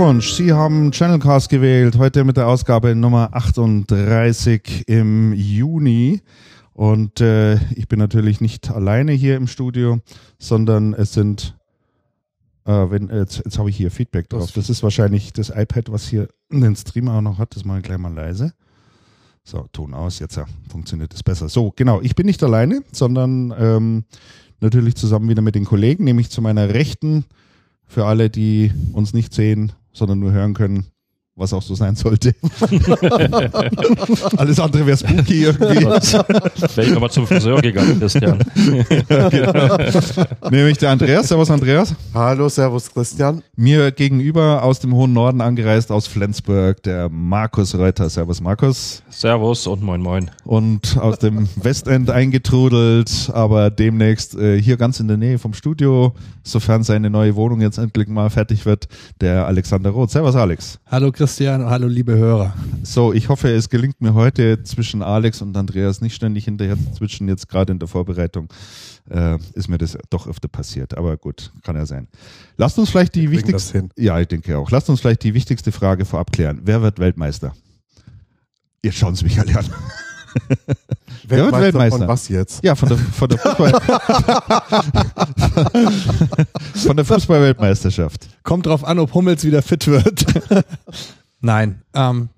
Glückwunsch. Sie haben Channelcast gewählt. Heute mit der Ausgabe Nummer 38 im Juni. Und äh, ich bin natürlich nicht alleine hier im Studio, sondern es sind, äh, wenn, jetzt, jetzt habe ich hier Feedback drauf. Das ist wahrscheinlich das iPad, was hier den Stream auch noch hat. Das mache ich gleich mal leise. So, Ton aus, jetzt ja, funktioniert es besser. So, genau, ich bin nicht alleine, sondern ähm, natürlich zusammen wieder mit den Kollegen, nämlich zu meiner Rechten für alle, die uns nicht sehen, sondern nur hören können, was auch so sein sollte. Alles andere wäre spooky irgendwie. Wäre ich aber zum Friseur gegangen, Christian. genau. Nämlich der Andreas. Servus Andreas. Hallo, Servus Christian. Mir gegenüber aus dem hohen Norden angereist aus Flensburg, der Markus Reuter. Servus Markus. Servus und moin moin. Und aus dem Westend eingetrudelt, aber demnächst äh, hier ganz in der Nähe vom Studio, sofern seine neue Wohnung jetzt endlich mal fertig wird, der Alexander Roth. Servus Alex. Hallo Christian, hallo liebe Hörer. So, ich hoffe, es gelingt mir heute zwischen Alex und Andreas nicht ständig hinterher zu zwitschen. Jetzt gerade in der Vorbereitung äh, ist mir das doch öfter passiert. Aber gut, kann ja sein. Lasst uns vielleicht die wichtigste. Ja, ich denke auch. Lasst uns vielleicht die wichtigste Frage vorab klären. Wer wird Weltmeister? Jetzt schauen Sie mich alle an. Wer wird Weltmeister? Von was jetzt? Ja, von der, von der Fußball. von der Fußball-Weltmeisterschaft. Kommt drauf an, ob Hummels wieder fit wird. Nein. Ähm,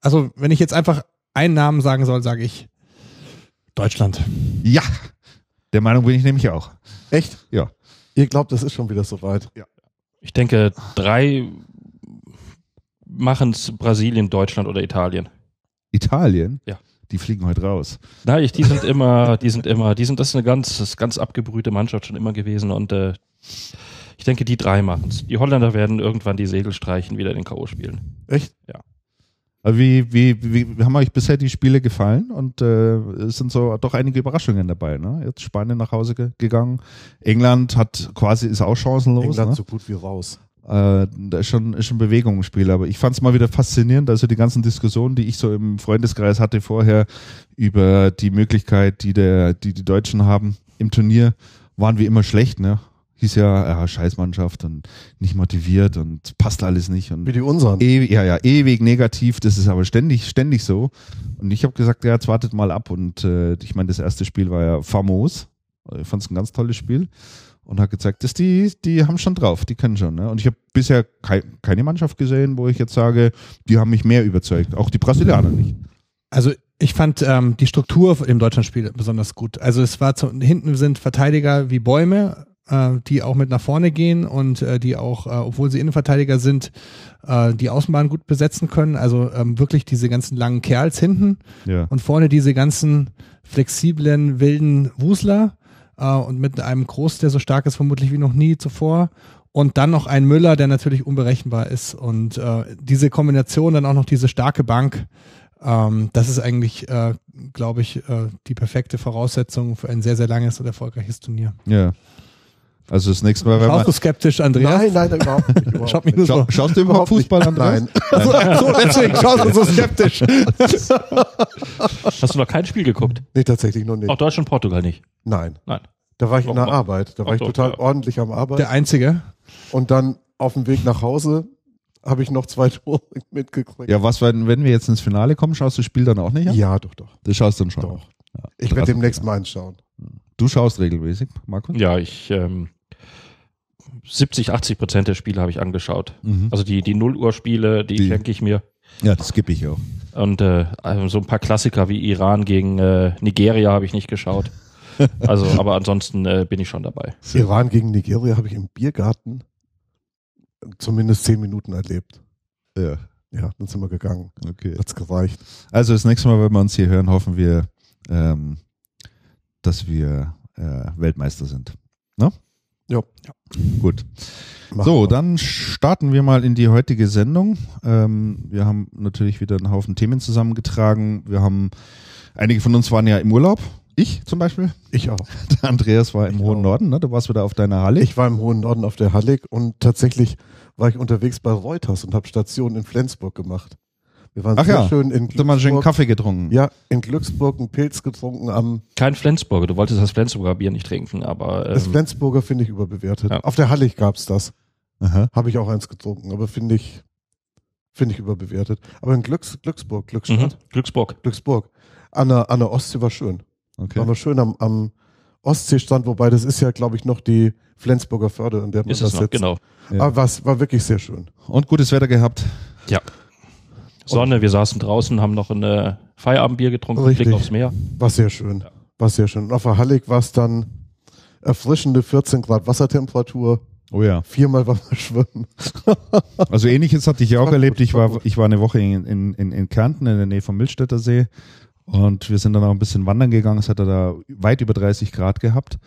also, wenn ich jetzt einfach einen Namen sagen soll, sage ich Deutschland. Ja, der Meinung bin ich nämlich auch. Echt? Ja. Ihr glaubt, das ist schon wieder soweit? Ich denke, drei machen es Brasilien, Deutschland oder Italien. Italien? Ja. Die fliegen heute raus. Nein, ich, die sind immer, die sind immer, die sind das ist eine ganz, das ist ganz abgebrühte Mannschaft schon immer gewesen und äh, ich denke, die drei machen es. Die Holländer werden irgendwann die Segel streichen, wieder den K.O. spielen. Echt? Aber Wie, wie, wie, wie haben euch bisher die Spiele gefallen? Und äh, es sind so doch einige Überraschungen dabei. Ne? Jetzt Spanien nach Hause ge gegangen. England hat quasi ist auch chancenlos. England ne? so gut wie raus. Äh, da ist schon, ist schon Bewegung im Spiel. Aber ich fand es mal wieder faszinierend, also die ganzen Diskussionen, die ich so im Freundeskreis hatte vorher über die Möglichkeit, die der, die, die Deutschen haben im Turnier, waren wie immer schlecht, ne? Hieß ja, ja, Scheißmannschaft und nicht motiviert und passt alles nicht und Wie die unseren. ewig, ja, ja, ewig negativ, das ist aber ständig, ständig so. Und ich habe gesagt, ja, jetzt wartet mal ab. Und äh, ich meine, das erste Spiel war ja famos. Ich fand es ein ganz tolles Spiel und hat gezeigt, dass die, die haben schon drauf, die können schon. Ne? Und ich habe bisher kei keine Mannschaft gesehen, wo ich jetzt sage, die haben mich mehr überzeugt. Auch die Brasilianer nicht. Also ich fand ähm, die Struktur im Deutschlandspiel besonders gut. Also es war zu, hinten sind Verteidiger wie Bäume, äh, die auch mit nach vorne gehen und äh, die auch, äh, obwohl sie Innenverteidiger sind, äh, die Außenbahn gut besetzen können. Also ähm, wirklich diese ganzen langen Kerls hinten Ja. und vorne diese ganzen flexiblen, wilden Wusler äh, und mit einem Groß, der so stark ist vermutlich wie noch nie zuvor. Und dann noch ein Müller, der natürlich unberechenbar ist. Und äh, diese Kombination, dann auch noch diese starke Bank, ähm, das ist eigentlich, äh, glaube ich, äh, die perfekte Voraussetzung für ein sehr, sehr langes und erfolgreiches Turnier. ja. Also das nächste Mal, wenn Schaust man, du skeptisch, Andreas? Nein, nein, überhaupt nicht. Überhaupt Schaut mich nur Schau, so. schaust du überhaupt Fußball. Andreas? Nein. So, so, deswegen schaust du so skeptisch. Hast du noch kein Spiel geguckt? Nee, tatsächlich noch nicht. Auch Deutschland, Portugal nicht. Nein. Nein. Da war ich in der Arbeit. Da war ich doch, total ja. ordentlich am Arbeit. Der Einzige. Und dann auf dem Weg nach Hause habe ich noch zwei Tore mitgekriegt. Ja, was, wenn, wenn wir jetzt ins Finale kommen, schaust du das Spiel dann auch nicht an? ja doch, doch. Das schaust du dann schon. Doch. Ja. Ich werde demnächst mal anschauen. Du schaust regelmäßig, Markus? Ja, ich ähm, 70, 80 Prozent der Spiele habe ich angeschaut. Mhm. Also die, die 0 Uhr Spiele, die, Die- schenke ich mir. Ja, das skippe ich auch. Und äh, also so ein paar Klassiker wie Iran gegen äh, Nigeria habe ich nicht geschaut. Also, aber ansonsten äh, bin ich schon dabei. Iran gegen Nigeria habe ich im Biergarten zumindest zehn Minuten erlebt. Ja, Ja, dann sind wir gegangen. okay. Hat's gereicht. Also das nächste Mal, wenn wir uns hier hören, hoffen wir, ähm, dass wir äh, Weltmeister sind. Ne? Ja. Gut. Machen So, wir. dann starten wir mal in die heutige Sendung. Ähm, wir haben natürlich wieder einen Haufen Themen zusammengetragen. Wir haben, einige von uns waren ja im Urlaub. Ich zum Beispiel. Ich auch. Der Andreas war im Ich hohen auch. Norden, ne? Du warst wieder auf deiner Halle. Ich war im hohen Norden auf der Hallig und tatsächlich war ich unterwegs bei Reuters und habe Station in Flensburg gemacht. Wir waren Ach sehr ja, schön in du mal einen schönen Glücksburg. Kaffee getrunken? Ja, in Glücksburg einen Pilz getrunken am Kein Flensburger. Du wolltest das Flensburger Bier nicht trinken, aber das ähm, Flensburger finde ich überbewertet. Ja. Auf der Hallig gab's das. Aha. Habe ich auch eins getrunken, aber finde ich, finde ich überbewertet. Aber in Glücks, Glücksburg, Glücksstadt, Mhm. Glücksburg. Glücksburg, an der, an der Ostsee war schön. Okay. War noch schön am, am Ostseestrand, wobei das ist ja, glaube ich, noch die Flensburger Förde, in der man Ist das es noch, sitzt. genau. Ja. Aber was war wirklich sehr schön. Und gutes Wetter gehabt. Sonne, wir saßen draußen, haben noch ein Feierabendbier getrunken, Richtig. Blick aufs Meer. War sehr schön. War sehr schön. Und auf der Hallig war es dann erfrischende 14 Grad Wassertemperatur. Oh ja. Viermal war man schwimmen. Also ähnliches hatte ich ja auch War erlebt. gut, Ich war ich war eine Woche in, in, in, in Kärnten in der Nähe vom Milchstädter See und wir sind dann auch ein bisschen wandern gegangen. Es hatte da weit über 30 Grad gehabt.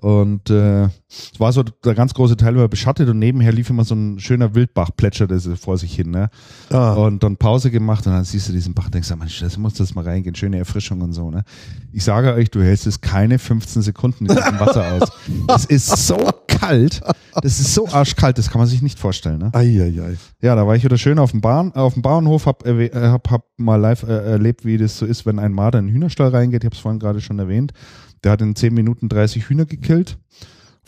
Und äh, es war so, der ganz große Teil war beschattet und nebenher lief immer so ein schöner Wildbach, plätscherte vor sich hin. Ne? Ah, Und dann Pause gemacht und dann siehst du diesen Bach und denkst, Mensch, das muss das mal reingehen, schöne Erfrischung und so. Ne? Ich sage euch, du hältst es keine 15 Sekunden in diesem Wasser aus. Es ist so kalt, das ist so arschkalt, das kann man sich nicht vorstellen. Ne? Eieiei. Ja, da war ich wieder schön auf dem, Bahn, auf dem Bauernhof, hab, äh, hab, hab mal live äh, erlebt, wie das so ist, wenn ein Marder in den Hühnerstall reingeht. Ich habe es vorhin gerade schon erwähnt. Der hat in 10 Minuten 30 Hühner gekillt.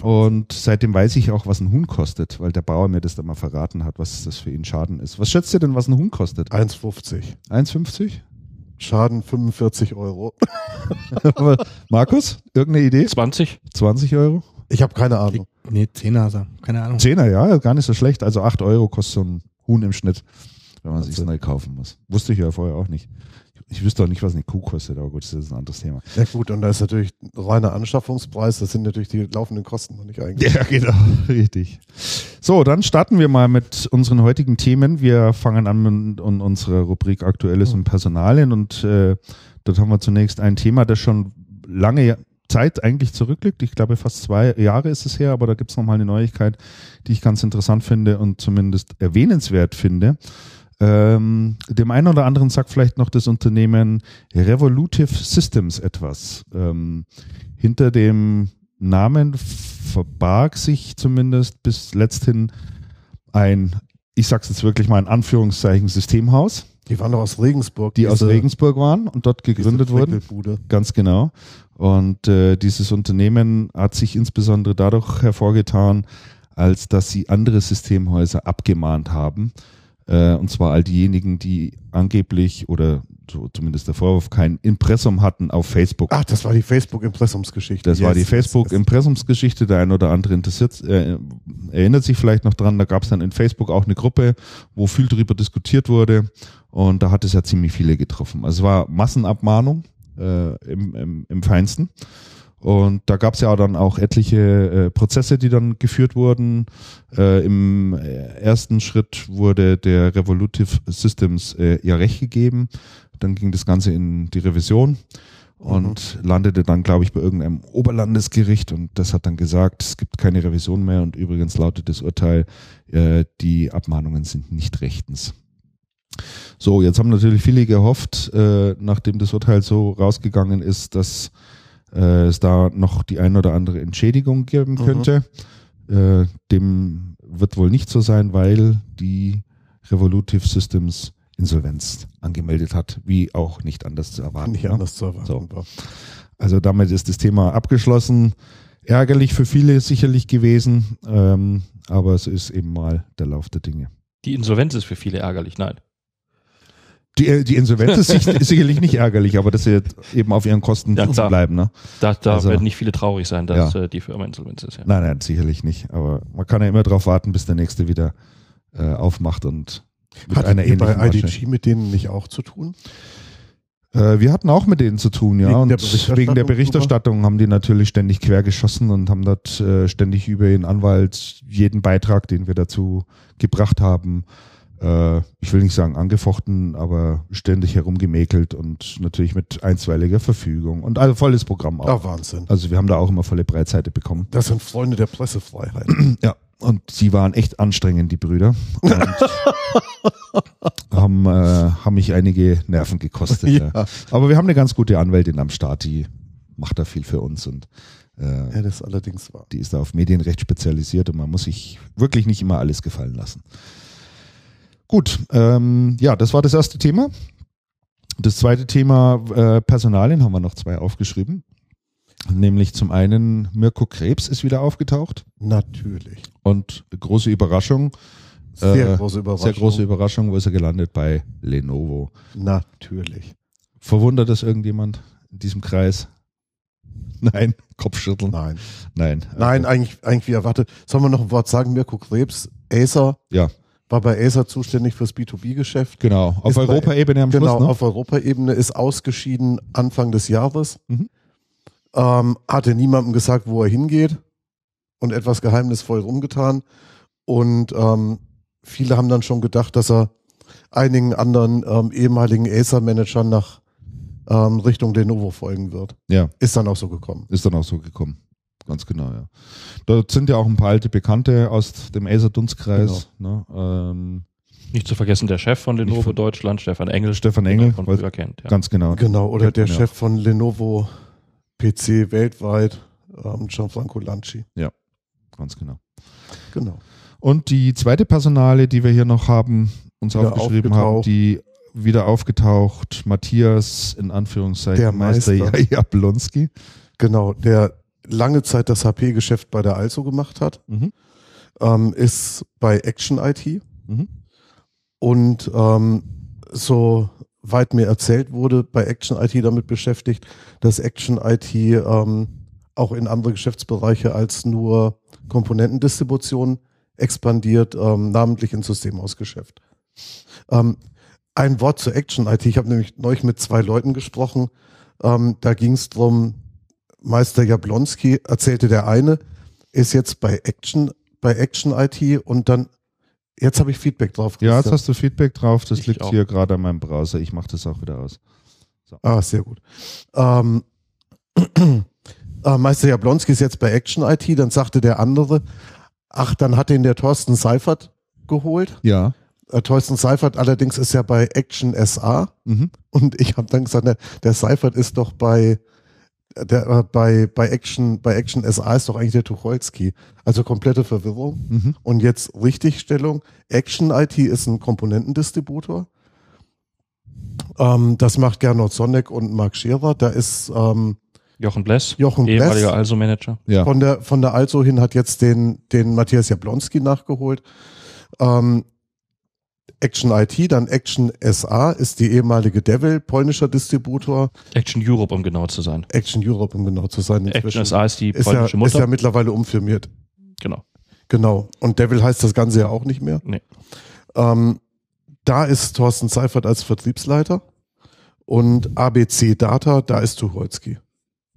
Und seitdem weiß ich auch, was ein Huhn kostet, weil der Bauer mir das dann mal verraten hat, was das für ihn Schaden ist. Was schätzt ihr denn, was ein Huhn kostet? 1,50. 1,50? Schaden 45 Euro. Markus, irgendeine Idee? 20? 20 Euro? Ich habe keine Ahnung. Nee, Zehner, so. keine Ahnung. Zehner, ja, gar nicht so schlecht. Also 8 Euro kostet so ein Huhn im Schnitt, wenn man sich neu kaufen muss. Wusste ich ja vorher auch nicht. Ich wüsste auch nicht, was eine Kuh kostet, aber gut, das ist ein anderes Thema. Ja gut, und da ist natürlich reiner Anschaffungspreis, das sind natürlich die laufenden Kosten noch nicht eigentlich. Ja, genau, richtig. So, dann starten wir mal mit unseren heutigen Themen. Wir fangen an mit un- unserer Rubrik Aktuelles und Personalien und äh, dort haben wir zunächst ein Thema, das schon lange Zeit eigentlich zurückliegt. Ich glaube, fast zwei Jahre ist es her, aber da gibt es nochmal eine Neuigkeit, die ich ganz interessant finde und zumindest erwähnenswert finde. Ähm, dem einen oder anderen sagt vielleicht noch das Unternehmen Revolutive Systems etwas. Ähm, hinter dem Namen verbarg sich zumindest bis letzthin ein, ich sag's jetzt wirklich mal in Anführungszeichen, Systemhaus, Die waren doch aus Regensburg. die aus Regensburg waren und dort gegründet wurden. Ganz genau. Und äh, dieses Unternehmen hat sich insbesondere dadurch hervorgetan, als dass sie andere Systemhäuser abgemahnt haben. Äh, und zwar all diejenigen, die angeblich oder so zumindest der Vorwurf kein Impressum hatten auf Facebook. Ach, das war die Facebook-Impressumsgeschichte. Das war die Yes, yes, yes. Facebook-Impressumsgeschichte. Der ein oder andere interessiert, äh, erinnert sich vielleicht noch dran. Da gab es dann in Facebook auch eine Gruppe, wo viel drüber diskutiert wurde. Und da hat es ja ziemlich viele getroffen. Also es war Massenabmahnung äh, im, im, im Feinsten. Und da gab es ja dann auch etliche äh, Prozesse, die dann geführt wurden. Äh, Im äh, ersten Schritt wurde der Revolutive Systems äh, ja recht gegeben. Dann ging das Ganze in die Revision und landete dann, glaube ich, bei irgendeinem Oberlandesgericht und das hat dann gesagt, es gibt keine Revision mehr und übrigens lautet das Urteil, äh, die Abmahnungen sind nicht rechtens. So, jetzt haben natürlich viele gehofft, äh, nachdem das Urteil so rausgegangen ist, dass äh, es da noch die ein oder andere Entschädigung geben Mhm. könnte. Äh, dem wird wohl nicht so sein, weil die Revolutive Systems Insolvenz angemeldet hat, wie auch nicht anders zu erwarten. Nicht ne? anders zu erwarten So. war. Also damit ist das Thema abgeschlossen. Ärgerlich für viele sicherlich gewesen, ähm, aber es ist eben mal der Lauf der Dinge. Die Insolvenz ist für viele ärgerlich, nein. Die, äh, die Insolvenz ist, sich- ist sicherlich nicht ärgerlich, aber dass sie jetzt eben auf ihren Kosten Ja, klar. bleiben. Ne? Da, da Also- werden nicht viele traurig sein, dass Ja. äh, die Firma Insolvenz ist. Ja. Nein, nein, sicherlich nicht. Aber man kann ja immer darauf warten, bis der nächste wieder äh, aufmacht und mit Hat einer ihr bei IDG mit denen nicht auch zu tun? Äh, wir hatten auch mit denen zu tun, ja. Wegen und der Berichterstattung wegen der Berichterstattung haben die natürlich ständig quergeschossen und haben dort äh, ständig über ihren Anwalt jeden Beitrag, den wir dazu gebracht haben, äh, ich will nicht sagen angefochten, aber ständig herumgemäkelt und natürlich mit einstweiliger Verfügung und also volles Programm auch. Ah, Wahnsinn. Also wir haben da auch immer volle Breitseite bekommen. Das sind Freunde der Pressefreiheit. Ja, und sie waren echt anstrengend, die Brüder. Und haben, äh, haben mich einige Nerven gekostet. ja. ja. Aber wir haben eine ganz gute Anwältin am Start, die macht da viel für uns und äh, ja, das allerdings war. die ist da auf Medienrecht spezialisiert und man muss sich wirklich nicht immer alles gefallen lassen. Gut, ähm, ja, das war das erste Thema. Das zweite Thema, äh, Personalien, haben wir noch zwei aufgeschrieben. Nämlich zum einen Mirko Krebs ist wieder aufgetaucht Natürlich. und große Überraschung, Sehr Äh, große Überraschung. sehr große Überraschung, wo ist er gelandet? Bei Lenovo. Natürlich. Verwundert das irgendjemand in diesem Kreis? Nein, Kopfschütteln. Nein. Nein. Nein, eigentlich, eigentlich wie erwartet. Sollen wir noch ein Wort sagen? Mirko Krebs, Acer, Ja, war bei Acer zuständig fürs B2B-Geschäft. genau. Auf Europaebene am Genau, Schluss, ne? auf Europaebene ist ausgeschieden Anfang des Jahres. Mhm. Ähm, hatte niemandem gesagt, wo er hingeht und etwas geheimnisvoll rumgetan. Und ähm, viele haben dann schon gedacht, dass er einigen anderen ähm, ehemaligen Acer-Managern nach ähm, Richtung Lenovo folgen wird. Ja, Ist dann auch so gekommen. ist dann auch so gekommen. Ganz genau, ja. Dort sind ja auch ein paar alte Bekannte aus dem Acer-Dunstkreis. Ne? Ähm, Nicht zu vergessen der Chef von Lenovo von- Deutschland, Stefan Engel. Stefan Engel, von früher kennt. Ja. Ganz genau. Genau, oder Kennt der ja Chef von Lenovo PC weltweit, ähm, Gianfranco Lanci. Ganz genau. Genau. Und die zweite Personale, die wir hier noch haben, uns Wieder aufgeschrieben haben, die wieder aufgetaucht, Matthias in Anführungszeichen Der Meister Meister. Jablonski. Genau, der lange Zeit das HP-Geschäft bei der Also gemacht hat, Mhm. ähm, ist bei Action IT Mhm. und ähm, so weit mir erzählt wurde, bei Action IT damit beschäftigt, dass Action IT ähm, auch in andere Geschäftsbereiche als nur Komponentendistribution expandiert, ähm, namentlich ins Systemhausgeschäft. Ähm, ein Wort zu Action IT. Ich habe nämlich neulich mit zwei Leuten gesprochen. Ähm, da ging es drum. Meister Jablonski erzählte der eine, ist jetzt bei Action, bei Action IT und dann, jetzt habe ich Feedback drauf. Ja, jetzt Christian. hast du Feedback drauf. Das Ich liegt auch. hier gerade an meinem Browser. Ich mache das auch wieder aus. Ah, sehr gut. Ähm, äh, Meister Jablonski ist jetzt bei Action IT, dann sagte der andere, ach, dann hat den der Thorsten Seifert geholt. Ja. Äh, Thorsten Seifert allerdings ist ja bei Action SA Mhm. und ich habe dann gesagt, na, der Seifert ist doch bei der, äh, bei, bei Action, bei Action SA ist doch eigentlich der Tucholsky. Also komplette Verwirrung. Mhm. Und jetzt Richtigstellung. Action IT ist ein Komponentendistributor. Ähm, das macht Gernot Sonneck und Marc Scherer. Da ist ähm, Jochen Bless, Jochen ehemaliger Bless Also-Manager. Ja. von der von der Also hin hat jetzt den den Matthias Jablonski nachgeholt. Ähm, Action IT, dann Action SA ist die ehemalige Devil, polnischer Distributor. Action Europe, um genau zu sein. Action Europe, um genau zu sein. Action SA ist die ist ja, polnische ist Mutter. ja mittlerweile umfirmiert. genau. Genau. Und Devil heißt das Ganze ja auch nicht mehr. Nee. Ähm, da ist Thorsten Seifert als Vertriebsleiter und ABC Data, da ist Tucholsky.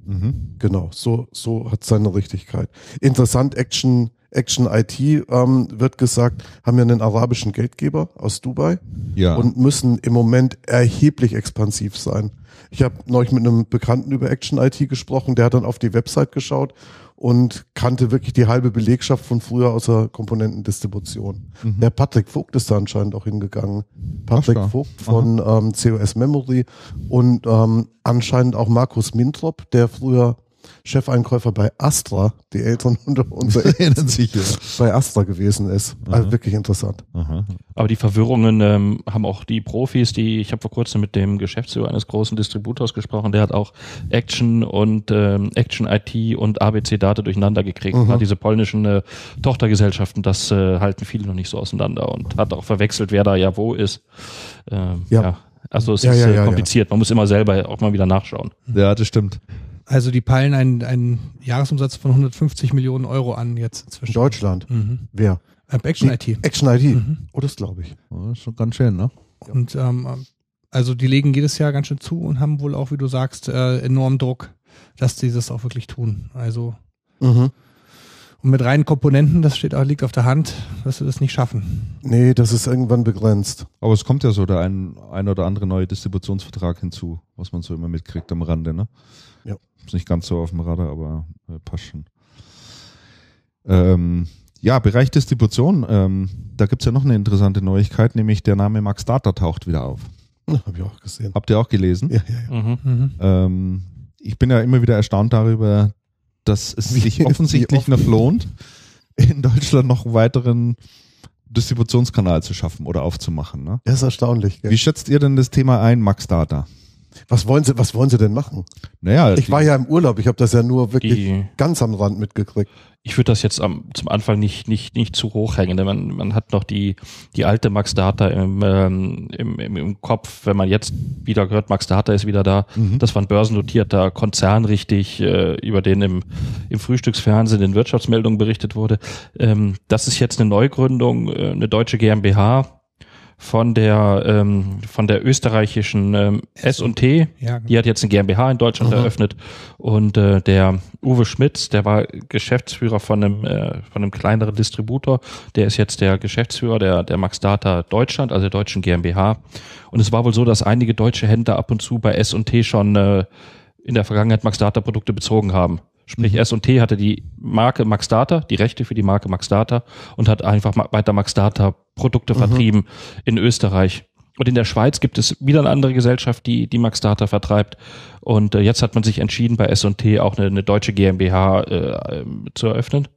Mhm. Genau, so, so hat seine Richtigkeit. Interessant, Action, Action IT ähm, wird gesagt, haben ja einen arabischen Geldgeber aus Dubai Ja. und müssen im Moment erheblich expansiv sein. Ich habe neulich mit einem Bekannten über Action IT gesprochen, der hat dann auf die Website geschaut und kannte wirklich die halbe Belegschaft von früher aus der Komponentendistribution. Mhm. Der Patrick Vogt ist da anscheinend auch hingegangen. Patrick Ach. Vogt von ähm, COS Memory und ähm, anscheinend auch Markus Mintrop, der früher Chefeinkäufer bei Astra, die Eltern unter uns Erinnern sich ja. bei Astra gewesen ist. Also wirklich interessant. Aha. Aber die Verwirrungen ähm, haben auch die Profis, die ich habe vor kurzem mit dem Geschäftsführer eines großen Distributors gesprochen, der hat auch Action und ähm, Action IT und ABC Data durcheinander gekriegt. Mhm. Diese polnischen äh, Tochtergesellschaften, das äh, halten viele noch nicht so auseinander und hat auch verwechselt, wer da ja wo ist. Ähm, Ja. ja. Also es Ja, ist ja, äh, ja, kompliziert. Man muss immer selber auch mal wieder nachschauen. Ja, das stimmt. Also die peilen einen, einen Jahresumsatz von 150 Millionen Euro an jetzt In inzwischen. Deutschland. Mhm. Wer? Äh, Action Die- IT. Action IT. Mhm. Oh, das glaube ich. Oh, ist schon ganz schön, ne? Und ähm, also die legen jedes Jahr ganz schön zu und haben wohl auch, wie du sagst, äh, enormen Druck, dass die das auch wirklich tun. Also Mhm. und mit reinen Komponenten, das steht auch, liegt auf der Hand, dass sie das nicht schaffen. Nee, das ist irgendwann begrenzt. Aber es kommt ja so der ein, ein oder andere neue Distributionsvertrag hinzu, was man so immer mitkriegt am Rande, ne? Ja. Ist nicht ganz so auf dem Radar, aber äh, passt schon. Ähm, ja, Bereich Distribution, ähm, da gibt's ja noch eine interessante Neuigkeit, nämlich der Name Max Data taucht wieder auf. Habe ich auch gesehen. Habt ihr auch gelesen? Ja, ja, ja. Mhm. Mhm. Ähm, ich bin ja immer wieder erstaunt darüber, dass es Wie- sich offensichtlich noch lohnt, in Deutschland noch einen weiteren Distributionskanal zu schaffen oder aufzumachen. Ne? Das ist erstaunlich. Gell? Wie schätzt ihr denn das Thema ein, Max Data? Was wollen Sie, was wollen Sie denn machen? Naja, Ich die- war ja im Urlaub, ich habe das ja nur wirklich Die, ganz am Rand mitgekriegt. ich würde das jetzt am, zum Anfang nicht, nicht, nicht zu hoch hängen, denn man, man hat noch die, die alte Max Data im, ähm, im, im, im Kopf, wenn man jetzt wieder gehört, Max Data ist wieder da. Mhm. Das war ein börsennotierter Konzern, richtig, äh, über den im, im Frühstücksfernsehen in Wirtschaftsmeldungen berichtet wurde. Ähm, das ist jetzt eine Neugründung, äh, eine deutsche GmbH von der, ähm, von der österreichischen ähm, S&T. Ja, Die hat jetzt eine GmbH in Deutschland Mhm. eröffnet und äh, der Uwe Schmitz, der war Geschäftsführer von einem äh, von einem kleineren Distributor, der ist jetzt der Geschäftsführer der der Max Data Deutschland, also der deutschen GmbH. Und es war wohl so, dass einige deutsche Händler ab und zu bei S&T schon äh, in der Vergangenheit Max Data Produkte bezogen haben. Sprich, S&T hatte die Marke Max Data, die Rechte für die Marke Max Data und hat einfach weiter Max Data Produkte vertrieben in Österreich. Und in der Schweiz gibt es wieder eine andere Gesellschaft, die die Max Data vertreibt. Und äh, jetzt hat man sich entschieden, bei S&T auch eine, eine deutsche GmbH äh, ähm, zu eröffnen.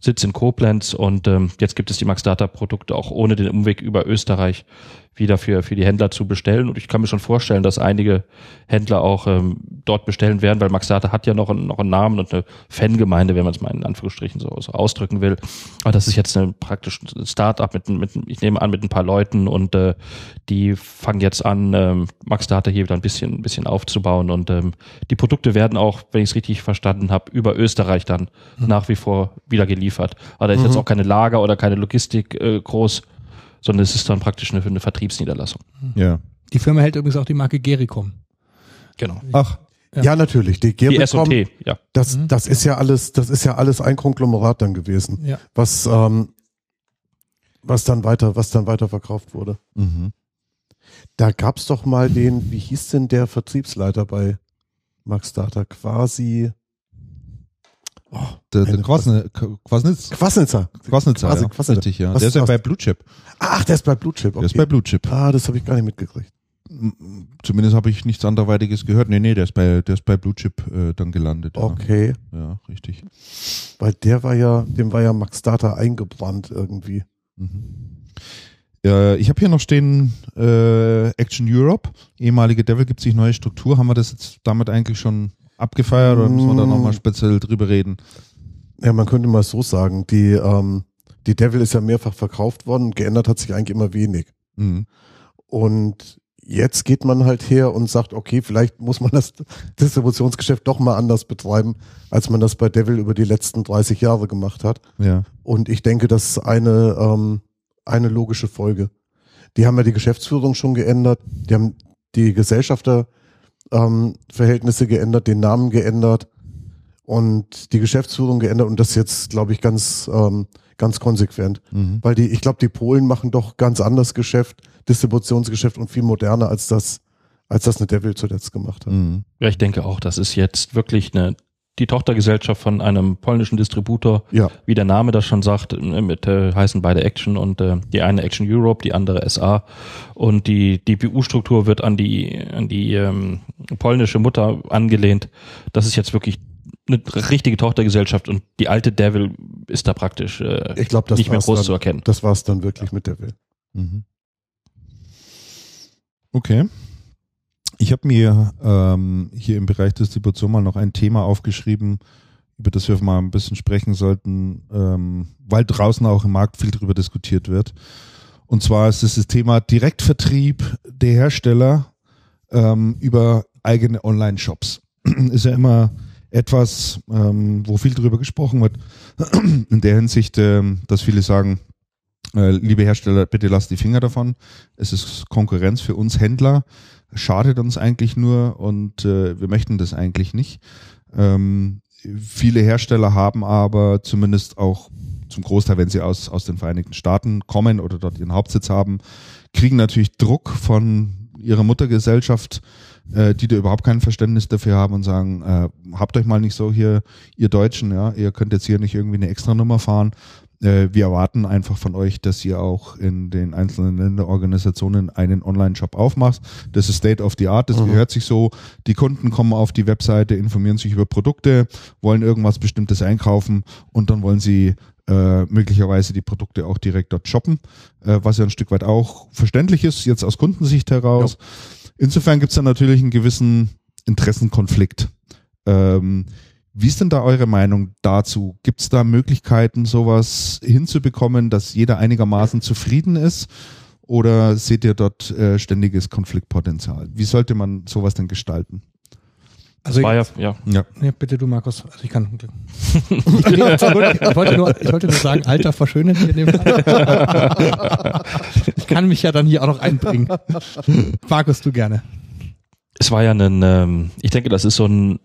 Sitz in Koblenz und ähm, jetzt gibt es die Max Data Produkte auch ohne den Umweg über Österreich wieder für, für die Händler zu bestellen. Und ich kann mir schon vorstellen, dass einige Händler auch ähm, dort bestellen werden, weil Max Data hat ja noch, einen- noch einen Namen und eine Fangemeinde, wenn man es mal in Anführungsstrichen so, so ausdrücken will. Aber das ist jetzt ein praktisch ein Start-up mit, mit, ich nehme an, mit ein paar Leuten und äh, die fangen jetzt an, ähm, Max Data hier wieder ein bisschen, ein bisschen aufzubauen. Und ähm, die Produkte werden auch, wenn ich es richtig verstanden habe, über Österreich dann nach wie vor wieder geliefert. Aber da ist jetzt auch keine Lager oder keine Logistik äh, groß, sondern es ist dann praktisch eine, eine Vertriebsniederlassung. ja. Die Firma hält übrigens auch die Marke Gericom. Genau. Ach, Ja. Ja, natürlich. Die Die Gericom, S&T, ja. das, Mhm. das ist ja alles, das ist ja alles ein Konglomerat dann gewesen, Ja. was, ähm, was dann weiter, was dann weiter verkauft wurde. mhm. Da gab's doch mal den, wie hieß denn der Vertriebsleiter bei Max Data? Quasi der, der Eine- Quasne, Quasnitz, Quasnitzer. Quasnitzer, Quasi- ja. Quasnitzer. Richtig, ja. Was Der ist ja bei Blue Chip. Ach, der ist bei Blue Chip. Okay. Der ist bei Blue Chip. ah, das habe ich gar nicht mitgekriegt. Zumindest habe ich nichts anderweitiges gehört. Nee, nee, der ist bei, der ist bei Blue Chip äh, dann gelandet. Ja. Okay. ja, richtig. Weil der war ja, dem war ja Max Data eingebrannt irgendwie. Mhm. Äh, ich habe hier noch stehen äh, Action Europe, ehemalige Devil gibt sich neue Struktur. Haben wir das jetzt damit eigentlich schon abgefeiert oder müssen wir da Mm. nochmal speziell drüber reden? Ja, man könnte mal so sagen, die, ähm, die Devil ist ja mehrfach verkauft worden, geändert hat sich eigentlich immer wenig. Mhm. Und jetzt geht man halt her und sagt, okay, vielleicht muss man das Distributionsgeschäft doch mal anders betreiben, als man das bei Devil über die letzten 30 Jahre gemacht hat. Ja. Und ich denke, das ist eine, ähm, eine logische Folge. Die haben ja die Geschäftsführung schon geändert, die haben die Gesellschafterverhältnisse ähm, Verhältnisse geändert, den Namen geändert und die Geschäftsführung geändert und das jetzt, glaube ich, ganz, ähm, ganz konsequent. Mhm. Weil die, ich glaube, die Polen machen doch ganz anders Geschäft, Distributionsgeschäft und viel moderner als das, als das eine Devil zuletzt gemacht hat. Mhm. Ja, ich denke auch, das ist jetzt wirklich eine, die Tochtergesellschaft von einem polnischen Distributor, Ja, wie der Name das schon sagt, äh, mit äh, heißen beide Action und äh, die eine Action Europe, die andere SA und die BU-Struktur wird an die an die ähm, polnische Mutter angelehnt. Das ist jetzt wirklich eine richtige Tochtergesellschaft und die alte Devil ist da praktisch äh, ich glaube, das nicht mehr groß dann, zu erkennen. Das war es dann wirklich mit Devil. Mhm. Okay. Ich habe mir ähm, hier im Bereich Distribution mal noch ein Thema aufgeschrieben, über das wir mal ein bisschen sprechen sollten, ähm, weil draußen auch im Markt viel darüber diskutiert wird. Und zwar ist es das Thema Direktvertrieb der Hersteller ähm, über eigene Online-Shops. ist ja immer etwas, ähm, wo viel darüber gesprochen wird. In der Hinsicht, ähm, dass viele sagen, äh, liebe Hersteller, bitte lasst die Finger davon. Es ist Konkurrenz für uns Händler, schadet uns eigentlich nur und äh, wir möchten das eigentlich nicht. Ähm, viele Hersteller haben aber zumindest auch zum Großteil, wenn sie aus, aus den Vereinigten Staaten kommen oder dort ihren Hauptsitz haben, kriegen natürlich Druck von ihrer Muttergesellschaft, äh, die da überhaupt kein Verständnis dafür haben und sagen, äh, habt euch mal nicht so hier, ihr Deutschen, ja, ihr könnt jetzt hier nicht irgendwie eine Extranummer fahren. Äh, wir erwarten einfach von euch, dass ihr auch in den einzelnen Länderorganisationen einen Online-Shop aufmacht. Das ist State of the Art, das Mhm. gehört sich so. Die Kunden kommen auf die Webseite, informieren sich über Produkte, wollen irgendwas Bestimmtes einkaufen und dann wollen sie äh, möglicherweise die Produkte auch direkt dort shoppen, äh, was ja ein Stück weit auch verständlich ist, jetzt aus Kundensicht heraus. Insofern gibt es da natürlich einen gewissen Interessenkonflikt. Ähm, wie ist denn da eure Meinung dazu? Gibt es da Möglichkeiten, sowas hinzubekommen, dass jeder einigermaßen zufrieden ist? Oder seht ihr dort äh, ständiges Konfliktpotenzial? Wie sollte man sowas denn gestalten? Also war ja, ja. ja. Nee, bitte du, Markus. Also ich kann. ich, wollte nur, ich wollte nur sagen, Alter verschönert hier in dem Fall. ich kann mich ja dann hier auch noch einbringen. Markus, du gerne. Es war ja ein, ähm, ich denke, das ist so ein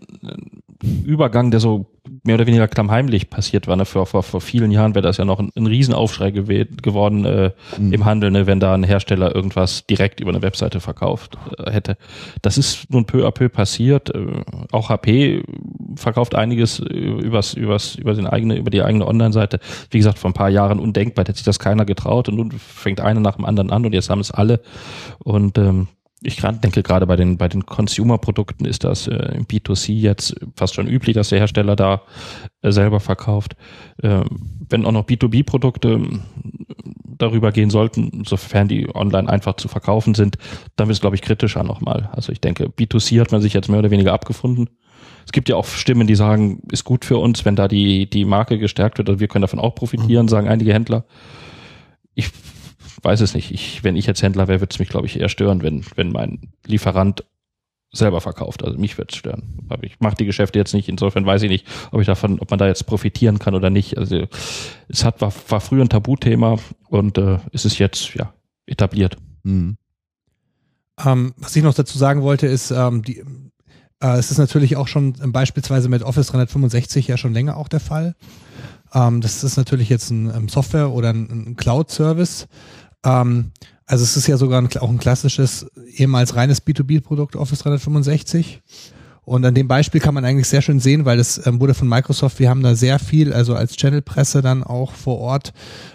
Übergang, der so mehr oder weniger klammheimlich passiert war. Ne? Vor, vor, vor vielen Jahren wäre das ja noch ein, ein Riesenaufschrei geworden äh, mhm. im Handel, ne? wenn da ein Hersteller irgendwas direkt über eine Webseite verkauft äh, hätte. Das ist nun peu à peu passiert. Äh, auch HP verkauft einiges übers, übers, über, den eigene, über die eigene Online-Seite. Wie gesagt, vor ein paar Jahren undenkbar, hätte sich das keiner getraut und nun fängt einer nach dem anderen an und jetzt haben es alle. Und ähm, ich denke gerade bei den bei den Consumer-Produkten ist das äh, im B2C jetzt fast schon üblich, dass der Hersteller da äh, selber verkauft. Äh, wenn auch noch B2B-Produkte ähm, darüber gehen sollten, sofern die online einfach zu verkaufen sind, dann wird es, glaube ich, kritischer nochmal. Also ich denke, B2C hat man sich jetzt mehr oder weniger abgefunden. Es gibt ja auch Stimmen, die sagen, ist gut für uns, wenn da die, die Marke gestärkt wird, also wir können davon auch profitieren, mhm. sagen einige Händler. Ich weiß es nicht. Ich, wenn ich jetzt Händler wäre, würde es mich, glaube ich, eher stören, wenn, wenn mein Lieferant selber verkauft. Also mich würde es stören. Aber ich mache die Geschäfte jetzt nicht. Insofern weiß ich nicht, ob ich davon, ob man da jetzt profitieren kann oder nicht. Also es hat war, war früher ein Tabuthema und äh, es ist jetzt ja etabliert. Mhm. Ähm, was ich noch dazu sagen wollte, ist, ähm, die, äh, es ist natürlich auch schon äh, beispielsweise mit Office 365 ja schon länger auch der Fall. Ähm, das ist natürlich jetzt ein, Software oder ein Cloud-Service. Ähm, also es ist ja sogar ein, auch ein klassisches, ehemals reines B2B-Produkt Office 365. Und an dem Beispiel kann man eigentlich sehr schön sehen, weil es ähm, wurde von Microsoft, wir haben da sehr viel, also als Channelpresse dann auch vor Ort,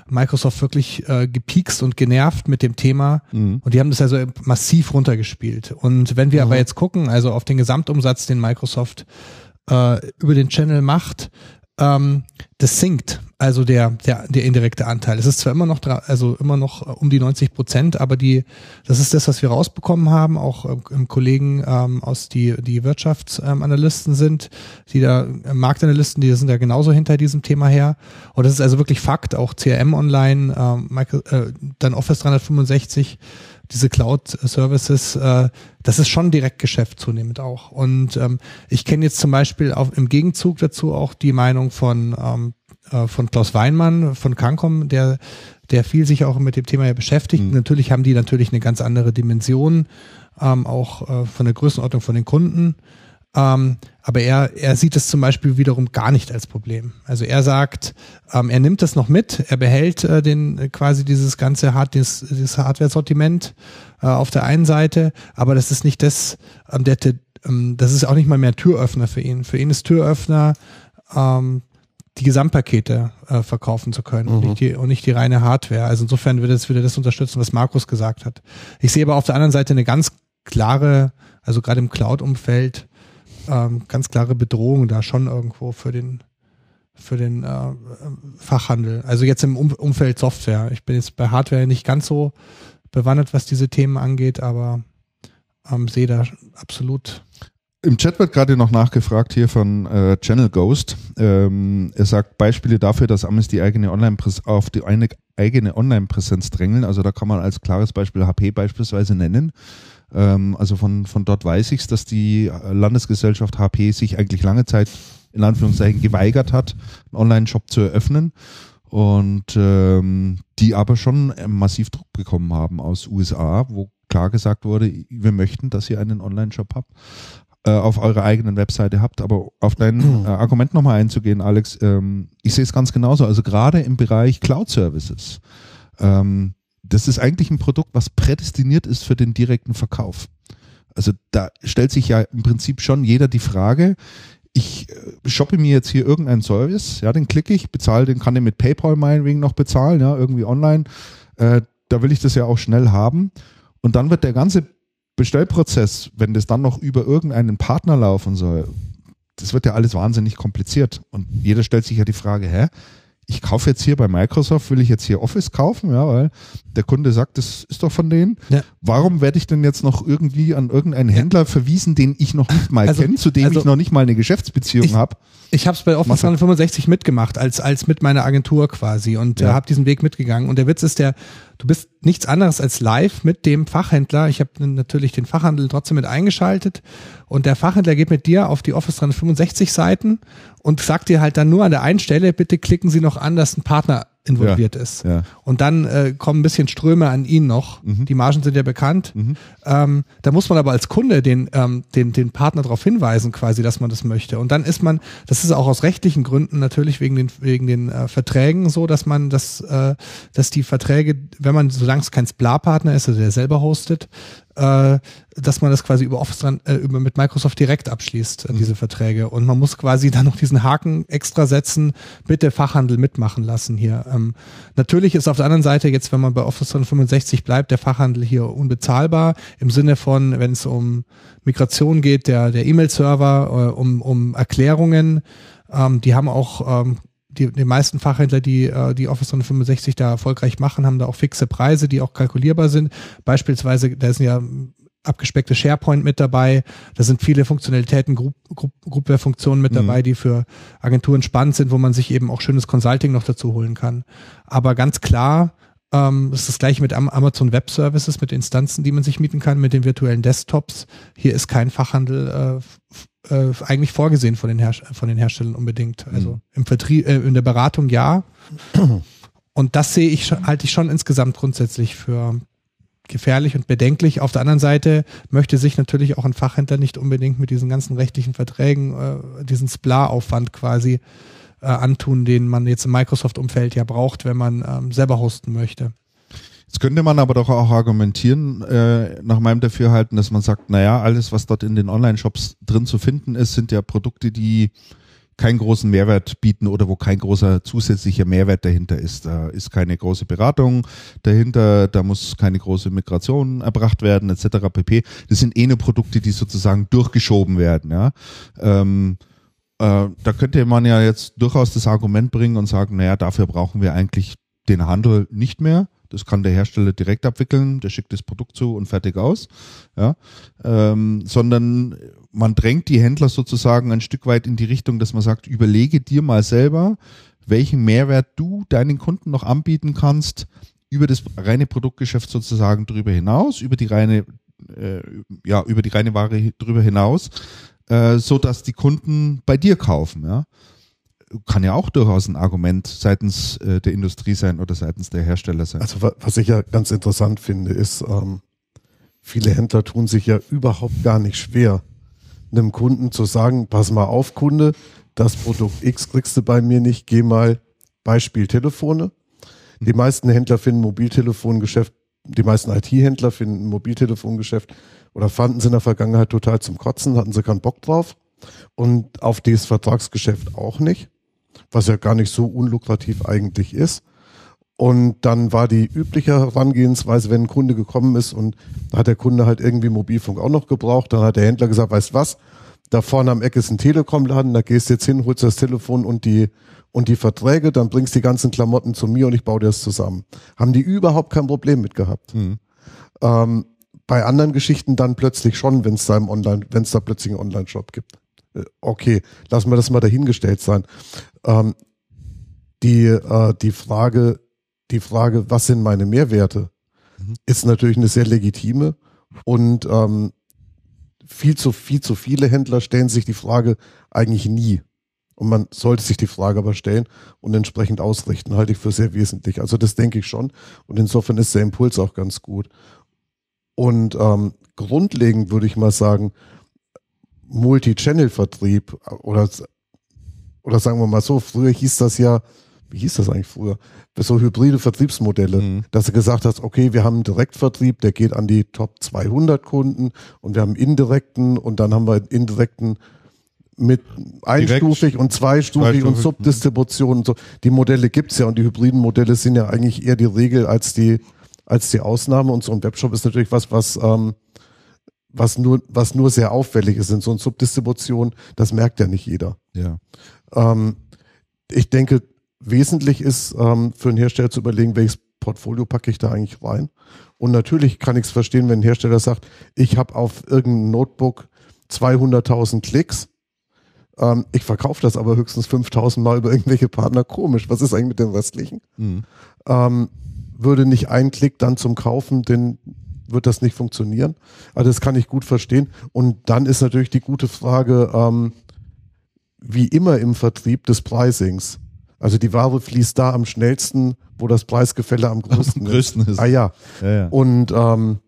Microsoft wirklich äh, gepiekst und genervt mit dem Thema. Mhm. Und die haben das also massiv runtergespielt. Und wenn wir mhm. aber jetzt gucken, also auf den Gesamtumsatz, den Microsoft äh, über den Channel macht, ähm, das sinkt, also der, der, der indirekte Anteil. Es ist zwar immer noch, also immer noch um die 90 Prozent, aber die, das ist das, was wir rausbekommen haben, auch ähm, Kollegen ähm, aus die, die Wirtschaftsanalysten sind, die da, äh, Marktanalysten, die sind da genauso hinter diesem Thema her. Und das ist also wirklich Fakt, auch CRM online, ähm, Michael, äh, dann Office 365, diese Cloud-Services, äh, das ist schon Direktgeschäft zunehmend auch. Und ähm, ich kenne jetzt zum Beispiel auch im Gegenzug dazu auch die Meinung von, ähm, äh, von Klaus Weinmann von Cancom, der, der viel sich auch mit dem Thema ja beschäftigt. Mhm. Natürlich haben die natürlich eine ganz andere Dimension, ähm, auch äh, von der Größenordnung von den Kunden. Ähm, aber er, er sieht es zum Beispiel wiederum gar nicht als Problem. Also er sagt, ähm, er nimmt das noch mit, er behält äh, den quasi dieses ganze Hard, dieses, dieses Hardware-Sortiment äh, auf der einen Seite, aber das ist nicht das, ähm, der, ähm, das ist auch nicht mal mehr Türöffner für ihn. Für ihn ist Türöffner ähm, die Gesamtpakete äh, verkaufen zu können mhm. und, nicht die, und nicht die reine Hardware. Also insofern würde das, würde das unterstützen, was Markus gesagt hat. Ich sehe aber auf der anderen Seite eine ganz klare, also gerade im Cloud-Umfeld, ähm, ganz klare Bedrohung da schon irgendwo für den für den äh, Fachhandel. Also jetzt im um Umfeld Software. Ich bin jetzt bei Hardware nicht ganz so bewandert, was diese Themen angeht, aber ähm, sehe da absolut. Im Chat wird gerade noch nachgefragt hier von äh, Channel Ghost. Ähm, er sagt Beispiele dafür, dass Amis die eigene Online auf die eine eigene Online-Präsenz drängeln. Also da kann man als klares Beispiel HP beispielsweise nennen. Ähm, also von, von dort weiß ich es, dass die Landesgesellschaft HP sich eigentlich lange Zeit in Anführungszeichen geweigert hat, einen Online-Shop zu eröffnen und ähm, die aber schon massiv Druck bekommen haben aus USA, wo klar gesagt wurde, wir möchten, dass ihr einen Online-Shop habt, äh, auf eurer eigenen Webseite habt. Aber auf dein äh, Argument nochmal einzugehen, Alex, ähm, ich sehe es ganz genauso. Also gerade im Bereich Cloud-Services ähm, das ist eigentlich ein Produkt, was prädestiniert ist für den direkten Verkauf. Also da stellt sich ja im Prinzip schon jeder die Frage, ich äh, shoppe mir jetzt hier irgendeinen Service, ja, den klicke ich, bezahle, den kann ich mit PayPal meinetwegen noch bezahlen, ja, irgendwie online. Äh, da will ich das ja auch schnell haben. Und dann wird der ganze Bestellprozess, wenn das dann noch über irgendeinen Partner laufen soll, das wird ja alles wahnsinnig kompliziert. Und jeder stellt sich ja die Frage, hä? ich kaufe jetzt hier bei Microsoft, will ich jetzt hier Office kaufen, ja, weil der Kunde sagt, das ist doch von denen. Ja. Warum werde ich denn jetzt noch irgendwie an irgendeinen Händler verwiesen, den ich noch nicht mal Also- kenne, zu dem also- ich noch nicht mal eine Geschäftsbeziehung Ich- habe? Ich habe es bei Office Mach- 365 mitgemacht, als, als mit meiner Agentur quasi und Ja. äh, habe diesen Weg mitgegangen. Und der Witz ist der, du bist nichts anderes als live mit dem Fachhändler. Ich habe natürlich den Fachhandel trotzdem mit eingeschaltet und der Fachhändler geht mit dir auf die Office 365 Seiten und sagt dir halt dann nur an der einen Stelle, bitte klicken Sie noch an, dass ein Partner involviert ist. Ja. Und dann äh, kommen ein bisschen Ströme an ihn noch. Mhm. Die Margen sind ja bekannt. Ähm, da muss man aber als Kunde den, ähm, den, den Partner darauf hinweisen, quasi, dass man das möchte. Und dann ist man, das ist auch aus rechtlichen Gründen natürlich wegen den, wegen den äh, Verträgen so, dass man das, äh, dass die Verträge, wenn man, solange es kein Spla-Partner ist, also der selber hostet, äh, dass man das quasi über Office dran, äh, über mit Microsoft direkt abschließt, äh, diese Verträge. Und man muss quasi dann noch diesen Haken extra setzen, bitte Fachhandel mitmachen lassen hier. Ähm, natürlich ist auf der anderen Seite jetzt, wenn man bei Office 365 bleibt, der Fachhandel hier unbezahlbar im Sinne von, wenn es um Migration geht, der der E-Mail-Server, äh, um um Erklärungen, ähm, die haben auch ähm, die, die meisten Fachhändler, die äh, die Office 365 da erfolgreich machen, haben da auch fixe Preise, die auch kalkulierbar sind. Beispielsweise, da sind ja abgespeckte SharePoint mit dabei. Da sind viele Funktionalitäten, Group, Group, Groupware-Funktionen mit dabei, die für Agenturen spannend sind, wo man sich eben auch schönes Consulting noch dazu holen kann. Aber ganz klar, ähm, das ist das gleiche mit Am Amazon Web Services, mit Instanzen, die man sich mieten kann, mit den virtuellen Desktops. Hier ist kein Fachhandel äh, äh, eigentlich vorgesehen von den, von den Herstellern unbedingt. Also im Vertrieb, äh, in der Beratung ja. Und das sehe ich halte ich schon insgesamt grundsätzlich für gefährlich und bedenklich. Auf der anderen Seite möchte sich natürlich auch ein Fachhändler nicht unbedingt mit diesen ganzen rechtlichen Verträgen, äh, diesen Spla-Aufwand quasi äh, antun, den man jetzt im Microsoft-Umfeld ja braucht, wenn man ähm, selber hosten möchte. Jetzt könnte man aber doch auch argumentieren, äh, nach meinem Dafürhalten, dass man sagt, naja, alles, was dort in den Online-Shops drin zu finden ist, sind ja Produkte, die keinen großen Mehrwert bieten oder wo kein großer zusätzlicher Mehrwert dahinter ist. Da ist keine große Beratung dahinter, da muss keine große Migration erbracht werden, etc. pp. Das sind eh nur Produkte, die sozusagen durchgeschoben werden. Ja. Ähm, äh, da könnte man ja jetzt durchaus das Argument bringen und sagen, naja, dafür brauchen wir eigentlich den Handel nicht mehr. Das kann der Hersteller direkt abwickeln, der schickt das Produkt zu und fertig aus. Ja, ähm, sondern man drängt die Händler sozusagen ein Stück weit in die Richtung, dass man sagt, überlege dir mal selber, welchen Mehrwert du deinen Kunden noch anbieten kannst über das reine Produktgeschäft sozusagen drüber hinaus, über die reine, äh, ja, über die reine Ware drüber hinaus, äh, so dass die Kunden bei dir kaufen. Ja, kann ja auch durchaus ein Argument seitens äh, der Industrie sein oder seitens der Hersteller sein. Also wa- was ich ja ganz interessant finde, ist, ähm, viele Händler tun sich ja überhaupt gar nicht schwer, einem Kunden zu sagen, pass mal auf, Kunde, das Produkt X kriegst du bei mir nicht, geh mal Beispiel Telefone. Die meisten Händler finden Mobiltelefongeschäft, die meisten IT-Händler finden Mobiltelefongeschäft oder fanden sie in der Vergangenheit total zum Kotzen, hatten sie keinen Bock drauf und auf das Vertragsgeschäft auch nicht, was ja gar nicht so unlukrativ eigentlich ist. Und dann war die übliche Herangehensweise, wenn ein Kunde gekommen ist und da hat der Kunde halt irgendwie Mobilfunk auch noch gebraucht, dann hat der Händler gesagt, weißt was, da vorne am Eck ist ein Telekom-Laden, da gehst du jetzt hin, holst das Telefon und die und die Verträge, dann bringst die ganzen Klamotten zu mir und ich baue dir das zusammen. Haben die überhaupt kein Problem mit gehabt. Mhm. Ähm, bei anderen Geschichten dann plötzlich schon, wenn es da im Online, wenn es da plötzlich einen Online-Shop gibt. Äh, Okay, lassen wir das mal dahingestellt sein. Ähm, die, äh, die Frage, die Frage, was sind meine Mehrwerte, ist natürlich eine sehr legitime und ähm, viel zu viel zu viele Händler stellen sich die Frage eigentlich nie. Und man sollte sich die Frage aber stellen und entsprechend ausrichten, halte ich für sehr wesentlich. Also das denke ich schon. Und insofern ist der Impuls auch ganz gut. Und ähm, grundlegend würde ich mal sagen, Multi-Channel-Vertrieb oder, oder sagen wir mal so, früher hieß das ja, wie hieß das eigentlich früher? So hybride Vertriebsmodelle, Mhm. dass du gesagt hast, okay, wir haben einen Direktvertrieb, der geht an die Top 200 Kunden und wir haben einen indirekten und dann haben wir indirekten mit einstufig und zweistufig und Zweistufig, Subdistribution und so. Die Modelle gibt's ja und die hybriden Modelle sind ja eigentlich eher die Regel als die, als die Ausnahme und so ein Webshop ist natürlich was, was, ähm, was nur, was nur sehr auffällig ist in so einer Subdistribution, das merkt ja nicht jeder. Ja. Ähm, ich denke, wesentlich ist, ähm, für einen Hersteller zu überlegen, welches Portfolio packe ich da eigentlich rein. Und natürlich kann ich es verstehen, wenn ein Hersteller sagt, ich habe auf irgendein Notebook 200.000 Klicks. Ähm, ich verkaufe das aber höchstens 5.000 Mal über irgendwelche Partner. Komisch. Was ist eigentlich mit den restlichen? Mhm. Ähm, würde nicht ein Klick dann zum Kaufen, denn wird das nicht funktionieren. Also das kann ich gut verstehen. Und dann ist natürlich die gute Frage, ähm, wie immer im Vertrieb des Pricings. Also die Ware fließt da am schnellsten, wo das Preisgefälle am größten, Am größten ist. ist. Ah ja. Ja, ja. Und, ähm,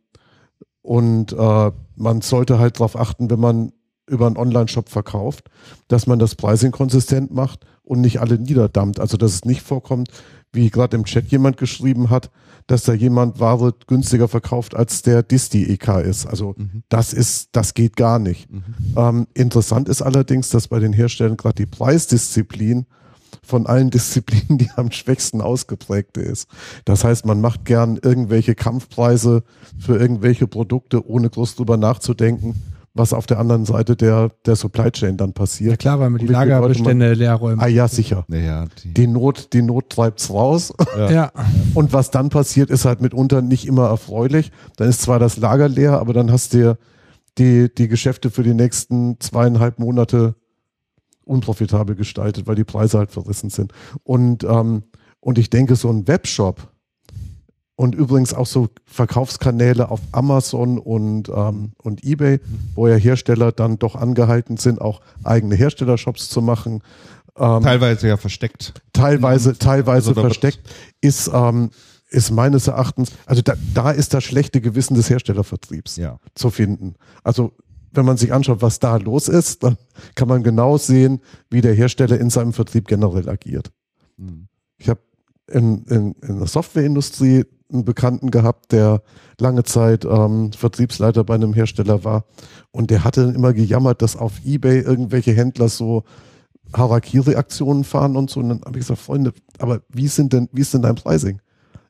und äh, man sollte halt darauf achten, wenn man über einen Online-Shop verkauft, dass man das Pricing konsistent macht und nicht alle niederdammt. Also dass es nicht vorkommt, wie gerade im Chat jemand geschrieben hat, dass da jemand Ware günstiger verkauft, als der Disti EK ist. Also Mhm. das ist, das geht gar nicht. Ähm, interessant ist allerdings, dass bei den Herstellern gerade die Preisdisziplin von allen Disziplinen die am schwächsten ausgeprägte ist. Das heißt, man macht gern irgendwelche Kampfpreise für irgendwelche Produkte, ohne groß drüber nachzudenken, was auf der anderen Seite der, der Supply Chain dann Ja passiert. klar, weil wir die Lagerbestände leer räumen. Ah ja, sicher. Ja, ja, die, Die Not, die Not treibt's raus. Ja. Und was dann passiert, ist halt mitunter nicht immer erfreulich. Dann ist zwar das Lager leer, aber dann hast du die, die Geschäfte für die nächsten zweieinhalb Monate unprofitabel gestaltet, weil die Preise halt verrissen sind. Und, ähm, und ich denke, so ein Webshop und übrigens auch so Verkaufskanäle auf Amazon und, ähm, und eBay, wo ja Hersteller dann doch angehalten sind, auch eigene Herstellershops zu machen. Ähm, teilweise ja versteckt. teilweise, teilweise Also versteckt, ist, ähm, ist meines Erachtens, also da, da ist das schlechte Gewissen des Herstellervertriebs Ja. zu finden. Also wenn man sich anschaut, was da los ist, dann kann man genau sehen, wie der Hersteller in seinem Vertrieb generell agiert. Mhm. Ich habe in, in, in der Softwareindustrie einen Bekannten gehabt, der lange Zeit ähm, Vertriebsleiter bei einem Hersteller war und der hatte dann immer gejammert, dass auf Ebay irgendwelche Händler so Harakiri-Aktionen fahren und so. Und dann habe ich gesagt, Freunde, aber wie sind denn, wie ist denn dein Pricing?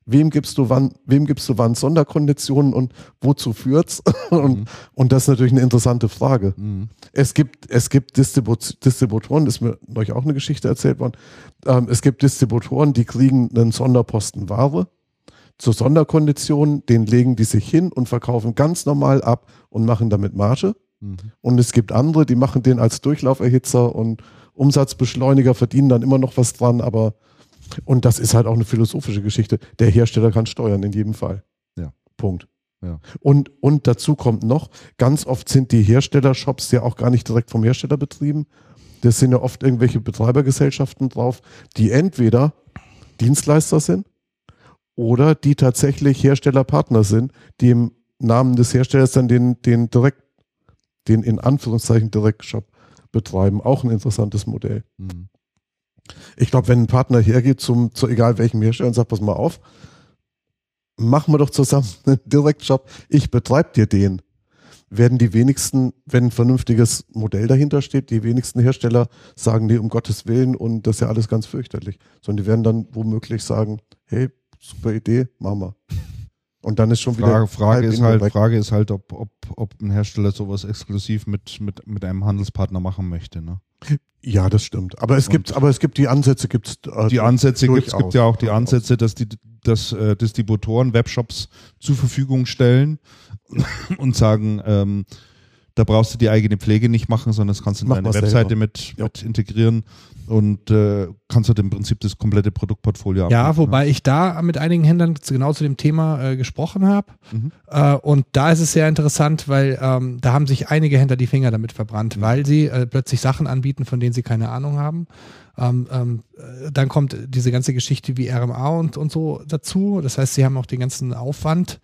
Wem gibst du wann, wem gibst du wann Sonderkonditionen und wozu führt's? und, und das ist natürlich eine interessante Frage. Mhm. Es gibt, es gibt Distribu Distributoren, ist mir euch auch eine Geschichte erzählt worden. Ähm, es gibt Distributoren, die kriegen einen Sonderposten Ware zur Sonderkondition, den legen die sich hin und verkaufen ganz normal ab und machen damit Marge. Mhm. Und es gibt andere, die machen den als Durchlauferhitzer und Umsatzbeschleuniger, verdienen dann immer noch was dran, aber und das ist halt auch eine philosophische Geschichte. Der Hersteller kann steuern in jedem Fall. Ja. Punkt. Ja. Und, und dazu kommt noch, ganz oft sind die Herstellershops ja auch gar nicht direkt vom Hersteller betrieben. Das sind ja oft irgendwelche Betreibergesellschaften drauf, die entweder Dienstleister sind oder die tatsächlich Herstellerpartner sind, die im Namen des Herstellers dann den, den direkt, den in Anführungszeichen Direktshop betreiben. Auch ein interessantes Modell. Mhm. Ich glaube, wenn ein Partner hergeht zum, zu egal welchem Hersteller und sagt, pass mal auf, machen wir doch zusammen einen Direktshop, ich betreibe dir den, werden die wenigsten, wenn ein vernünftiges Modell dahinter steht, die wenigsten Hersteller sagen, nee, um Gottes Willen und das ist ja alles ganz fürchterlich. Sondern die werden dann womöglich sagen, hey, super Idee, machen wir. Und dann ist schon wieder. Frage, Frage, halb ist halt. Frage ist halt, ob, ob, ob ein Hersteller sowas exklusiv mit, mit, mit einem Handelspartner machen möchte. Ne? Ja, das stimmt. Aber es gibt, aber es gibt die Ansätze, gibt's. Äh, Die Ansätze gibt es gibt ja auch die Ansätze, dass die dass äh, Distributoren Webshops zur Verfügung stellen und sagen, ähm, da brauchst du die eigene Pflege nicht machen, sondern das kannst du in Mach deine Webseite mit, Ja. mit integrieren und äh, kannst halt im Prinzip das komplette Produktportfolio Ja, wobei ich da mit einigen Händlern genau zu dem Thema äh, gesprochen habe. Mhm. Äh, und da ist es sehr interessant, weil ähm, da haben sich einige Händler die Finger damit verbrannt, weil sie äh, plötzlich Sachen anbieten, von denen sie keine Ahnung haben. Ähm, ähm, äh, dann kommt diese ganze Geschichte wie RMA und, und so dazu. Das heißt, sie haben auch den ganzen Aufwand.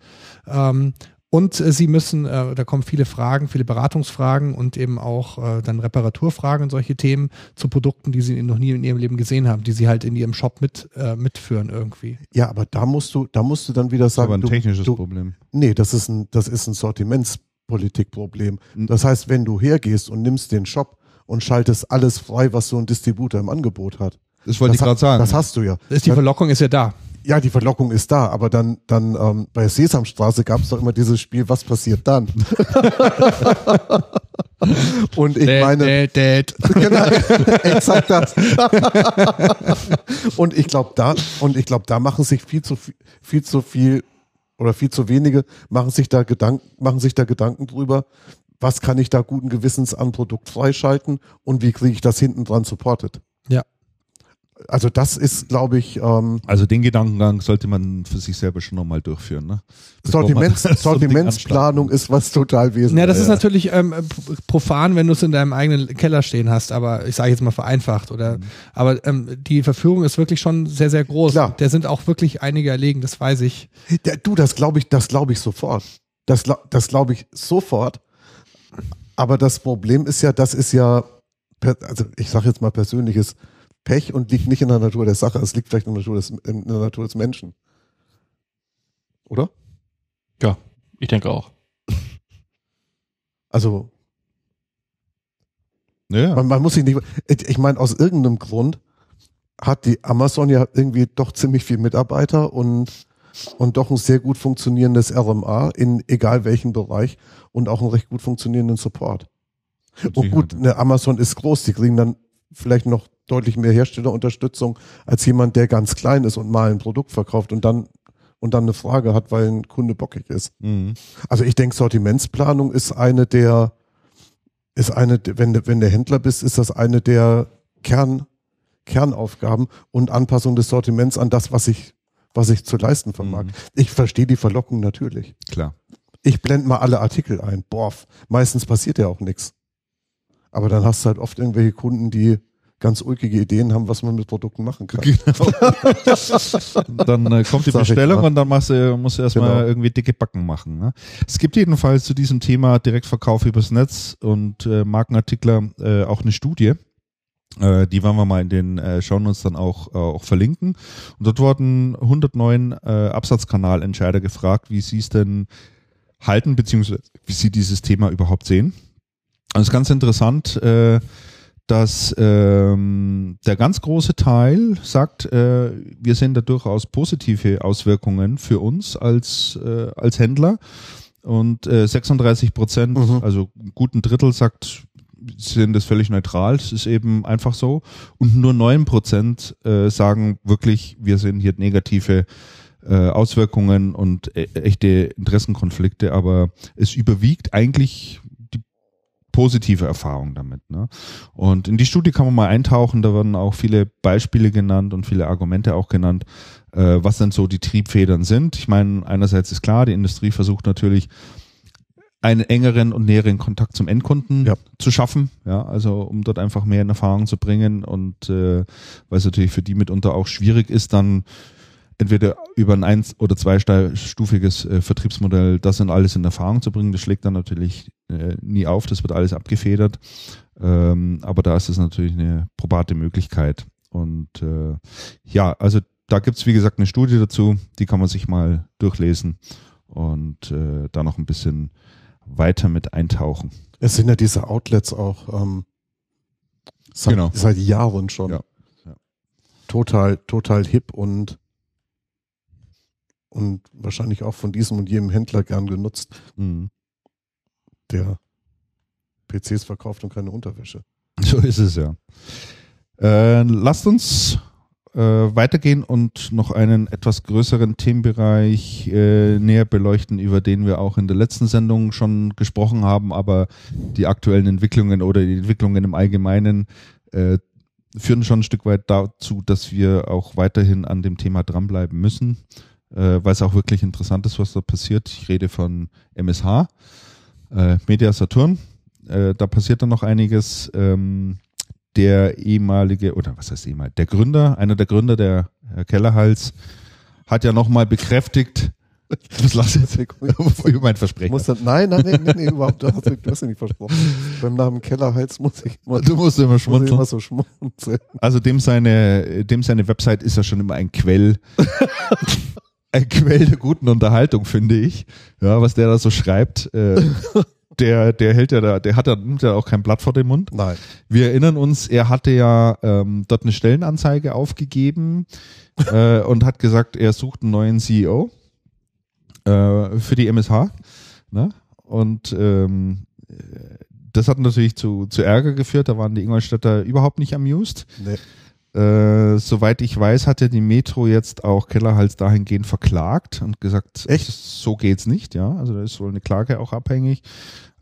Ähm, und äh, sie müssen, äh, da kommen viele Fragen, viele Beratungsfragen und eben auch äh, dann Reparaturfragen und solche Themen zu Produkten, die sie noch nie in ihrem Leben gesehen haben, die sie halt in ihrem Shop mit, äh, mitführen irgendwie. Ja, aber da musst du, da musst du dann wieder Das ist aber sagen, ein du, technisches du, Problem. Nee, das ist ein, das ist ein Sortimentspolitikproblem. Das heißt, wenn du hergehst und nimmst den Shop und schaltest alles frei, was so ein Distributor im Angebot hat. Das wollte ich das, gerade sagen. das hast du ja. Ist die Verlockung ist ja da. Ja, die Verlockung ist da, aber dann, dann ähm, bei Sesamstraße gab es doch immer dieses Spiel, was passiert dann? Und ich meine, Dad, Dad. genau, exakt das. und ich glaube da, und ich glaube, da machen sich viel zu viel, viel zu viel oder viel zu wenige machen sich da Gedanken, machen sich da Gedanken drüber, was kann ich da guten Gewissens an Produkt freischalten und wie kriege ich das hinten dran supported. Ja. Also das ist, glaube ich, ähm, Also den Gedankengang sollte man für sich selber schon nochmal durchführen. Ne? Sortiments, Sortimentsplanung ist was total wesentliches. Ja, das ist natürlich ähm, profan, wenn du es in deinem eigenen Keller stehen hast, aber ich sage jetzt mal vereinfacht oder aber ähm, die Verführung ist wirklich schon sehr, sehr groß. Klar. Der sind auch wirklich einige erlegen, das weiß ich. Ja, du, das glaube ich, das glaube ich sofort. Das, das glaube ich sofort. Aber das Problem ist ja, das ist ja, also ich sage jetzt mal persönliches Pech und liegt nicht in der Natur der Sache. Es liegt vielleicht in der Natur des, in der Natur des Menschen. Oder? Ja, ich denke auch. Also Ja, man, man muss sich nicht. Ich meine, aus irgendeinem Grund hat die Amazon ja irgendwie doch ziemlich viel Mitarbeiter und und doch ein sehr gut funktionierendes RMA in egal welchem Bereich und auch einen recht gut funktionierenden Support. Und gut, eine Amazon ist groß, die kriegen dann vielleicht noch deutlich mehr Herstellerunterstützung als jemand, der ganz klein ist und mal ein Produkt verkauft und dann und dann eine Frage hat, weil ein Kunde bockig ist. Mhm. Also ich denke, Sortimentsplanung ist eine der, ist eine, wenn du, wenn du Händler bist, ist das eine der Kern, Kernaufgaben und Anpassung des Sortiments an das, was ich, was ich zu leisten vermag. Mhm. Ich verstehe die Verlockung natürlich. Klar. Ich blende mal alle Artikel ein. Boah, meistens passiert ja auch nichts. Aber dann hast du halt oft irgendwelche Kunden, die ganz ulkige Ideen haben, was man mit Produkten machen kann. Dann äh, kommt die Sag Bestellung und dann machst du, musst du erstmal Genau. irgendwie dicke Backen machen. Ne? Es gibt jedenfalls zu diesem Thema Direktverkauf übers Netz und äh, Markenartikler äh, auch eine Studie. Äh, die werden wir mal in den äh, Shownotes dann auch, äh, auch verlinken. Und dort wurden 109 äh, Absatzkanalentscheider gefragt, wie sie es denn halten, beziehungsweise wie sie dieses Thema überhaupt sehen. Also es ist ganz interessant, äh, dass ähm, der ganz große Teil sagt, äh, wir sehen da durchaus positive Auswirkungen für uns als, äh, als Händler. Und äh, 36 Prozent, Mhm. also gut ein Drittel sagt, sehen das völlig neutral, es ist eben einfach so. Und nur 9 Prozent äh, sagen wirklich, wir sehen hier negative äh, Auswirkungen und e echte Interessenkonflikte, aber es überwiegt eigentlich positive Erfahrung damit. Ne? Und in die Studie kann man mal eintauchen, da werden auch viele Beispiele genannt und viele Argumente auch genannt, äh, was denn so die Triebfedern sind. Ich meine, einerseits ist klar, die Industrie versucht natürlich einen engeren und näheren Kontakt zum Endkunden Ja. zu schaffen, ja, also um dort einfach mehr in Erfahrung zu bringen und äh, weil es natürlich für die mitunter auch schwierig ist, dann entweder über ein eins- oder zweistufiges äh, Vertriebsmodell das in alles in Erfahrung zu bringen. Das schlägt dann natürlich äh, nie auf, das wird alles abgefedert. Ähm, aber da ist es natürlich eine probate Möglichkeit. Und äh, ja, also da gibt's wie gesagt eine Studie dazu, die kann man sich mal durchlesen und äh, da noch ein bisschen weiter mit eintauchen. Es sind ja diese Outlets auch ähm, seit, Genau. seit Jahren schon. Ja. Ja. Total, total hip und und wahrscheinlich auch von diesem und jedem Händler gern genutzt, Mhm. der PCs verkauft und keine Unterwäsche. So ist es ja. Äh, lasst uns äh, weitergehen und noch einen etwas größeren Themenbereich äh, näher beleuchten, über den wir auch in der letzten Sendung schon gesprochen haben, aber die aktuellen Entwicklungen oder die Entwicklungen im Allgemeinen äh, führen schon ein Stück weit dazu, dass wir auch weiterhin an dem Thema dranbleiben müssen, äh, weil es auch wirklich interessant ist, was da passiert. Ich rede von MSH, äh, Media Saturn. Äh, da passiert dann noch einiges. Ähm, der ehemalige, oder was heißt ehemalig, der Gründer, einer der Gründer, der Herr Kellerhals, hat ja nochmal bekräftigt, was lass jetzt über mein Versprechen. Muss dann, nein, nein, nein, nein, nee, überhaupt, du hast, du hast ja nicht versprochen. Beim Namen Kellerhals muss ich immer, Du musst immer muss schmunzeln. immer so schmunzeln. Also dem seine, dem seine Website ist ja schon immer ein Quell, ein Quell der guten Unterhaltung, finde ich. Ja, was der da so schreibt. Äh, der, der hält ja da, der hat ja, nimmt ja auch kein Blatt vor den Mund. Nein. Wir erinnern uns, er hatte ja ähm, dort eine Stellenanzeige aufgegeben äh, und hat gesagt, er sucht einen neuen CEO äh, für die MSH. Ne? Und ähm, das hat natürlich zu, zu Ärger geführt. Da waren die Ingolstädter überhaupt nicht amused. Nee. Äh, soweit ich weiß, hat ja die Metro jetzt auch Kellerhals dahingehend verklagt und gesagt, Echt? so geht's nicht, ja. Also da ist wohl eine Klage auch abhängig,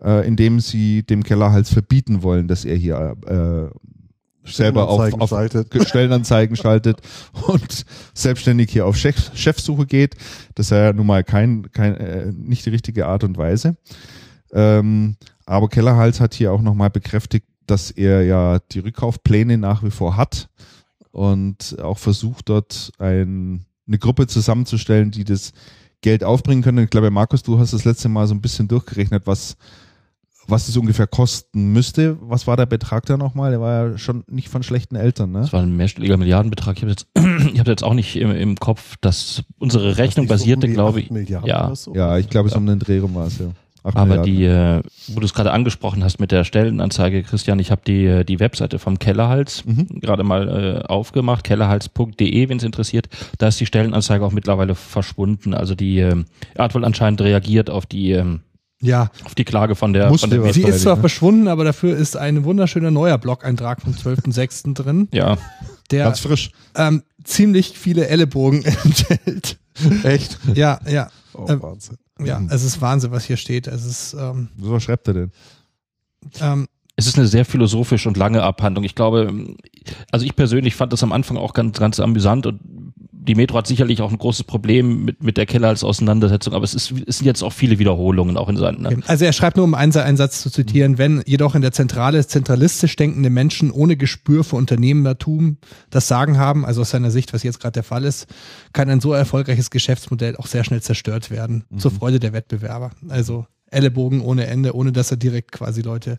äh, indem sie dem Kellerhals verbieten wollen, dass er hier äh, selber auf, Stellenanzeigen auf schaltet. Stellenanzeigen schaltet und selbstständig hier auf Chef, Chefsuche geht. Das ist ja nun mal kein, kein äh, nicht die richtige Art und Weise. Ähm, aber Kellerhals hat hier auch nochmal bekräftigt, dass er ja die Rückkaufpläne nach wie vor hat und auch versucht dort ein, eine Gruppe zusammenzustellen, die das Geld aufbringen können. Ich glaube, Markus, du hast das letzte Mal so ein bisschen durchgerechnet, was, was es ungefähr kosten müsste. Was war der Betrag da nochmal? Der war ja schon nicht von schlechten Eltern, ne? Das war ein mehrstelliger Milliardenbetrag. Ich habe jetzt, ich habe jetzt auch nicht im, im Kopf, dass unsere Rechnung so basierte, um die glaube ich. Milliarden ja. oder so? Ja, ich glaube, so um den Dreh rum war es, ja. Acht Aber Milliarden. die, äh, wo du es gerade angesprochen hast mit der Stellenanzeige, Christian, ich habe die, äh, die Webseite vom Kellerhals Mhm. gerade mal äh, aufgemacht, kellerhals.de, wenn es interessiert. Da ist die Stellenanzeige auch mittlerweile verschwunden. Also die, ähm, er hat wohl anscheinend reagiert auf die, ähm, Ja, auf die Klage von der, Musste von der sie ist zwar ne? verschwunden, aber dafür ist ein wunderschöner neuer Blog-Eintrag vom 12.06. drin, ja, der Ganz frisch. ähm, ziemlich viele Ellenbogen enthält. Echt? Ja, ja, Oh, Ähm, Wahnsinn. Ja. Es ist Wahnsinn, was hier steht. Es ist, ähm, Was schreibt er denn? ähm, es ist eine sehr philosophische und lange Abhandlung. Ich glaube, also ich persönlich fand das am Anfang auch ganz, ganz amüsant und die Metro hat sicherlich auch ein großes Problem mit, mit der Keller als Auseinandersetzung, aber es, ist, es sind jetzt auch viele Wiederholungen auch in seinen. Ne? Also er schreibt nur, um einen Einsatz zu zitieren, wenn jedoch in der Zentrale zentralistisch denkende Menschen ohne Gespür für Unternehmertum das Sagen haben, also aus seiner Sicht, was jetzt gerade der Fall ist, kann ein so erfolgreiches Geschäftsmodell auch sehr schnell zerstört werden, zur Freude der Wettbewerber. Also Ellenbogen ohne Ende, ohne dass er direkt quasi Leute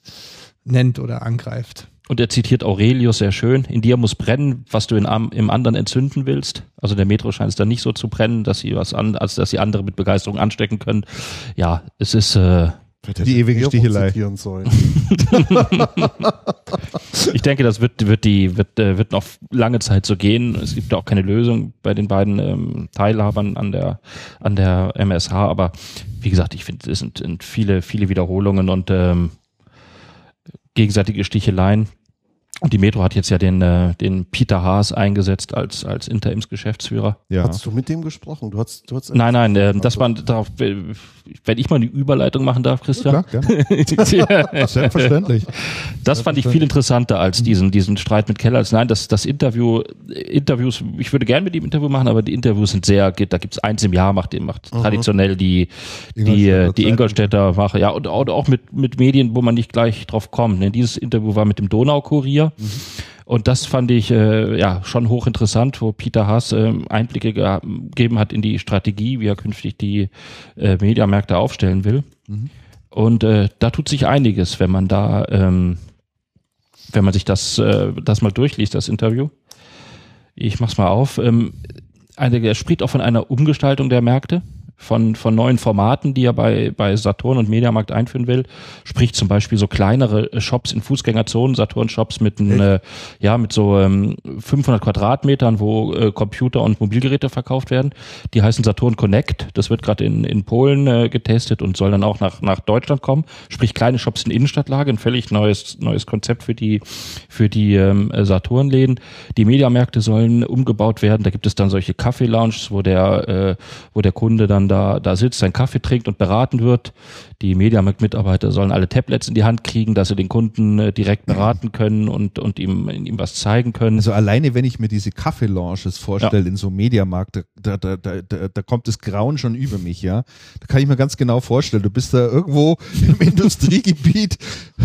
nennt oder angreift. Und er zitiert Aurelius sehr schön. In dir muss brennen, was du in, im anderen entzünden willst. Also der Metro scheint es dann nicht so zu brennen, dass sie was an, als dass sie andere mit Begeisterung anstecken können. Ja, es ist, äh, Die ewige Stichelei. ich denke, das wird, wird die, wird, äh, wird noch lange Zeit so gehen. Es gibt auch keine Lösung bei den beiden ähm, Teilhabern an der, an der MSH. Aber wie gesagt, ich finde, es sind, sind viele, viele Wiederholungen und ähm, gegenseitige Sticheleien. Und die Metro hat jetzt ja den, äh, den Peter Haas eingesetzt als, als Interimsgeschäftsführer. Ja. Hast du mit dem gesprochen? Du hast, du hast Nein, nein, äh, das Also- war darauf, wenn ich mal eine Überleitung machen darf, Christian. Klar, gerne. Selbstverständlich. Das fand ich viel interessanter als diesen, diesen Streit mit Keller. Nein, das, das Interview, Interviews, ich würde gerne mit ihm Interview machen, aber die Interviews sind sehr, da gibt's eins im Jahr, macht, macht traditionell die, die, äh, die Ingolstädter Mache, ja, und, und auch mit, mit Medien, wo man nicht gleich drauf kommt. Ne? Dieses Interview war mit dem Donaukurier. Und das fand ich äh, ja schon hochinteressant, wo Peter Haas ähm, Einblicke gegeben hat in die Strategie, wie er künftig die äh, Mediamärkte aufstellen will. Und äh, da tut sich einiges, wenn man da, ähm, wenn man sich das, äh, das mal durchliest, das Interview. Ich mach's mal auf. Ähm, eine, er spricht auch von einer Umgestaltung der Märkte, von, von neuen Formaten, die er bei, bei Saturn und Mediamarkt einführen will. Sprich zum Beispiel so kleinere äh, Shops in Fußgängerzonen, Saturn-Shops mit, ein, äh, ja, mit so ähm, 500 Quadratmetern, wo äh, Computer und Mobilgeräte verkauft werden. Die heißen Saturn Connect. Das wird gerade in, in Polen äh, getestet und soll dann auch nach, nach Deutschland kommen. Sprich kleine Shops in Innenstadtlage, ein völlig neues, neues Konzept für die, für die ähm, Saturn-Läden. Die Mediamärkte sollen umgebaut werden. Da gibt es dann solche Kaffee-Lounges, wo der, äh, wo der Kunde dann da, da sitzt, seinen Kaffee trinkt und beraten wird. Die Mediamarkt-Mitarbeiter sollen alle Tablets in die Hand kriegen, dass sie den Kunden äh, direkt beraten können und, und ihm, ihm was zeigen können. Also alleine, wenn ich mir diese Kaffee-Launches vorstelle in so einem Mediamarkt, da, da, da, da, da kommt das Grauen schon über mich, ja. Da kann ich mir ganz genau vorstellen, du bist da irgendwo im Industriegebiet,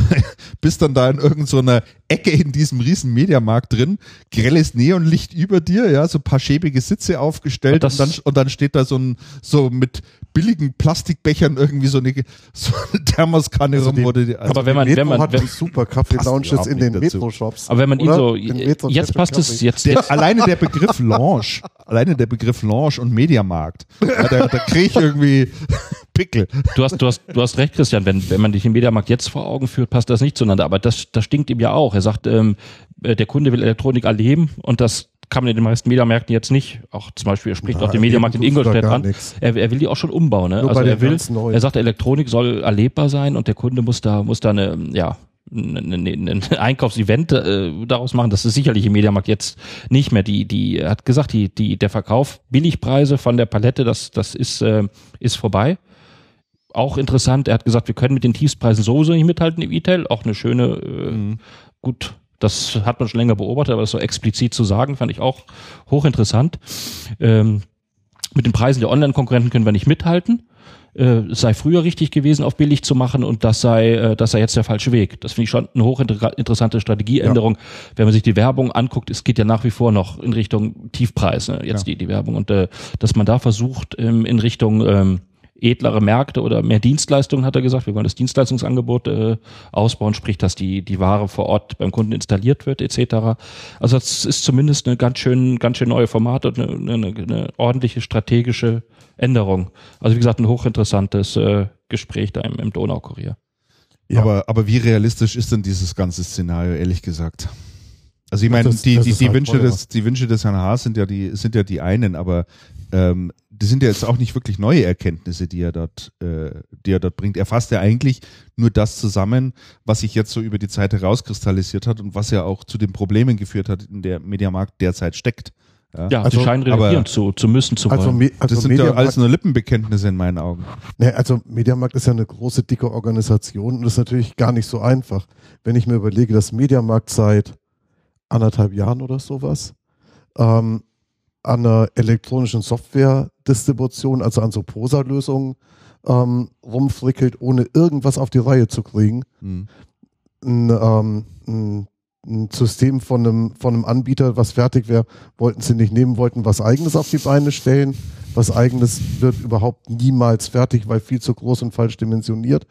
bist dann da in irgendeiner so einer Ecke in diesem riesen Mediamarkt drin, grelles Neonlicht über dir, ja, so ein paar schäbige Sitze aufgestellt Und und, dann, und dann steht da so ein, so mit billigen Plastikbechern irgendwie so eine, so eine Thermoskanne rum, wo du die- also aber wenn man, Metro wenn man, hat wenn, super Kaffee-Lounges überhaupt in den. Metro-Shops. aber wenn man ihn so, jetzt passt es, Kaffee. jetzt, Der, jetzt alleine der Begriff Lounge, alleine der Begriff Lounge und Mediamarkt, ja, da, da kriege ich irgendwie Pickel. Du hast, du hast, du hast recht, Christian. Wenn, wenn man dich im Mediamarkt jetzt vor Augen führt, passt das nicht zueinander. Aber das, das stinkt ihm ja auch. Er sagt, ähm, äh, der Kunde will Elektronik erleben und das kann man in den meisten Mediamärkten jetzt nicht. Auch zum Beispiel, er spricht Na, auch den Mediamarkt in Ingolstadt an. Er, er will die auch schon umbauen. Ne? Nur Also er will, er sagt, Elektronik soll erlebbar sein und der Kunde muss da, muss da eine, ja, ein, ein, ein Einkaufsevent äh, daraus machen. Das ist sicherlich im Mediamarkt jetzt nicht mehr. Die, die, er hat gesagt, die, die, der Verkauf Billigpreise von der Palette, das, das ist, äh, ist vorbei. Auch interessant, er hat gesagt, wir können mit den Tiefspreisen sowieso nicht mithalten im E-Tail. Auch eine schöne, äh, gut, das hat man schon länger beobachtet, aber das so explizit zu sagen, fand ich auch hochinteressant. Ähm, mit den Preisen der Online-Konkurrenten können wir nicht mithalten. Äh, es sei früher richtig gewesen, auf billig zu machen und das sei, äh, das sei jetzt der falsche Weg. Das finde ich schon eine hochinteressante Strategieänderung. Wenn man sich die Werbung anguckt, es geht ja nach wie vor noch in Richtung Tiefpreis, ne, jetzt Ja. die, die Werbung. Und äh, dass man da versucht, ähm, in Richtung ähm, edlere Märkte oder mehr Dienstleistungen, hat er gesagt. Wir wollen das Dienstleistungsangebot äh, ausbauen, sprich, dass die, die Ware vor Ort beim Kunden installiert wird, etc. Also das ist zumindest eine ganz schön, ganz schön neue Format und eine, eine, eine ordentliche strategische Änderung. Also wie gesagt, ein hochinteressantes äh, Gespräch da im, im Donaukurier. Ja. Aber, aber wie realistisch ist denn dieses ganze Szenario, ehrlich gesagt? Also ich meine, die, die, die, halt Wünsche des, die Wünsche des Herrn Haas sind ja die, sind ja die einen, aber ähm, die sind ja jetzt auch nicht wirklich neue Erkenntnisse, die er dort, äh, die er dort bringt. Er fasst ja eigentlich nur das zusammen, was sich jetzt so über die Zeit herauskristallisiert hat und was ja auch zu den Problemen geführt hat, in der Mediamarkt derzeit steckt. Ja, Also, sie scheinen aber- reagieren zu, zu müssen, zu Also, wollen. Also Das sind ja Mediamarkt- alles nur Lippenbekenntnisse in meinen Augen. Ne, also Mediamarkt ist ja eine große, dicke Organisation und das ist natürlich gar nicht so einfach. Wenn ich mir überlege, dass Mediamarkt seit anderthalb Jahren oder sowas ähm, an einer elektronischen Software-Distribution, also an so POSA-Lösungen ähm, rumfrickelt, ohne irgendwas auf die Reihe zu kriegen. Hm. Ein, ähm, ein, ein System von einem, von einem Anbieter, was fertig wäre, wollten sie nicht nehmen, wollten was eigenes auf die Beine stellen. Was eigenes wird überhaupt niemals fertig, weil viel zu groß und falsch dimensioniert.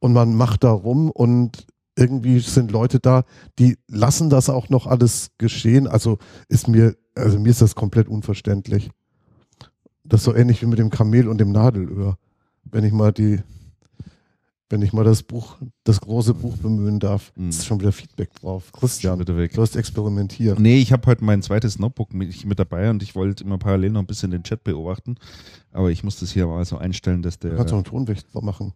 Und man macht da rum und irgendwie sind Leute da, die lassen das auch noch alles geschehen. Also ist mir, also mir ist das komplett unverständlich. Das ist so ähnlich wie mit dem Kamel und dem Nadelöhr. Wenn ich mal die, wenn ich mal das Buch, das große Buch bemühen darf, Mhm. ist schon wieder Feedback drauf. Christian, Bitte weg. du hast experimentiert. Nee, ich habe heute mein zweites Notebook mit, mit dabei und ich wollte immer parallel noch ein bisschen den Chat beobachten. Aber ich muss das hier mal so einstellen, dass Du kannst der. doch einen Tonwächter machen.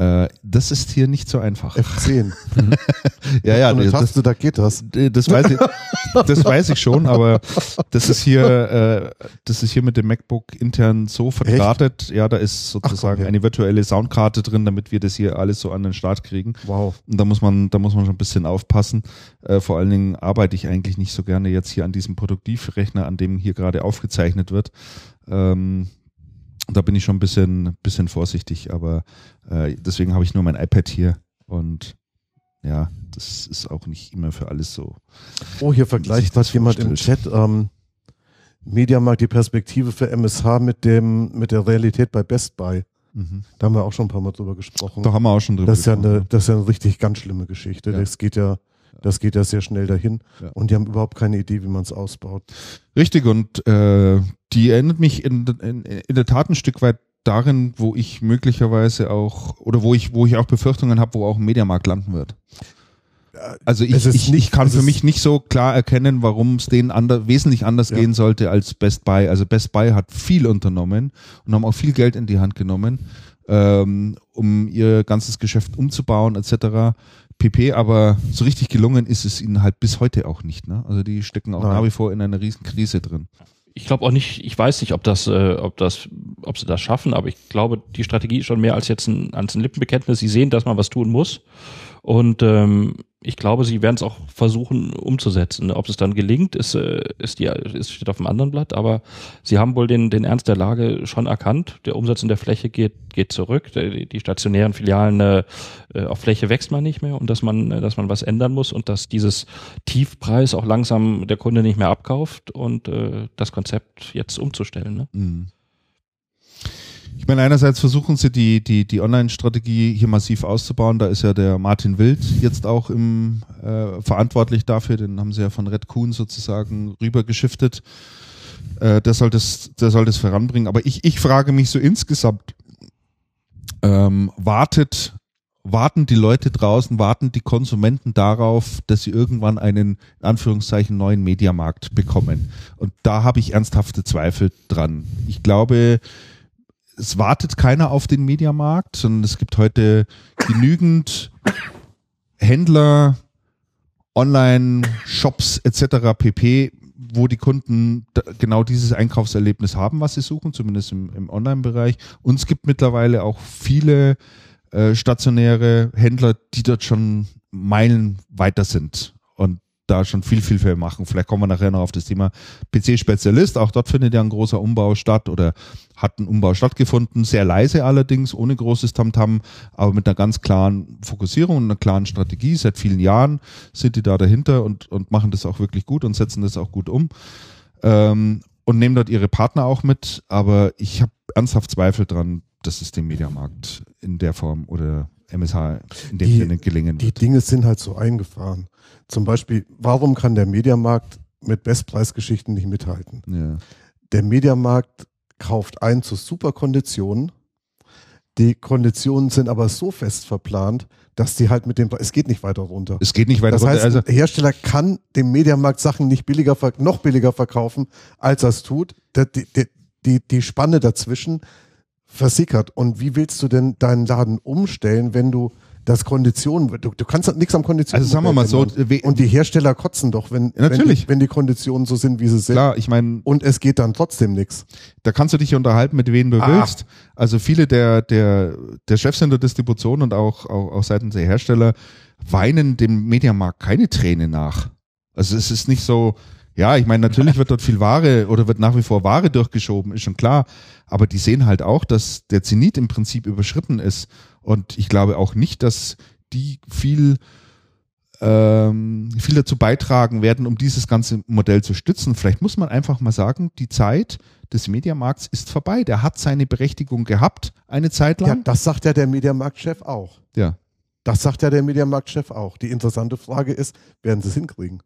Äh, das ist hier nicht so einfach. F10. Ja, ja, eine das, Taste, da geht das. das, weiß ich, das weiß ich schon, aber das ist hier, äh, das ist hier mit dem MacBook intern so verdrahtet. Ja, da ist sozusagen her. eine virtuelle Soundkarte drin, damit wir das hier alles so an den Start kriegen. Wow. Und da muss man, da muss man schon ein bisschen aufpassen. Äh, vor allen Dingen arbeite ich eigentlich nicht so gerne jetzt hier an diesem Produktivrechner, an dem hier gerade aufgezeichnet wird. Ähm, da bin ich schon ein bisschen, bisschen vorsichtig, aber äh, deswegen habe ich nur mein iPad hier und ja, das ist auch nicht immer für alles so. Oh, hier vergleicht was jemand im. Chat. Ähm, Mediamarkt die Perspektive für MSH mit dem mit der Realität bei Best Buy. Mhm. Da haben wir auch schon ein paar Mal drüber gesprochen. Da haben wir auch schon drüber das ist ja gesprochen. eine, das ist ja eine richtig ganz schlimme Geschichte. Ja. Das geht ja, das geht ja sehr schnell dahin. Ja. Und die haben überhaupt keine Idee, wie man es ausbaut. Richtig, und äh, die erinnert mich in, in, in der Tat ein Stück weit darin, wo ich möglicherweise auch, oder wo ich, wo ich auch Befürchtungen habe, wo auch ein Mediamarkt landen wird. Also ich, ich, ich nicht- kann für mich nicht so klar erkennen, warum es denen ander, wesentlich anders Ja. gehen sollte als Best Buy. Also Best Buy hat viel unternommen und haben auch viel Geld in die Hand genommen, ähm, um ihr ganzes Geschäft umzubauen etc. pp. Aber so richtig gelungen ist es ihnen halt bis heute auch nicht. Ne? Also die stecken auch Nein. nach wie vor in einer riesen Krise drin. Ich glaube auch nicht, ich weiß nicht, ob das, äh, ob das, ob sie das schaffen, aber ich glaube, die Strategie ist schon mehr als jetzt ein, als ein Lippenbekenntnis. Sie sehen, dass man was tun muss. Und ähm, ich glaube, sie werden es auch versuchen umzusetzen. Ob es dann gelingt, ist, äh, ist die, ist, steht auf dem anderen Blatt, aber sie haben wohl den, den Ernst der Lage schon erkannt. Der Umsatz in der Fläche geht, geht zurück. Die, die stationären Filialen äh, äh, auf Fläche wächst man nicht mehr und dass man, äh, dass man was ändern muss und dass dieses Tiefpreis auch langsam der Kunde nicht mehr abkauft und äh, das Konzept jetzt umzustellen. Ne? Mhm. Ich meine, einerseits versuchen sie die, die, die Online-Strategie hier massiv auszubauen. Da ist ja der Martin Wild jetzt auch im, äh, verantwortlich dafür. Den haben sie ja von Red Kuhn sozusagen rübergeschiftet. Äh, der, soll das, der soll das voranbringen. Aber ich, ich frage mich so insgesamt, ähm, wartet, warten die Leute draußen, warten die Konsumenten darauf, dass sie irgendwann einen, in Anführungszeichen, neuen Mediamarkt bekommen. Und da habe ich ernsthafte Zweifel dran. Ich glaube, es wartet keiner auf den Mediamarkt, sondern es gibt heute genügend Händler, Online-Shops etc. pp, wo die Kunden genau dieses Einkaufserlebnis haben, was sie suchen, zumindest im, im Online-Bereich. Und es gibt mittlerweile auch viele äh, stationäre Händler, die dort schon Meilen weiter sind und da schon viel, viel viel machen. Vielleicht kommen wir nachher noch auf das Thema PC-Spezialist. Auch dort findet ja ein großer Umbau statt oder hat ein Umbau stattgefunden. Sehr leise allerdings, ohne großes Tamtam, aber mit einer ganz klaren Fokussierung und einer klaren Strategie. Seit vielen Jahren sind die da dahinter und, und machen das auch wirklich gut und setzen das auch gut um. Ähm, und nehmen dort ihre Partner auch mit. Aber ich habe ernsthaft Zweifel dran, dass es dem Mediamarkt in der Form oder MSH in dem Die- Sinne gelingen Die wird. Dinge sind halt so eingefahren. Zum Beispiel, warum kann der Mediamarkt mit Bestpreisgeschichten nicht mithalten? Ja. Der Mediamarkt kauft ein zu super Konditionen. Die Konditionen sind aber so fest verplant, dass die halt mit dem, es geht nicht weiter runter. Es geht nicht weiter Das runter. heißt, Also, der Hersteller kann dem Mediamarkt Sachen nicht billiger, noch billiger verkaufen, als er es tut. Die, die, die, die Spanne dazwischen versickert. Und wie willst du denn deinen Laden umstellen, wenn du das Konditionen, du, du kannst nichts am Konditionen. Also sagen wir mal so, Und die Hersteller kotzen doch, wenn, natürlich. wenn, die, wenn die Konditionen so sind, wie sie sind. klar, ich meine, Und es geht dann trotzdem nichts. da kannst du dich unterhalten, mit wem du Ah. willst. Also viele der, der, der Chefs in der Distribution und auch, auch, auch seitens der Hersteller weinen dem Mediamarkt keine Träne nach. Also es ist nicht so, ja, ich meine, natürlich wird dort viel Ware oder wird nach wie vor Ware durchgeschoben, ist schon klar. Aber die sehen halt auch, dass der Zenit im Prinzip überschritten ist. Und ich glaube auch nicht, dass die viel, ähm, viel dazu beitragen werden, um dieses ganze Modell zu stützen. Vielleicht muss man einfach mal sagen, die Zeit des Mediamarkts ist vorbei. Der hat seine Berechtigung gehabt, eine Zeit Ja, lang. das sagt ja der Mediamarktchef auch. Ja. Das sagt ja der Mediamarktchef auch. Die interessante Frage ist, werden sie es hinkriegen?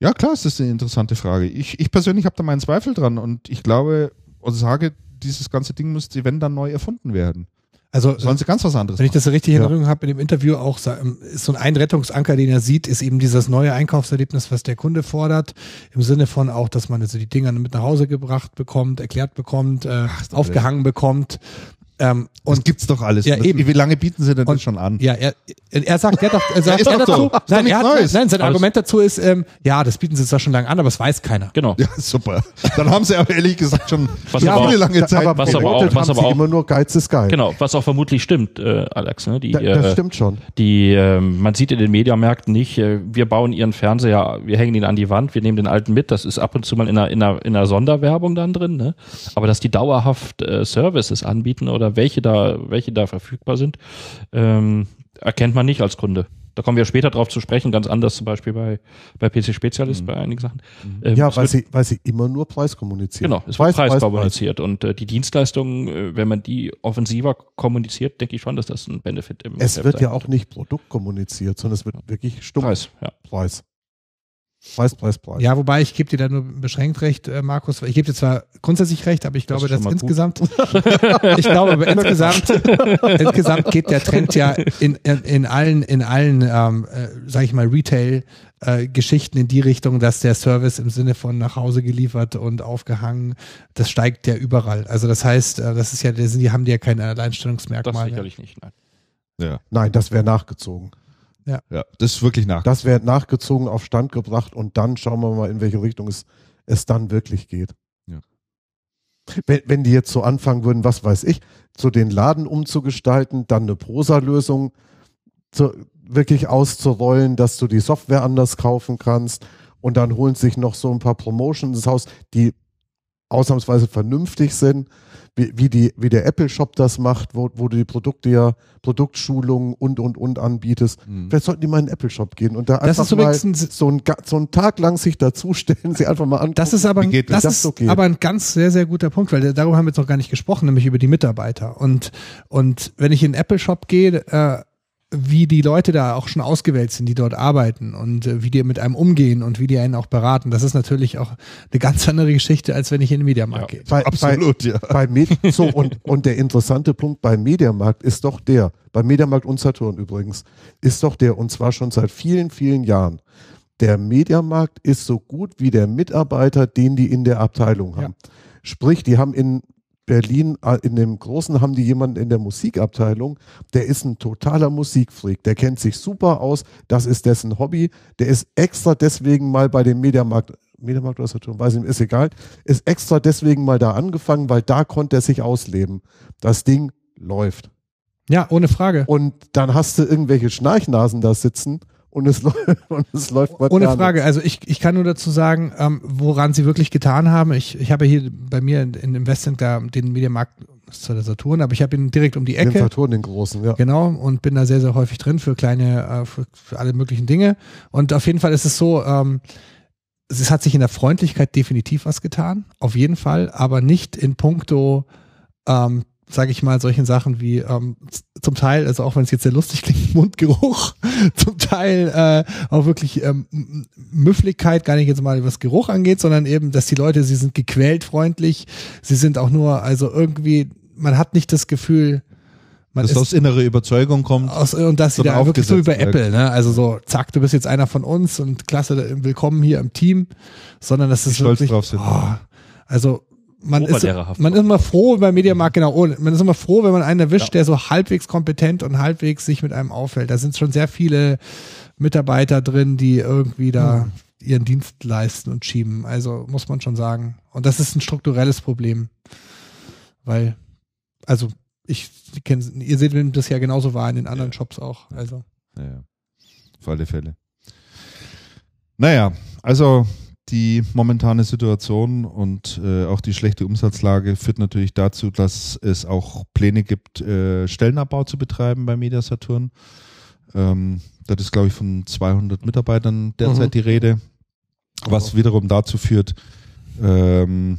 Ja, klar, ist das eine interessante Frage. Ich, ich persönlich habe da meinen Zweifel dran und ich glaube und sage, dieses ganze Ding müsste, wenn dann neu erfunden werden. Also Sollen sie ganz was anderes Wenn ich machen. das so richtig in Ja. Erinnerung habe, in dem Interview auch, ähm, ist so ein Rettungsanker, den er sieht, ist eben dieses neue Einkaufserlebnis, was der Kunde fordert. Im Sinne von auch, dass man also die Dinger mit nach Hause gebracht bekommt, erklärt bekommt, äh, doch aufgehangen bekommt. Ähm, Das und gibt's doch alles. Ja, eben. Wie lange bieten sie denn Und- das schon an? ja, er, er sagt, er, hat doch, er sagt er doch dazu, so. Nein, er hat, Neues. nein, sein Alles- Argument dazu ist, ähm, ja, das bieten sie zwar schon lange an, aber es weiß keiner. Genau. Ja, super. Dann haben sie aber ehrlich gesagt schon Was viele auch- lange Zeit. aber was aber auch- was haben aber auch- immer nur Geiz ist geil. Genau, was auch vermutlich stimmt, äh, Alex. Ne? Die, Da, das äh, stimmt schon. die äh, man sieht in den Mediamärkten nicht, äh, wir bauen ihren Fernseher, wir hängen ihn an die Wand, wir nehmen den alten mit, das ist ab und zu mal in einer, in einer, in einer Sonderwerbung dann drin, ne? aber dass die dauerhaft äh, Services anbieten oder welche da, welche da verfügbar sind, ähm, erkennt man nicht als Kunde. Da kommen wir später drauf zu sprechen, ganz anders zum Beispiel bei, bei PC Spezialist, bei einigen Sachen. Ähm, Ja, weil wird- sie, weil sie immer nur Preis kommunizieren. Genau, es Preis, wird Preis, Preis, kommuniziert und äh, die Dienstleistungen, äh, wenn man die offensiver kommuniziert, denke ich schon, dass das ein Benefit im Es Geschäft wird ja auch nicht Produkt kommuniziert, sondern es wird wirklich stumpf Preis, ja. Preis. Preis, Preis, Preis. Ja, wobei ich gebe dir da nur beschränkt recht, äh, Markus. Ich gebe dir zwar grundsätzlich recht, aber ich glaube, schon dass insgesamt, ich glaube, aber insgesamt, insgesamt geht der Trend ja in, in, in allen, in allen, ähm, äh, sag ich mal, Retail-Geschichten in die Richtung, dass der Service im Sinne von nach Hause geliefert und aufgehangen, das steigt ja überall. Also das heißt, äh, das ist ja, die haben die ja kein Das Alleinstellungsmerkmal. mehr. sicherlich nicht. Nein. ja, Nein, das wäre nachgezogen. Ja, das ist wirklich nach. Das wäre nachgezogen auf Stand gebracht und dann schauen wir mal, in welche Richtung es, es dann wirklich geht. Ja. Wenn, wenn die jetzt so anfangen würden, was weiß ich, so den Laden umzugestalten, dann eine Prosa-Lösung wirklich auszurollen, dass du die Software anders kaufen kannst und dann holen sich noch so ein paar Promotions ins Haus, die ausnahmsweise vernünftig sind, wie, wie, die, wie der Apple Shop das macht, wo, wo du die Produkte ja, Produktschulungen und und und anbietest. Hm. Vielleicht sollten die mal in den Apple Shop gehen und da Das einfach mal ein- so, ein, so einen Tag lang sich dazustellen, sie einfach mal angucken. Das ist aber, Wie geht das das? ist okay. aber ein ganz sehr, sehr guter Punkt, weil darüber haben wir jetzt noch gar nicht gesprochen, nämlich über die Mitarbeiter. Und, und wenn ich in den Apple Shop gehe, äh, wie die Leute da auch schon ausgewählt sind, die dort arbeiten und äh, wie die mit einem umgehen und wie die einen auch beraten. Das ist natürlich auch eine ganz andere Geschichte, als wenn ich in den Mediamarkt Ja. gehe. Bei, Absolut, bei, ja. Bei Med so, und, und der interessante Punkt beim Mediamarkt ist doch der, beim Mediamarkt und Saturn übrigens, ist doch der, und zwar schon seit vielen, vielen Jahren. Der Mediamarkt ist so gut wie der Mitarbeiter, den die in der Abteilung haben. Sprich, die haben in Berlin, äh, in dem Großen haben die jemanden in der Musikabteilung, der ist ein totaler Musikfreak, der kennt sich super aus, das ist dessen Hobby, der ist extra deswegen mal bei dem Mediamarkt, Mediamarkt oder Saturn, weiß ich nicht, ist egal, ist extra deswegen mal da angefangen, weil da konnte er sich ausleben. Das Ding läuft. Ja, ohne Frage. Und dann hast du irgendwelche Schnarchnasen da sitzen und es, läuft- und es läuft mal Ohne Frage. nichts. Also ich, ich kann nur dazu sagen, ähm, woran sie wirklich getan haben. Ich, ich habe hier bei mir in, in dem Westcenter den Mediamarkt, das ist zwar der Saturn, aber ich habe ihn direkt um die Den Ecke. Saturn, den großen, ja. Genau, und bin da sehr, sehr häufig drin für kleine, äh, für, für alle möglichen Dinge. Und auf jeden Fall ist es so, ähm, es hat sich in der Freundlichkeit definitiv was getan, auf jeden Fall, aber nicht in puncto, ähm, sage ich mal, solchen Sachen wie ähm, zum Teil, also auch wenn es jetzt sehr lustig klingt, Mundgeruch, zum Teil äh, auch wirklich ähm, Müffligkeit, gar nicht jetzt mal was Geruch angeht, sondern eben, dass die Leute, sie sind gequält freundlich, sie sind auch nur, also irgendwie, man hat nicht das Gefühl, man Dass aus innere Überzeugung kommt. aus, und dass sie da wirklich so aufgesetzt Apple, ne? Also so, zack, du bist jetzt einer von uns und klasse, willkommen hier im Team, sondern das ist stolz wirklich, drauf sind. oh, also man ist, man ist immer froh beim Mediamarkt, genau, oh, man ist immer froh, wenn man einen erwischt, der so halbwegs kompetent und halbwegs sich mit einem auffällt. Da sind schon sehr viele Mitarbeiter drin, die irgendwie da Hm. ihren Dienst leisten und schieben. Also muss man schon sagen. Und das ist ein strukturelles Problem. Weil, also ich kenne, ihr seht, wenn das ja genauso war in den anderen Shops auch. Also Ja, ja. Auf alle Fälle. Naja, also die momentane Situation und äh, auch die schlechte Umsatzlage führt natürlich dazu, dass es auch Pläne gibt, äh, Stellenabbau zu betreiben bei Media Saturn. Ähm, das ist, glaube ich, von 200 Mitarbeitern derzeit Mhm. die Rede, was wiederum dazu führt, ähm,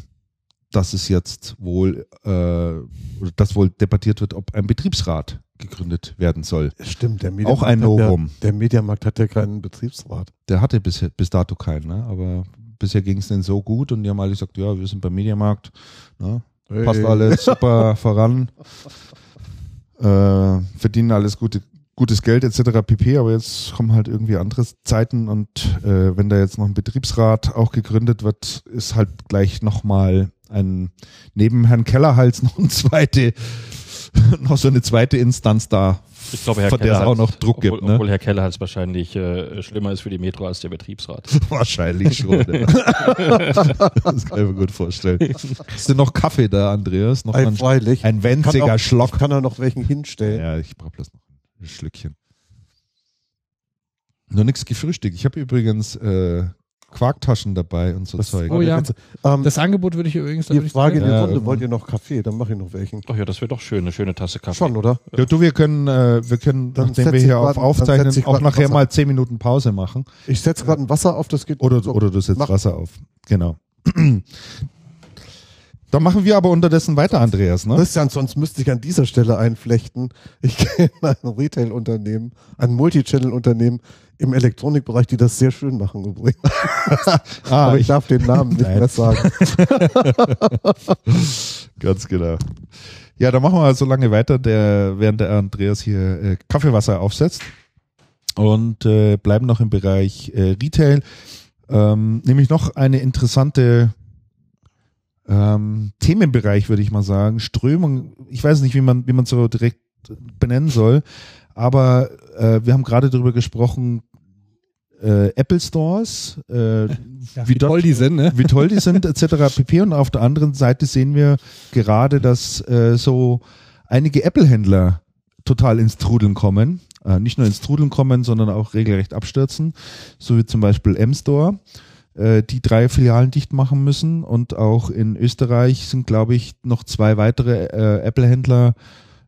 dass es jetzt wohl, äh, oder dass wohl debattiert wird, ob ein Betriebsrat gegründet werden soll. Stimmt, der Auch ein hat ja, Novum. Der Mediamarkt hat ja keinen Betriebsrat. Der hatte bis, bis dato keinen, ne? aber bisher ging es denen so gut und die haben alle gesagt, ja, wir sind beim Mediamarkt, ne? passt Hey. alles super voran, äh, verdienen alles gute, gutes Geld etc. pp. Aber jetzt kommen halt irgendwie andere Zeiten und äh, wenn da jetzt noch ein Betriebsrat auch gegründet wird, ist halt gleich nochmal ein, neben Herrn Kellerhals noch ein zweite, noch so eine zweite Instanz da, Ich glaube, Herr von der Keller es auch noch Druck obwohl, gibt. Ne? Obwohl Herr Keller halt wahrscheinlich äh, schlimmer ist für die Metro als der Betriebsrat. Wahrscheinlich schon. Ja. das kann ich mir gut vorstellen. Ist denn noch Kaffee da, Andreas? Noch Ei, ein, freilich. ein Kann winziger auch- Schlock. Kann er noch welchen hinstellen? Ja, ich brauche bloß noch ein Schlückchen. Nur nichts gefrühstückt. Ich habe übrigens äh, Quarktaschen dabei und so Das- Zeug. Oh ja. Ähm, das Angebot würde ich übrigens da die würde ich Frage in die Ja, Runde, irgendwann. wollt ihr noch Kaffee? Dann mache ich noch welchen. Ach ja, das wäre doch schön, eine schöne Tasse Kaffee. Schon, oder? Ja, du, wir können, äh, wir können, Dann nachdem wir hier auf aufzeichnen, auch grad nachher mal zehn Minuten Pause machen. Ich setze gerade ein Wasser auf, das geht. Oder, so. oder du setzt Mach. Wasser auf. Genau. Dann machen wir aber unterdessen weiter, Andreas. Ne? Christian, sonst müsste ich an dieser Stelle einflechten. Ich kenne ein Retail-Unternehmen, ein Multichannel-Unternehmen im Elektronikbereich, die das sehr schön machen übrigens. Ah, Aber ich ich, darf den Namen nicht Nein. mehr sagen. ganz genau. Ja, dann machen wir so lange weiter, der, während der Andreas hier äh, Kaffeewasser aufsetzt. Und äh, bleiben noch im Bereich äh, Retail. Ähm, nämlich noch eine interessante ähm, Themenbereich, würde ich mal sagen. Strömung, ich weiß nicht, wie man, wie man so direkt benennen soll, aber äh, wir haben gerade darüber gesprochen, äh, Apple Stores, äh, ja, wie wie dort- toll die sind, ne? wie toll die sind etc. pp. Und auf der anderen Seite sehen wir gerade, dass äh, so einige Apple-Händler total ins Trudeln kommen. Äh, nicht nur ins Trudeln kommen, sondern auch regelrecht abstürzen. So wie zum Beispiel M-Store, die drei Filialen dicht machen müssen. Und auch in Österreich sind, glaube ich, noch zwei weitere äh, Apple-Händler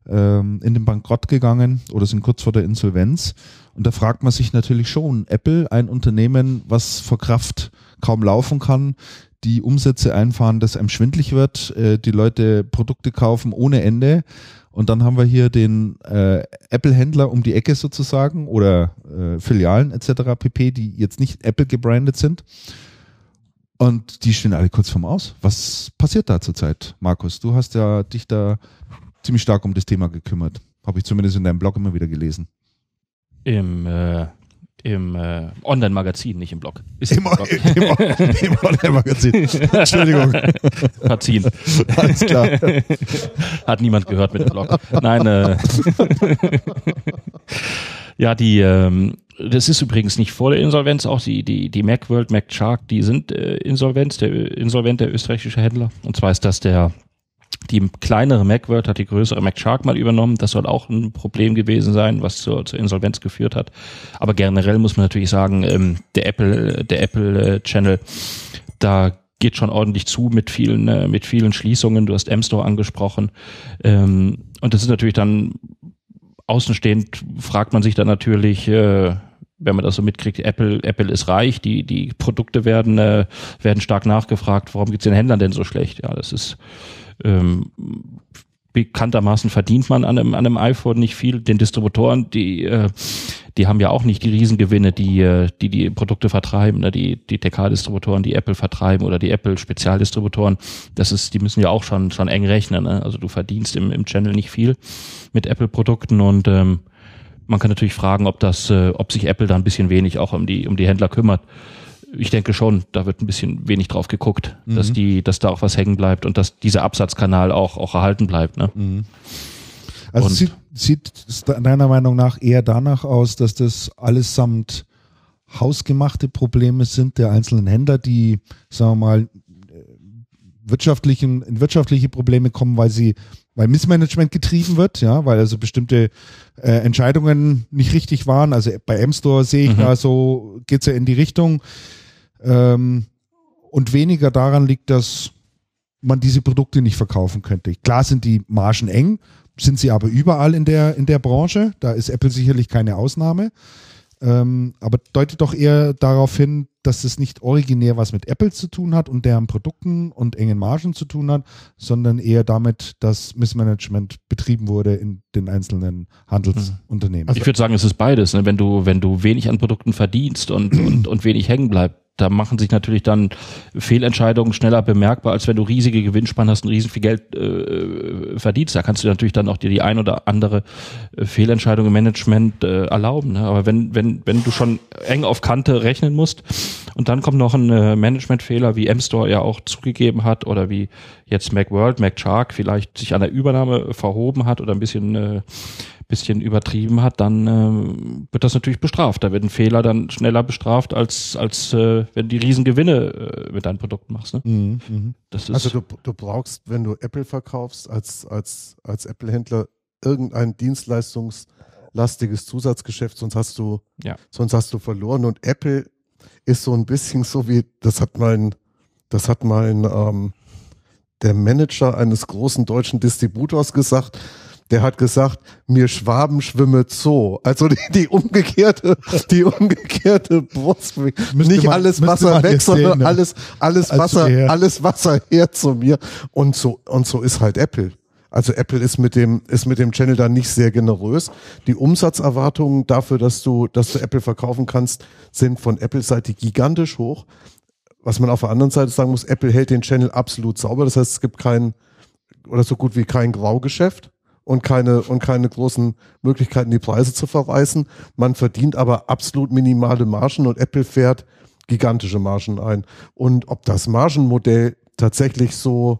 ähm, in den Bankrott gegangen oder sind kurz vor der Insolvenz. Und da fragt man sich natürlich schon, Apple, ein Unternehmen, was vor Kraft kaum laufen kann, die Umsätze einfahren, dass einem schwindlig wird, äh, die Leute Produkte kaufen ohne Ende Und dann haben wir hier den äh, Apple-Händler um die Ecke sozusagen oder äh, Filialen etc. pp, die jetzt nicht Apple gebrandet sind. Und die stehen alle kurz vorm Aus. Was passiert da zurzeit, Markus? Du hast ja dich da ziemlich stark um das Thema gekümmert. Habe ich zumindest in deinem Blog immer wieder gelesen. Im, äh, im äh, Online-Magazin, nicht im Blog. Ist Im, Blog. im, im Online-Magazin. Entschuldigung. Verziehen. Alles klar. Hat niemand gehört mit dem Blog. Nein, äh, ja, die, ähm, das ist übrigens nicht vor der Insolvenz, auch die, die, die Macworld, MacShark, die sind äh, Insolvenz, der insolvent, der österreichische Händler. Und zwar ist das der, die kleinere Macworld hat die größere MacShark mal übernommen. Das soll auch ein Problem gewesen sein, was zur, zur Insolvenz geführt hat. Aber generell muss man natürlich sagen, ähm, der Apple, der Apple äh, Channel, da geht schon ordentlich zu mit vielen, äh, mit vielen Schließungen. Du hast M-Store angesprochen. Ähm, und das ist natürlich dann außenstehend fragt man sich dann natürlich, äh, wenn man das so mitkriegt, Apple, Apple ist reich, die, die Produkte werden, äh, werden stark nachgefragt, warum geht's den Händlern denn so schlecht? Ja, das ist ähm, bekanntermaßen verdient man an einem, an einem iPhone nicht viel. Den Distributoren, die, äh, die haben ja auch nicht die Riesengewinne, die äh, die, die Produkte vertreiben, ne? die, die TK-Distributoren, die Apple vertreiben oder die Apple-Spezialdistributoren. Das ist, die müssen ja auch schon, schon eng rechnen. Ne? Also du verdienst im, im Channel nicht viel mit Apple-Produkten und ähm, man kann natürlich fragen, ob das, äh, ob sich Apple da ein bisschen wenig auch um die, um die Händler kümmert. Ich denke schon, da wird ein bisschen wenig drauf geguckt, mhm. dass die, dass da auch was hängen bleibt und dass dieser Absatzkanal auch, auch erhalten bleibt. Ne? Mhm. Also sieht, sieht deiner Meinung nach eher danach aus, dass das allesamt hausgemachte Probleme sind der einzelnen Händler, die, sagen wir mal, wirtschaftlichen, in wirtschaftliche Probleme kommen, weil sie weil Missmanagement getrieben wird, ja, weil also bestimmte äh, Entscheidungen nicht richtig waren. Also bei M-Store sehe ich mhm. da so, geht's ja in die Richtung. Ähm, und weniger daran liegt, dass man diese Produkte nicht verkaufen könnte. Klar sind die Margen eng, sind sie aber überall in der, in der Branche. Da ist Apple sicherlich keine Ausnahme. Ähm, aber deutet doch eher darauf hin, dass es nicht originär was mit Apple zu tun hat und deren Produkten und engen Margen zu tun hat, sondern eher damit, dass Missmanagement betrieben wurde in den einzelnen Handelsunternehmen. Also ich würde sagen, es ist beides. Ne? Wenn du, wenn du wenig an Produkten verdienst und, und, und wenig hängen bleibt, da machen sich natürlich dann Fehlentscheidungen schneller bemerkbar, als wenn du riesige Gewinnspannen hast und riesen viel Geld äh, verdienst. Da kannst du natürlich dann auch dir die ein oder andere äh, Fehlentscheidung im Management äh, erlauben. Ne? Aber wenn, wenn, wenn du schon eng auf Kante rechnen musst und dann kommt noch ein äh, Managementfehler, wie M-Store ja auch zugegeben hat oder wie jetzt Macworld, MacShark vielleicht sich an der Übernahme verhoben hat oder ein bisschen äh, bisschen übertrieben hat, dann äh, wird das natürlich bestraft. Da werden Fehler dann schneller bestraft, als, als äh, wenn die Riesengewinne äh, mit deinem Produkt machst. Ne? Mhm, mh. das ist also du, du brauchst, wenn du Apple verkaufst, als, als, als Apple-Händler irgendein dienstleistungslastiges Zusatzgeschäft, sonst hast du, ja. sonst hast du verloren. Und Apple ist so ein bisschen so wie, das hat mein, das hat mein ähm, der Manager eines großen deutschen Distributors gesagt, der hat gesagt, mir Schwaben schwimme Zoo. Also die, die umgekehrte, die umgekehrte Brust. Nicht man, alles Wasser weg, sondern sehen, ne? alles, alles Wasser, her. alles Wasser her zu mir. Und so, und so ist halt Apple. Also Apple ist mit dem, ist mit dem Channel da nicht sehr generös. Die Umsatzerwartungen dafür, dass du, dass du Apple verkaufen kannst, sind von Apple-Seite gigantisch hoch. Was man auf der anderen Seite sagen muss, Apple hält den Channel absolut sauber. Das heißt, es gibt kein, oder so gut wie kein Graugeschäft und keine, und keine großen Möglichkeiten, die Preise zu verreißen. Man verdient aber absolut minimale Margen und Apple fährt gigantische Margen ein. Und ob das Margenmodell tatsächlich so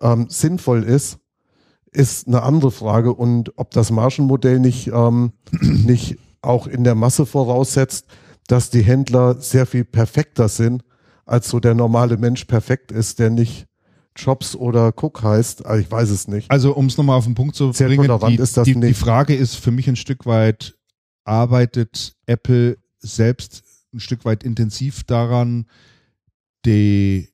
ähm, sinnvoll ist, ist eine andere Frage. Und ob das Margenmodell nicht, ähm, nicht auch in der Masse voraussetzt, dass die Händler sehr viel perfekter sind, als so der normale Mensch perfekt ist, der nicht Jobs oder Cook heißt, also ich weiß es nicht. Also um es nochmal auf den Punkt zu bringen, die, ist das die, nicht. die Frage ist für mich ein Stück weit, arbeitet Apple selbst ein Stück weit intensiv daran, die,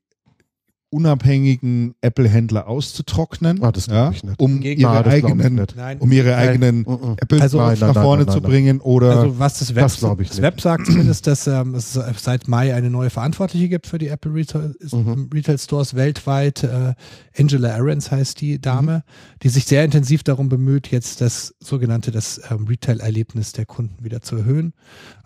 unabhängigen Apple-Händler auszutrocknen, Ah, ja, ich nicht. um Gegen- ihre Ah, eigenen. Nein. um ihre Nein. eigenen Mhm. Apple Also- Nein, nein, nach nein, vorne nein, zu nein. bringen oder Also was das Web, Das das. Web sagt zumindest, dass ähm, es seit Mai eine neue Verantwortliche gibt für die Apple Retail, Mhm. Retail Stores weltweit. Äh, Angela Ahrens heißt die Dame, Mhm. die sich sehr intensiv darum bemüht, jetzt das sogenannte das ähm, Retail-Erlebnis der Kunden wieder zu erhöhen.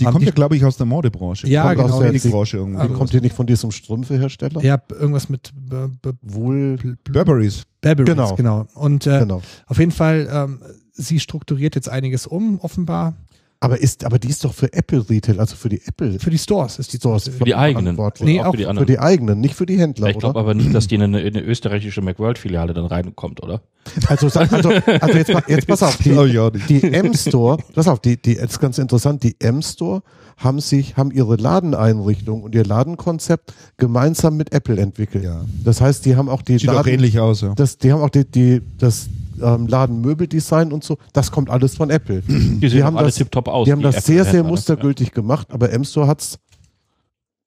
die Ähm, kommt die- ja, glaube ich, aus der Modebranche. Ja, kommt genau, Aus der die- Branche irgendwie. Also- Kommt ihr nicht von diesem Strümpfehersteller? Ja, irgendwas mit B B Wohl, B Burberrys. Burberrys, Genau. genau. Und äh, genau. auf jeden Fall, ähm, sie strukturiert jetzt einiges um, offenbar. Aber ist, aber die ist doch für Apple Retail, also für die Apple Für die Stores ist die Stores. Für die eigenen. Nee, auch auch für die Für anderen. die eigenen, nicht für die Händler, ich glaube aber nicht, dass die in eine, in eine österreichische Macworld-Filiale dann reinkommt, oder? Also, sag- also, also jetzt, jetzt pass auf, die, auch die M-Store, pass auf, die, die, jetzt ganz interessant, die M-Store haben sich, haben ihre Ladeneinrichtung und ihr Ladenkonzept gemeinsam mit Apple entwickelt. Ja. Das heißt, die haben auch die Sieht auch Laden, ähnlich aus, ja. das, die haben auch die, die, das ähm, Ladenmöbeldesign und so, das kommt alles von Apple. Die sehen haben das- tipptopp aus. Die haben das sehr, sehr ne? mustergültig gemacht, aber M-Store hat's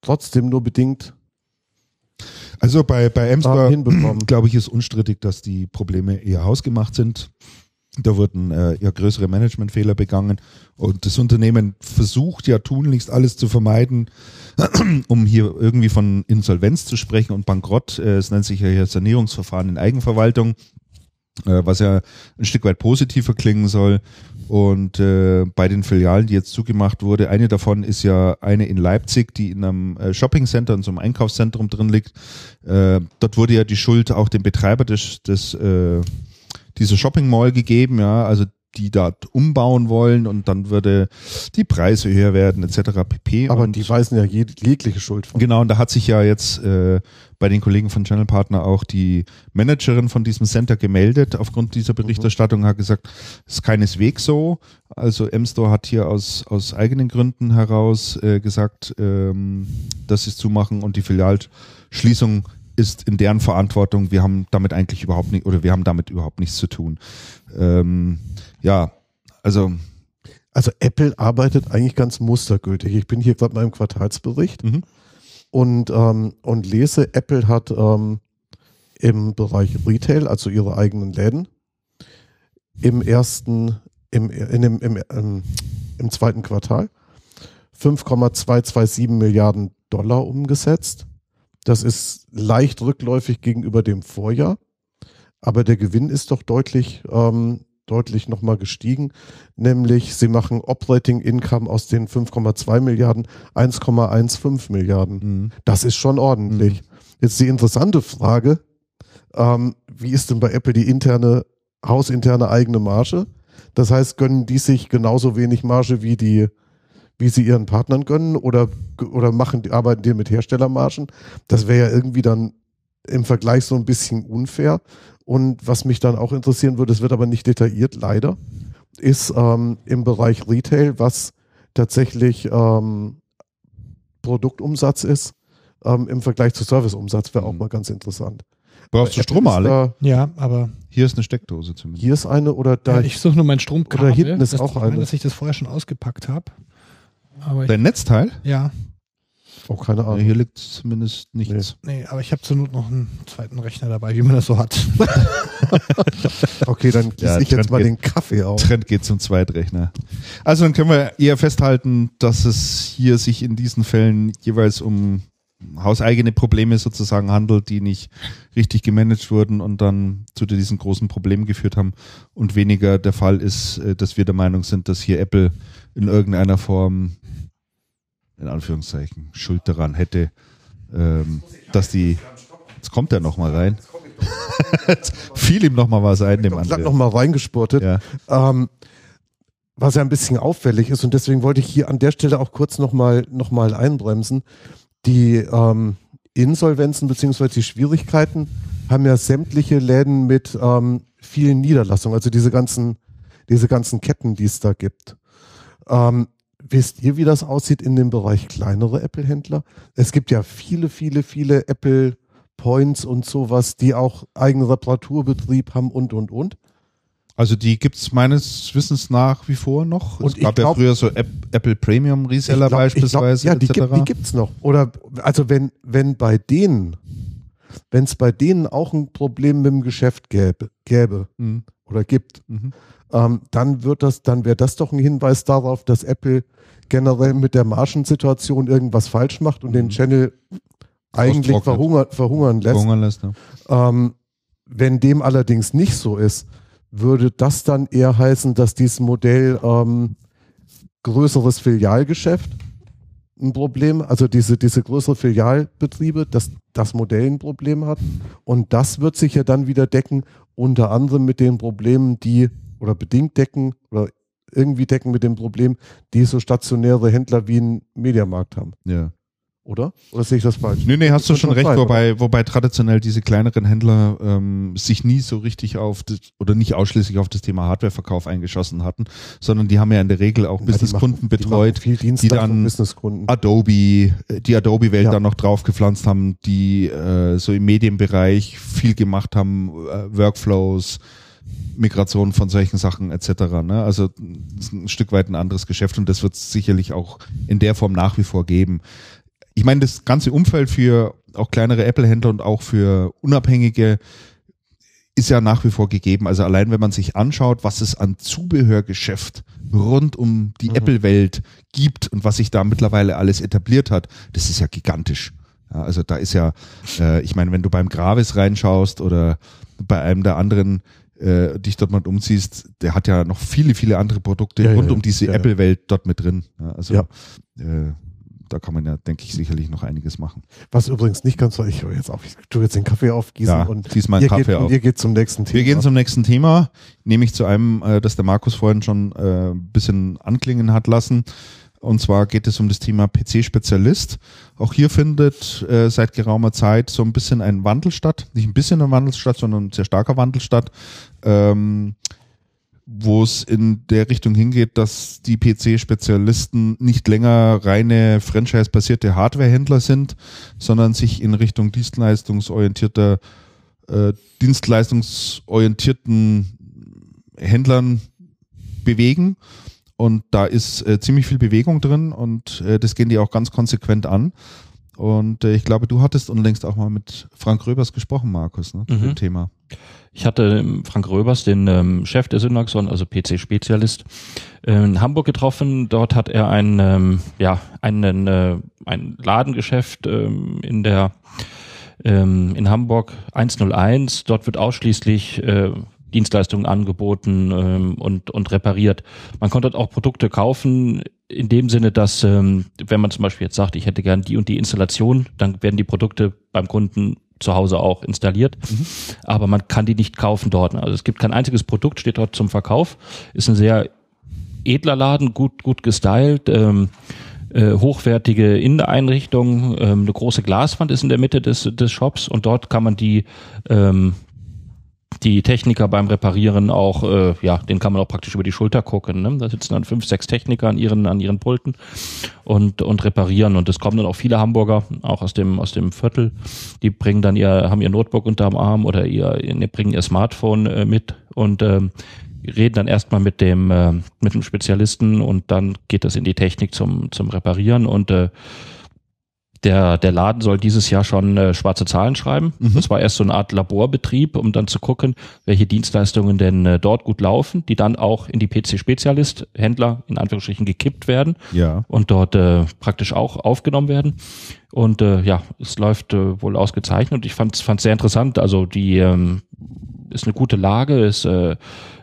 trotzdem nur bedingt Also bei, bei M-Store, hinbekommen. glaube ich, ist unstrittig, dass die Probleme eher hausgemacht sind. Da wurden äh, eher größere Managementfehler begangen und das Unternehmen versucht ja tunlichst alles zu vermeiden, um hier irgendwie von Insolvenz zu sprechen und Bankrott. Äh, es nennt sich ja hier Sanierungsverfahren in Eigenverwaltung, was ja ein Stück weit positiver klingen soll. Und äh, bei den Filialen, die jetzt zugemacht wurde, eine davon ist ja eine in Leipzig, die in einem äh, Shoppingcenter, in so einem Einkaufszentrum drin liegt. Äh, dort wurde ja die Schuld auch dem Betreiber des, des äh, dieser Shopping Mall gegeben, ja, also die dort umbauen wollen und dann würde die Preise höher werden etc. pp. Aber und die weisen ja jeg jegliche Schuld von. Genau, und da hat sich ja jetzt äh, bei den Kollegen von Channel Partner auch die Managerin von diesem Center gemeldet aufgrund dieser Berichterstattung, hat gesagt, es ist keineswegs so. Also M-Store hat hier aus, aus eigenen Gründen heraus äh, gesagt, ähm, dass sie es zumachen und die Filialschließung ist in deren Verantwortung. Wir haben damit eigentlich überhaupt nicht, oder wir haben damit überhaupt nichts zu tun. Ähm, ja, also Also Apple arbeitet eigentlich ganz mustergültig. Ich bin hier gerade mal im Quartalsbericht Mhm. und, ähm, und lese, Apple hat ähm, im Bereich Retail, also ihre eigenen Läden, im ersten, im, in dem, im, im, im zweiten Quartal 5,227 Milliarden Dollar umgesetzt. Das ist leicht rückläufig gegenüber dem Vorjahr, aber der Gewinn ist doch deutlich, ähm, deutlich nochmal gestiegen, nämlich sie machen Operating Income aus den 5,2 Milliarden 1,15 Milliarden. mh. Das ist schon ordentlich. Jetzt die interessante Frage, ähm, wie ist denn bei Apple die interne, hausinterne eigene Marge? Das heißt, gönnen die sich genauso wenig Marge wie die, wie sie ihren Partnern gönnen oder, oder machen, die- arbeiten die mit Herstellermargen? Das wäre ja irgendwie dann im Vergleich so ein bisschen unfair. Und was mich dann auch interessieren würde, es wird aber nicht detailliert, leider, ist ähm, im Bereich Retail, was tatsächlich ähm, Produktumsatz ist, ähm, im Vergleich zu Serviceumsatz wäre auch Mhm. mal ganz interessant. Brauchst du Apple Strom, da- Ja, aber Hier ist eine Steckdose zumindest. Hier ist eine oder da. ja, ich suche nur mein Stromkabel. Oder hinten ist auch ich meine, eine. dass ich das vorher schon ausgepackt habe. Dein Netzteil? ja, oh, keine Ja, Ahnung. hier liegt zumindest nichts. nee, aber ich habe zur Not noch einen zweiten Rechner dabei, wie man das so hat. Okay, dann gieße Ja, ich jetzt Trend mal geht- den Kaffee auf. Trend geht zum Zweitrechner. Also dann können wir eher festhalten, dass es hier sich in diesen Fällen jeweils um hauseigene Probleme sozusagen handelt, die nicht richtig gemanagt wurden und dann zu diesen großen Problemen geführt haben und weniger der Fall ist, äh, dass wir der Meinung sind, dass hier Apple in irgendeiner Form in Anführungszeichen Schuld daran hätte, ähm, dass die jetzt kommt er noch mal rein. Jetzt fiel ihm noch mal was ein, dem anderen. mal reingespurtet. Ja. Ähm, was ja ein bisschen auffällig ist und deswegen wollte ich hier an der Stelle auch kurz nochmal noch mal einbremsen. Die ähm, Insolvenzen beziehungsweise die Schwierigkeiten haben ja sämtliche Läden mit ähm, vielen Niederlassungen, also diese ganzen, diese ganzen Ketten, die es da gibt. Ähm, wisst ihr, wie das aussieht in dem Bereich kleinere Apple-Händler? Es gibt ja viele, viele, viele Apple Points und sowas, die auch eigenen Reparaturbetrieb haben und, und, und. Also die gibt's meines Wissens nach wie vor noch. Und es gab glaub- ja früher so App, Apple Premium Reseller glaub- ich glaub, beispielsweise ja, die, gibt, die gibt's noch. Oder also wenn wenn bei denen wenn es bei denen auch ein Problem mit dem Geschäft gäbe, gäbe Mhm. oder gibt, Mhm. Ähm, dann wird das, dann wäre das doch ein Hinweis darauf, dass Apple generell mit der Margensituation irgendwas falsch macht und den Mhm. Channel eigentlich verhungern, verhungern lässt. Verhungern lässt, ne? Ähm, wenn dem allerdings nicht so ist, würde das dann eher heißen, dass dieses Modell ähm, größeres Filialgeschäft ein Problem, also diese, diese größere Filialbetriebe, dass das Modell ein Problem hat. Und das wird sich ja dann wieder decken, unter anderem mit den Problemen, die oder bedingt decken oder irgendwie decken mit dem Problem, die so stationäre Händler wie ein Mediamarkt haben, Ja. oder? Oder sehe ich das falsch? Nee, nee, hast du schon recht, sein, wobei, wobei traditionell diese kleineren Händler ähm, sich nie so richtig auf das, oder nicht ausschließlich auf das Thema Hardwareverkauf eingeschossen hatten, sondern die haben ja in der Regel auch Ja, die Businesskunden die betreut, die Dienstleistung dann. Adobe, äh, die Adobe-Welt Ja. dann noch draufgepflanzt haben, die äh, so im Medienbereich viel gemacht haben, äh, Workflows, Migration von solchen Sachen etc. Ne? Also das ist ein Stück weit ein anderes Geschäft und das wird es sicherlich auch in der Form nach wie vor geben. Ich meine, das ganze Umfeld für auch kleinere Apple-Händler und auch für Unabhängige ist ja nach wie vor gegeben. Also allein wenn man sich anschaut, was es an Zubehörgeschäft rund um die Mhm. Apple-Welt gibt und was sich da mittlerweile alles etabliert hat, das ist ja gigantisch. Ja, also da ist ja, äh, ich meine, wenn du beim Gravis reinschaust oder bei einem der anderen äh, dich dort mal umziehst, der hat ja noch viele, viele andere Produkte Ja, rund ja. um diese Ja. Apple-Welt dort mit drin. Also. Äh, da kann man ja, denke ich, sicherlich noch einiges machen. Was übrigens nicht ganz so, ich höre jetzt auf, ich tue jetzt den Kaffee aufgießen Ja, und ihr, Kaffee geht, auf. ihr geht zum nächsten Thema. Wir gehen zum nächsten Thema, nämlich zu einem, äh, das der Markus vorhin schon äh, ein bisschen anklingen hat lassen. Und zwar geht es um das Thema PC-Spezialist. Auch hier findet äh, seit geraumer Zeit so ein bisschen ein Wandel statt. Nicht ein bisschen ein Wandel statt, sondern ein sehr starker Wandel statt. Ähm, wo es in der Richtung hingeht, dass die PC-Spezialisten nicht länger reine franchise-basierte Hardware-Händler sind, sondern sich in Richtung dienstleistungsorientierter, äh, dienstleistungsorientierten Händlern bewegen. Und da ist äh, ziemlich viel Bewegung drin und äh, das gehen die auch ganz konsequent an. Und äh, ich glaube, du hattest unlängst auch mal mit Frank Röbers gesprochen, Markus, ne, zu Mhm. dem Thema. Ich hatte ähm, Frank Röbers, den ähm, Chef der Synaxon, also PC-Spezialist, äh, in Hamburg getroffen. Dort hat er ein, ähm, ja, einen, äh, ein Ladengeschäft ähm, in der ähm, in Hamburg 101. Dort wird ausschließlich äh, Dienstleistungen angeboten ähm, und, und repariert. Man konnte dort auch Produkte kaufen, in dem Sinne, dass ähm, wenn man zum Beispiel jetzt sagt, ich hätte gern die und die Installation, dann werden die Produkte beim Kunden zu Hause auch installiert, aber man kann die nicht kaufen dort. Also es gibt kein einziges Produkt, steht dort zum Verkauf. Ist ein sehr edler Laden, gut, gut gestylt, ähm, äh, hochwertige Inneneinrichtung, ähm, eine große Glaswand ist in der Mitte des, des Shops und dort kann man die ähm, die Techniker beim Reparieren auch, äh, ja, den kann man auch praktisch über die Schulter gucken. Ne? Da sitzen dann fünf, sechs Techniker an ihren, an ihren Pulten und, und reparieren. Und es kommen dann auch viele Hamburger, auch aus dem, aus dem Viertel, die bringen dann ihr, haben ihr Notebook unterm Arm oder ihr, ihr bringen ihr Smartphone äh, mit und ähm, reden dann erstmal mit dem, äh, mit dem Spezialisten und dann geht das in die Technik zum, zum Reparieren und äh, der, der Laden soll dieses Jahr schon äh, schwarze Zahlen schreiben. Mhm. Das war erst so eine Art Laborbetrieb, um dann zu gucken, welche Dienstleistungen denn äh, dort gut laufen, die dann auch in die PC-Spezialist-Händler in Anführungsstrichen gekippt werden Ja. und dort äh, praktisch auch aufgenommen werden. Und äh, ja, es läuft äh, wohl ausgezeichnet ich fand es sehr interessant. Also die ähm, ist eine gute Lage, ist äh,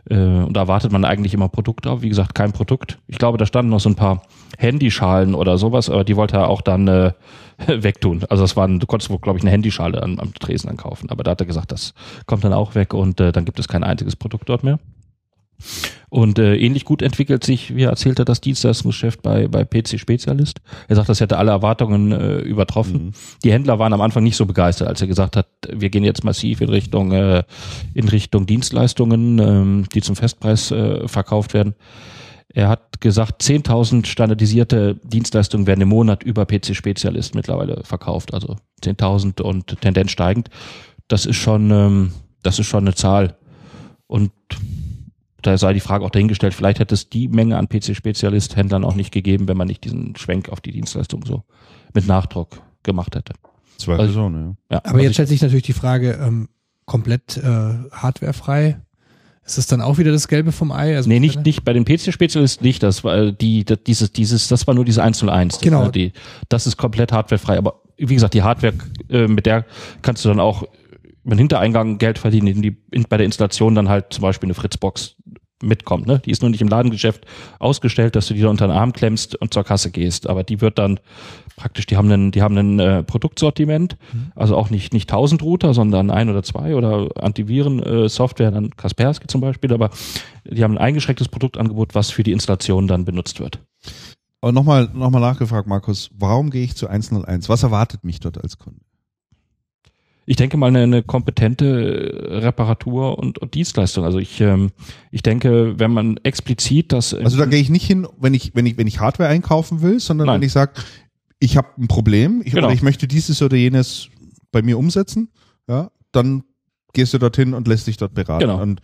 äh, und da erwartet man eigentlich immer Produkt drauf. Wie gesagt, kein Produkt. Ich glaube, da standen noch so ein paar Handyschalen oder sowas, aber die wollte er auch dann äh, wegtun. Also das waren, du konntest wohl, glaube ich, eine Handyschale am, am Tresen dann kaufen. Aber da hat er gesagt, das kommt dann auch weg und äh, dann gibt es kein einziges Produkt dort mehr. Und äh, ähnlich gut entwickelt sich, wie er erzählte, das Dienstleistungsgeschäft bei, bei PC Spezialist. Er sagt, das hätte alle Erwartungen äh, übertroffen. Mhm. Die Händler waren am Anfang nicht so begeistert, als er gesagt hat, wir gehen jetzt massiv in Richtung, äh, in Richtung Dienstleistungen, ähm, die zum Festpreis äh, verkauft werden. Er hat gesagt, 10.000 standardisierte Dienstleistungen werden im Monat über PC Spezialist mittlerweile verkauft. Also 10.000 und Tendenz steigend. Das ist schon, ähm, das ist schon eine Zahl. Und da sei die Frage auch dahingestellt, vielleicht hätte es die Menge an PC-Spezialist-Händlern auch nicht gegeben, wenn man nicht diesen Schwenk auf die Dienstleistung so mit Nachdruck gemacht hätte. Zweifelsohne, ja. Aber jetzt stellt sich natürlich die Frage, ähm, komplett äh, hardwarefrei. Ist das dann auch wieder das Gelbe vom Ei? Also nee, nicht, nicht bei den PC-Spezialisten nicht, das war die, das, dieses, dieses, das war nur diese 101. Genau. Das, die, das ist komplett hardwarefrei. Aber wie gesagt, die Hardware, äh, mit der kannst du dann auch über den Hintereingang Geld verdienen, indem die in, bei der Installation dann halt zum Beispiel eine Fritzbox mitkommt. Ne? Die ist nur nicht im Ladengeschäft ausgestellt, dass du die da unter den Arm klemmst und zur Kasse gehst. Aber die wird dann praktisch, die haben einen, die haben ein äh, Produktsortiment, mhm. also auch nicht nicht 1000 Router, sondern ein oder zwei oder Antiviren-Software, äh, dann Kaspersky zum Beispiel. Aber die haben ein eingeschränktes Produktangebot, was für die Installation dann benutzt wird. Aber nochmal noch mal nachgefragt, Markus, warum gehe ich zu 101? Was erwartet mich dort als Kunde? Ich denke mal eine, eine kompetente Reparatur und, und Dienstleistung. Also ich, ähm, ich denke, wenn man explizit das. Also da gehe ich nicht hin, wenn ich, wenn ich, wenn ich Hardware einkaufen will, sondern Nein. wenn ich sage, ich habe ein Problem, ich, genau. oder ich möchte dieses oder jenes bei mir umsetzen, ja, dann gehst du dorthin und lässt dich dort beraten. Genau. Und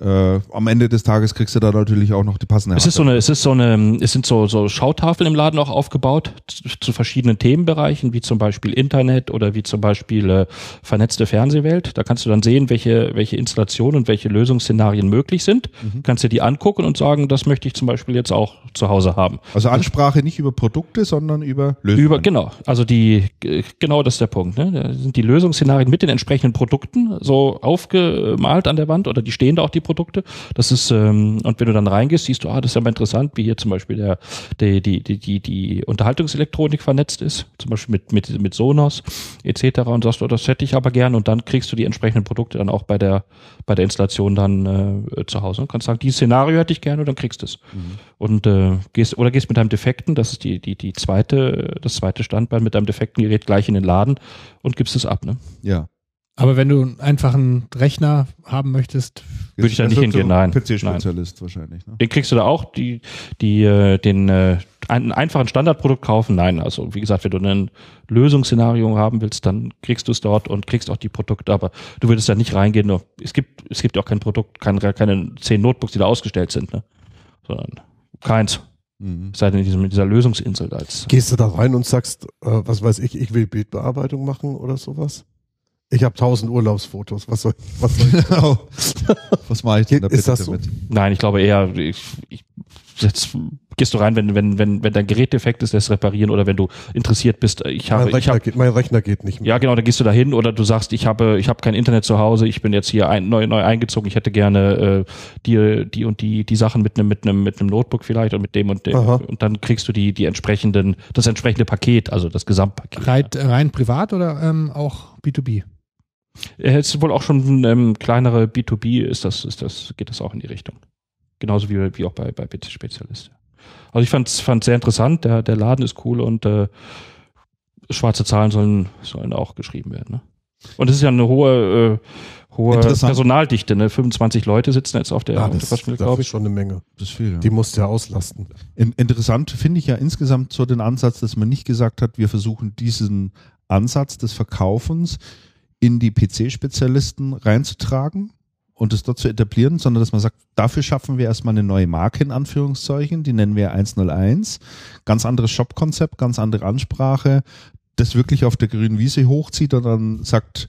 äh, am Ende des Tages kriegst du da natürlich auch noch die passende Es ist so eine, es ist so eine, es sind so, so Schautafeln im Laden auch aufgebaut zu, zu verschiedenen Themenbereichen, wie zum Beispiel Internet oder wie zum Beispiel äh, vernetzte Fernsehwelt. Da kannst du dann sehen, welche, welche Installationen und welche Lösungsszenarien möglich sind. Mhm. Kannst dir die angucken und sagen, das möchte ich zum Beispiel jetzt auch zu Hause haben. Also Ansprache nicht über Produkte, sondern über Lösungen. Über, genau. Also die, genau das ist der Punkt. Ne? Da sind die Lösungsszenarien mit den entsprechenden Produkten so aufgemalt an der Wand oder die stehen da auch die Produkte. Das ist, ähm, und wenn du dann reingehst, siehst du, ah, das ist ja mal interessant, wie hier zum Beispiel der, die, die, die, die, die Unterhaltungselektronik vernetzt ist, zum Beispiel mit, mit, mit Sonos etc. und sagst, oh, das hätte ich aber gern und dann kriegst du die entsprechenden Produkte dann auch bei der, bei der Installation dann äh, zu Hause und kannst sagen, dieses Szenario hätte ich gerne und dann kriegst du es. Mhm. Und äh, gehst, oder gehst mit deinem defekten, das ist die, die, die zweite, das zweite Standbein, mit deinem defekten Gerät gleich in den Laden und gibst es ab, ne? Ja. Aber wenn du einfach einen Rechner haben möchtest, würde ich da nicht hingehen, nein. PC-Spezialist wahrscheinlich. Ne? Den kriegst du da auch, die, die, äh, den äh, ein, einfachen Standardprodukt kaufen, nein. Also wie gesagt, wenn du ein Lösungsszenario haben willst, dann kriegst du es dort und kriegst auch die Produkte, aber du würdest da nicht reingehen. Nur, es gibt, es gibt auch kein Produkt, keine, keine zehn Notebooks, die da ausgestellt sind, ne? Sondern keins. Mhm. Sei denn in diesem, dieser Lösungsinsel als. Gehst du da rein und sagst, äh, was weiß ich, ich will Bildbearbeitung machen oder sowas? Ich habe tausend Urlaubsfotos. Was soll, was soll ich? Was mache ich denn da bitte Ist das so? damit? Nein, ich glaube eher, ich, ich, jetzt gehst du rein, wenn, wenn, wenn, wenn dein Gerät defekt ist, lässt reparieren oder wenn du interessiert bist. Ich habe, mein, Rechner ich hab, geht, mein Rechner geht nicht mehr. Ja, genau, dann gehst du da hin oder du sagst, ich habe, ich habe kein Internet zu Hause, ich bin jetzt hier ein, neu, neu eingezogen, ich hätte gerne äh, die, die und die, die Sachen mit einem, mit einem, mit einem Notebook vielleicht und mit dem und dem. Aha. Und dann kriegst du die, die entsprechenden, das entsprechende Paket, also das Gesamtpaket. Rein, rein privat oder ähm, auch B2B? Es ist wohl auch schon ähm, kleinere B2B, ist das, ist das, geht das auch in die Richtung. Genauso wie, wie auch bei, bei PC-Spezialist. Also ich fand es sehr interessant, der, der Laden ist cool und äh, schwarze Zahlen sollen, sollen auch geschrieben werden. Ne? Und es ist ja eine hohe, äh, hohe Personaldichte, ne? 25 Leute sitzen jetzt auf der ja, das, das glaube ich. schon eine Menge. Das ist viel, ja. Die musst du ja auslasten. In, interessant finde ich ja insgesamt so den Ansatz, dass man nicht gesagt hat, wir versuchen diesen Ansatz des Verkaufens in die PC-Spezialisten reinzutragen und es dort zu etablieren, sondern dass man sagt, dafür schaffen wir erstmal eine neue Marke in Anführungszeichen, die nennen wir 101. Ganz anderes Shop-Konzept, ganz andere Ansprache, das wirklich auf der grünen Wiese hochzieht und dann sagt,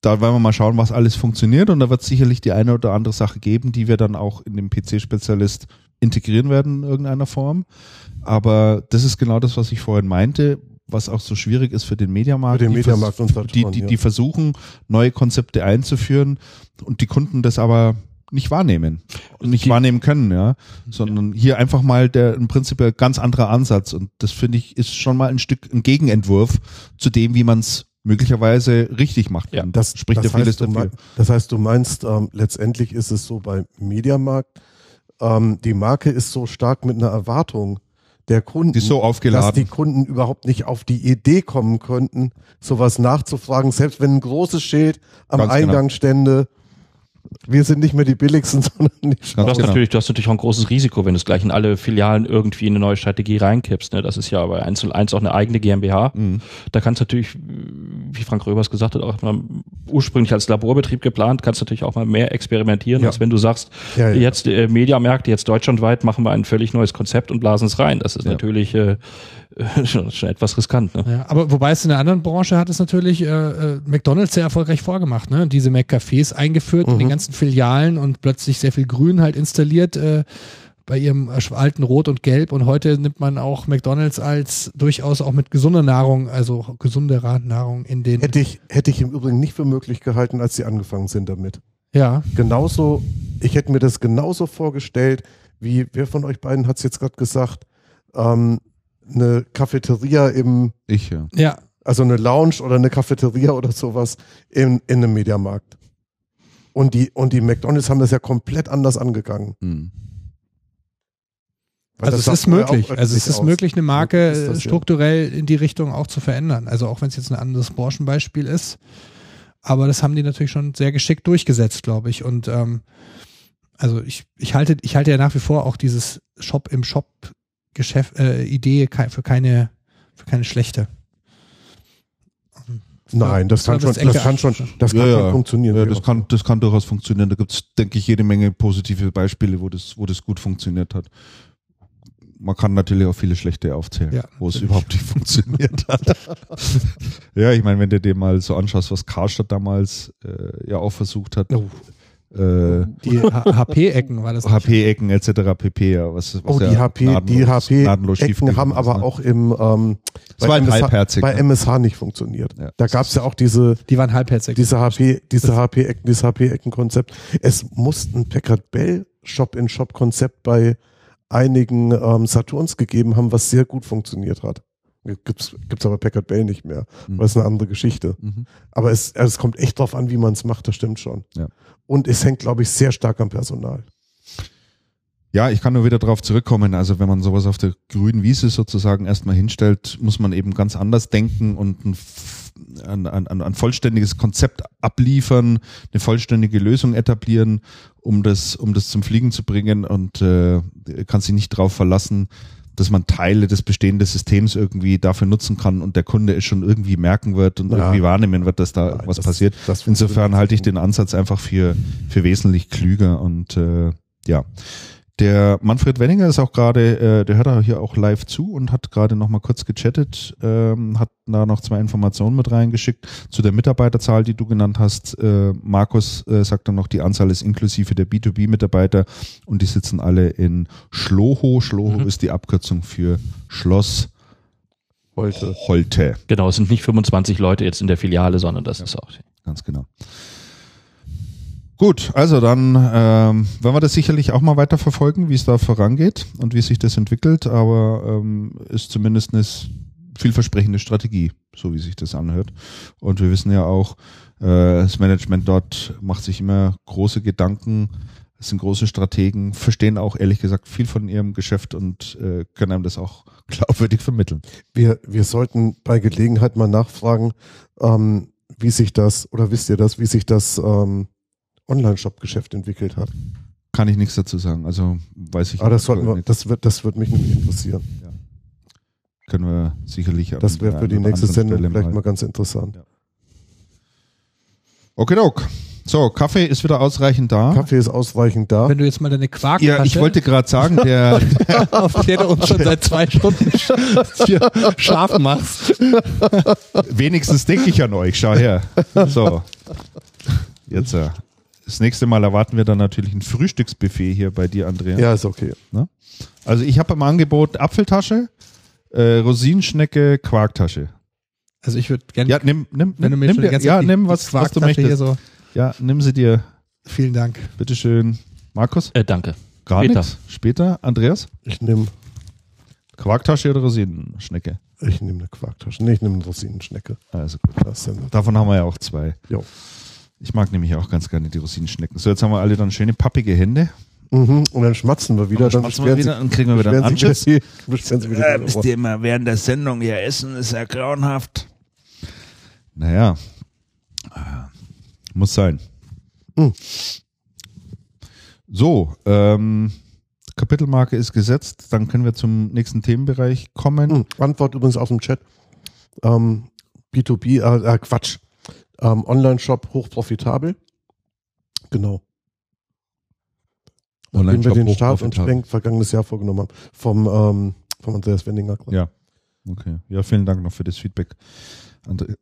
da wollen wir mal schauen, was alles funktioniert und da wird es sicherlich die eine oder andere Sache geben, die wir dann auch in dem PC-Spezialist integrieren werden in irgendeiner Form. Aber das ist genau das, was ich vorhin meinte was auch so schwierig ist für den Mediamarkt. Für den Mediamarkt und Saturn, die, die, ja. die versuchen, neue Konzepte einzuführen und die Kunden das aber nicht wahrnehmen und nicht die, wahrnehmen können, ja, sondern ja. hier einfach mal der im Prinzip ein ganz anderer Ansatz und das finde ich ist schon mal ein Stück ein Gegenentwurf zu dem, wie man es möglicherweise richtig macht. Ja, das spricht das ja vieles dafür. Das heißt, du meinst, ähm, letztendlich ist es so bei Mediamarkt, ähm, die Marke ist so stark mit einer Erwartung der Kunden, die so aufgeladen. dass die Kunden überhaupt nicht auf die Idee kommen könnten, sowas nachzufragen, selbst wenn ein großes Schild am Ganz. Eingang genau. stände, wir sind nicht mehr die billigsten, sondern die du hast, natürlich, du hast natürlich auch ein großes Risiko, wenn du es gleich in alle Filialen irgendwie in eine neue Strategie reinkippst. Ne? Das ist ja bei 1 1 auch eine eigene GmbH. Mhm. Da kannst du natürlich, wie Frank Röbers gesagt hat, auch mal ursprünglich als Laborbetrieb geplant, kannst du natürlich auch mal mehr experimentieren, ja. als wenn du sagst, ja, ja. jetzt äh, Mediamärkte, jetzt deutschlandweit machen wir ein völlig neues Konzept und blasen es rein. Das ist natürlich äh, schon, schon etwas riskant. Ne? Ja, aber wobei es in der anderen Branche hat es natürlich äh, äh, McDonalds sehr erfolgreich vorgemacht, ne? Diese McCafés eingeführt in den Mhm. ganzen Filialen und plötzlich sehr viel Grün halt installiert äh, bei ihrem alten Rot und Gelb und heute nimmt man auch McDonalds als durchaus auch mit gesunder Nahrung, also gesunderer Nahrung in den. Hätte ich, hätte ich im Übrigen nicht für möglich gehalten, als sie angefangen sind damit. Ja, Genauso, ich hätte mir das genauso vorgestellt, wie, wer von euch beiden hat es jetzt gerade gesagt, ähm, eine Cafeteria im, Ich, ja. ja, also eine Lounge oder eine Cafeteria oder sowas in, in einem Mediamarkt. Und die, und die McDonalds haben das ja komplett anders angegangen. Hm. Also das es ist möglich. Also es ist aus. möglich, eine Marke strukturell in die Richtung auch zu verändern. Also auch wenn es jetzt ein anderes Branchenbeispiel ist. Aber das haben die natürlich schon sehr geschickt durchgesetzt, glaube ich. Und ähm, also ich, ich halte, ich halte ja nach wie vor auch dieses Shop im Shop Geschäft, äh, Idee für keine, für keine schlechte. Nein, das kann, schon, das kann schon, das Ja, kann ja. schon funktionieren. Ja, das kann, das kann durchaus funktionieren. Da gibt's denke ich, jede Menge positive Beispiele, wo das, wo das gut funktioniert hat. Man kann natürlich auch viele schlechte aufzählen, Ja, wo es überhaupt nicht funktioniert hat. ja, ich meine, wenn du dir mal so anschaust, was Karstadt damals äh, ja auch versucht hat, Oh, äh, die HP-Ecken war das. HP-Ecken etc. pp. Ja, was, was Oh, die ja HP, die gnadenlos- gnadenlos HP-Ecken haben aber ne? auch im, ähm, ein MSH, halbherzig, bei? MSH nicht funktioniert. Ja. Da gab es ja auch diese, Die waren halbherzig. diese HP, diese HP-Ecken, dieses HP-Ecken-Konzept. Es muss ein Packard Bell Shop-in-Shop-Konzept bei einigen ähm, Saturns gegeben haben, was sehr gut funktioniert hat. Gibt's, gibt's aber Packard Bell nicht mehr. Mhm. Das ist eine andere Geschichte. Mhm. Aber es, also es kommt echt drauf an, wie man es macht, das stimmt schon. Ja. Und es hängt, glaube ich, sehr stark am Personal. Ja, ich kann nur wieder darauf zurückkommen. Also wenn man sowas auf der grünen Wiese sozusagen erstmal hinstellt, muss man eben ganz anders denken und ein, ein, ein ein vollständiges Konzept abliefern, eine vollständige Lösung etablieren, um das, um das zum Fliegen zu bringen und äh, kann sich nicht darauf verlassen, dass man Teile des bestehenden Systems irgendwie dafür nutzen kann und der Kunde es schon irgendwie merken wird und Ja. irgendwie wahrnehmen wird, dass da Nein, was das- passiert. das Insofern halte ich den Ansatz einfach für, für wesentlich klüger und äh, ja. Der Manfred Wenninger ist auch gerade, äh, der hört da hier auch live zu und hat gerade noch mal kurz gechattet, ähm, hat da noch zwei Informationen mit reingeschickt zu der Mitarbeiterzahl, die du genannt hast. Äh, Markus äh, sagt dann noch, die Anzahl ist inklusive der B2B-Mitarbeiter und die sitzen alle in Schloho. Schloho Mhm. ist die Abkürzung für Schloss Heute. Holte. Genau, es sind nicht 25 Leute jetzt in der Filiale, sondern das ist auch. Ganz genau. Gut, also dann ähm, werden wir das sicherlich auch mal weiter verfolgen, wie es da vorangeht und wie sich das entwickelt, aber ähm, ist zumindest eine vielversprechende Strategie, so wie sich das anhört. Und wir wissen ja auch, äh, das Management dort macht sich immer große Gedanken, sind große Strategen, verstehen auch ehrlich gesagt viel von ihrem Geschäft und äh, können einem das auch glaubwürdig vermitteln. Wir, wir sollten bei Gelegenheit mal nachfragen, ähm, wie sich das, oder wisst ihr das, wie sich das ähm, Online-Shop-Geschäft entwickelt hat. Kann ich nichts dazu sagen, also weiß ich Aber Ah, das, sollten wir, nicht. das, wird, das wird mich nämlich interessieren. können wir sicherlich Das wäre für die nächste Sendung Stelle vielleicht mal ganz interessant. Okay, ok. So, Kaffee ist wieder ausreichend da. Kaffee ist ausreichend da. Wenn du jetzt mal deine Quarktasche, Ja, ich wollte gerade sagen, der auf der du uns schon seit zwei Stunden hier scharf machst. wenigstens denke ich an euch. Schau her. So, jetzt äh, das nächste Mal erwarten wir dann natürlich ein Frühstücksbuffet hier bei dir, Andrea. Ja, ist okay. Also ich habe im Angebot Apfeltasche, äh, Rosinenschnecke, Quarktasche. Also ich würde gerne, Ja, nimm, nimm, wenn du nimm, mir nimm dir, ja, nimm was, was du möchtest. hier so, Ja, nimm sie dir. vielen Dank. Bitteschön. Markus? Äh, danke. Gar Später. nichts. Später. Andreas? Ich nehme Quarktasche oder Rosinenschnecke? ich nehm eine Quarktasche. Nee, ich nehme eine Rosinenschnecke. Also gut. Davon haben wir ja auch zwei. Jo. Ich mag nämlich auch ganz gerne die Rosinenschnecken. So, jetzt haben wir alle dann schöne pappige Hände. Mhm. Und dann schmatzen wir wieder. Dann Dann schmatzen wir wieder und kriegen wir wieder einen Anschiss. Sie, Sie wieder Äh, müsst ihr immer während der Sendung hier essen, ist ja grauenhaft. Naja, äh, muss sein. Hm. So, ähm, Kapitelmarke ist gesetzt, dann können wir zum nächsten Themenbereich kommen. Hm, Antwort übrigens aus dem Chat. Ähm, B2B, äh, äh, Quatsch. Ähm, Online-Shop hochprofitabel. Genau. Nachdem wir den Start und. Spreng vergangenes Jahr vorgenommen haben. Vom, ähm, vom Andreas Wendinger. Ja. Okay. Ja, vielen Dank noch für das Feedback, Andre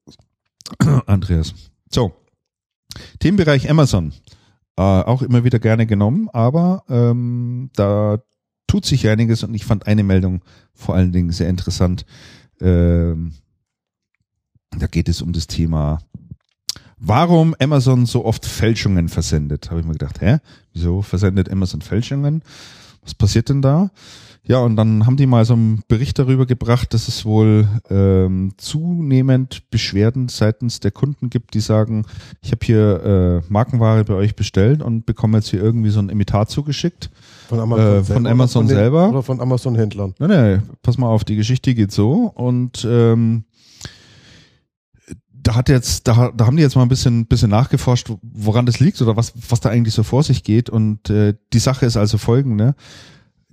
Andreas. So. Themenbereich Amazon. Äh, auch immer wieder gerne genommen, aber ähm, da tut sich einiges und ich fand eine Meldung vor allen Dingen sehr interessant. Ähm, da geht es um das Thema, warum Amazon so oft Fälschungen versendet. Habe ich mir gedacht, hä? Wieso versendet Amazon Fälschungen? Was passiert denn da? Ja, und dann haben die mal so einen Bericht darüber gebracht, dass es wohl ähm, zunehmend Beschwerden seitens der Kunden gibt, die sagen, ich habe hier äh, Markenware bei euch bestellt und bekomme jetzt hier irgendwie so ein Imitat zugeschickt. Von Amazon, Äh, von selber Amazon selber? Oder von Amazon-Händlern. Nein, nein, pass mal auf, die Geschichte geht so und ähm, da hat jetzt, da, da haben die jetzt mal ein bisschen, bisschen nachgeforscht, woran das liegt oder was, was da eigentlich so vor sich geht. Und äh, die Sache ist also folgende.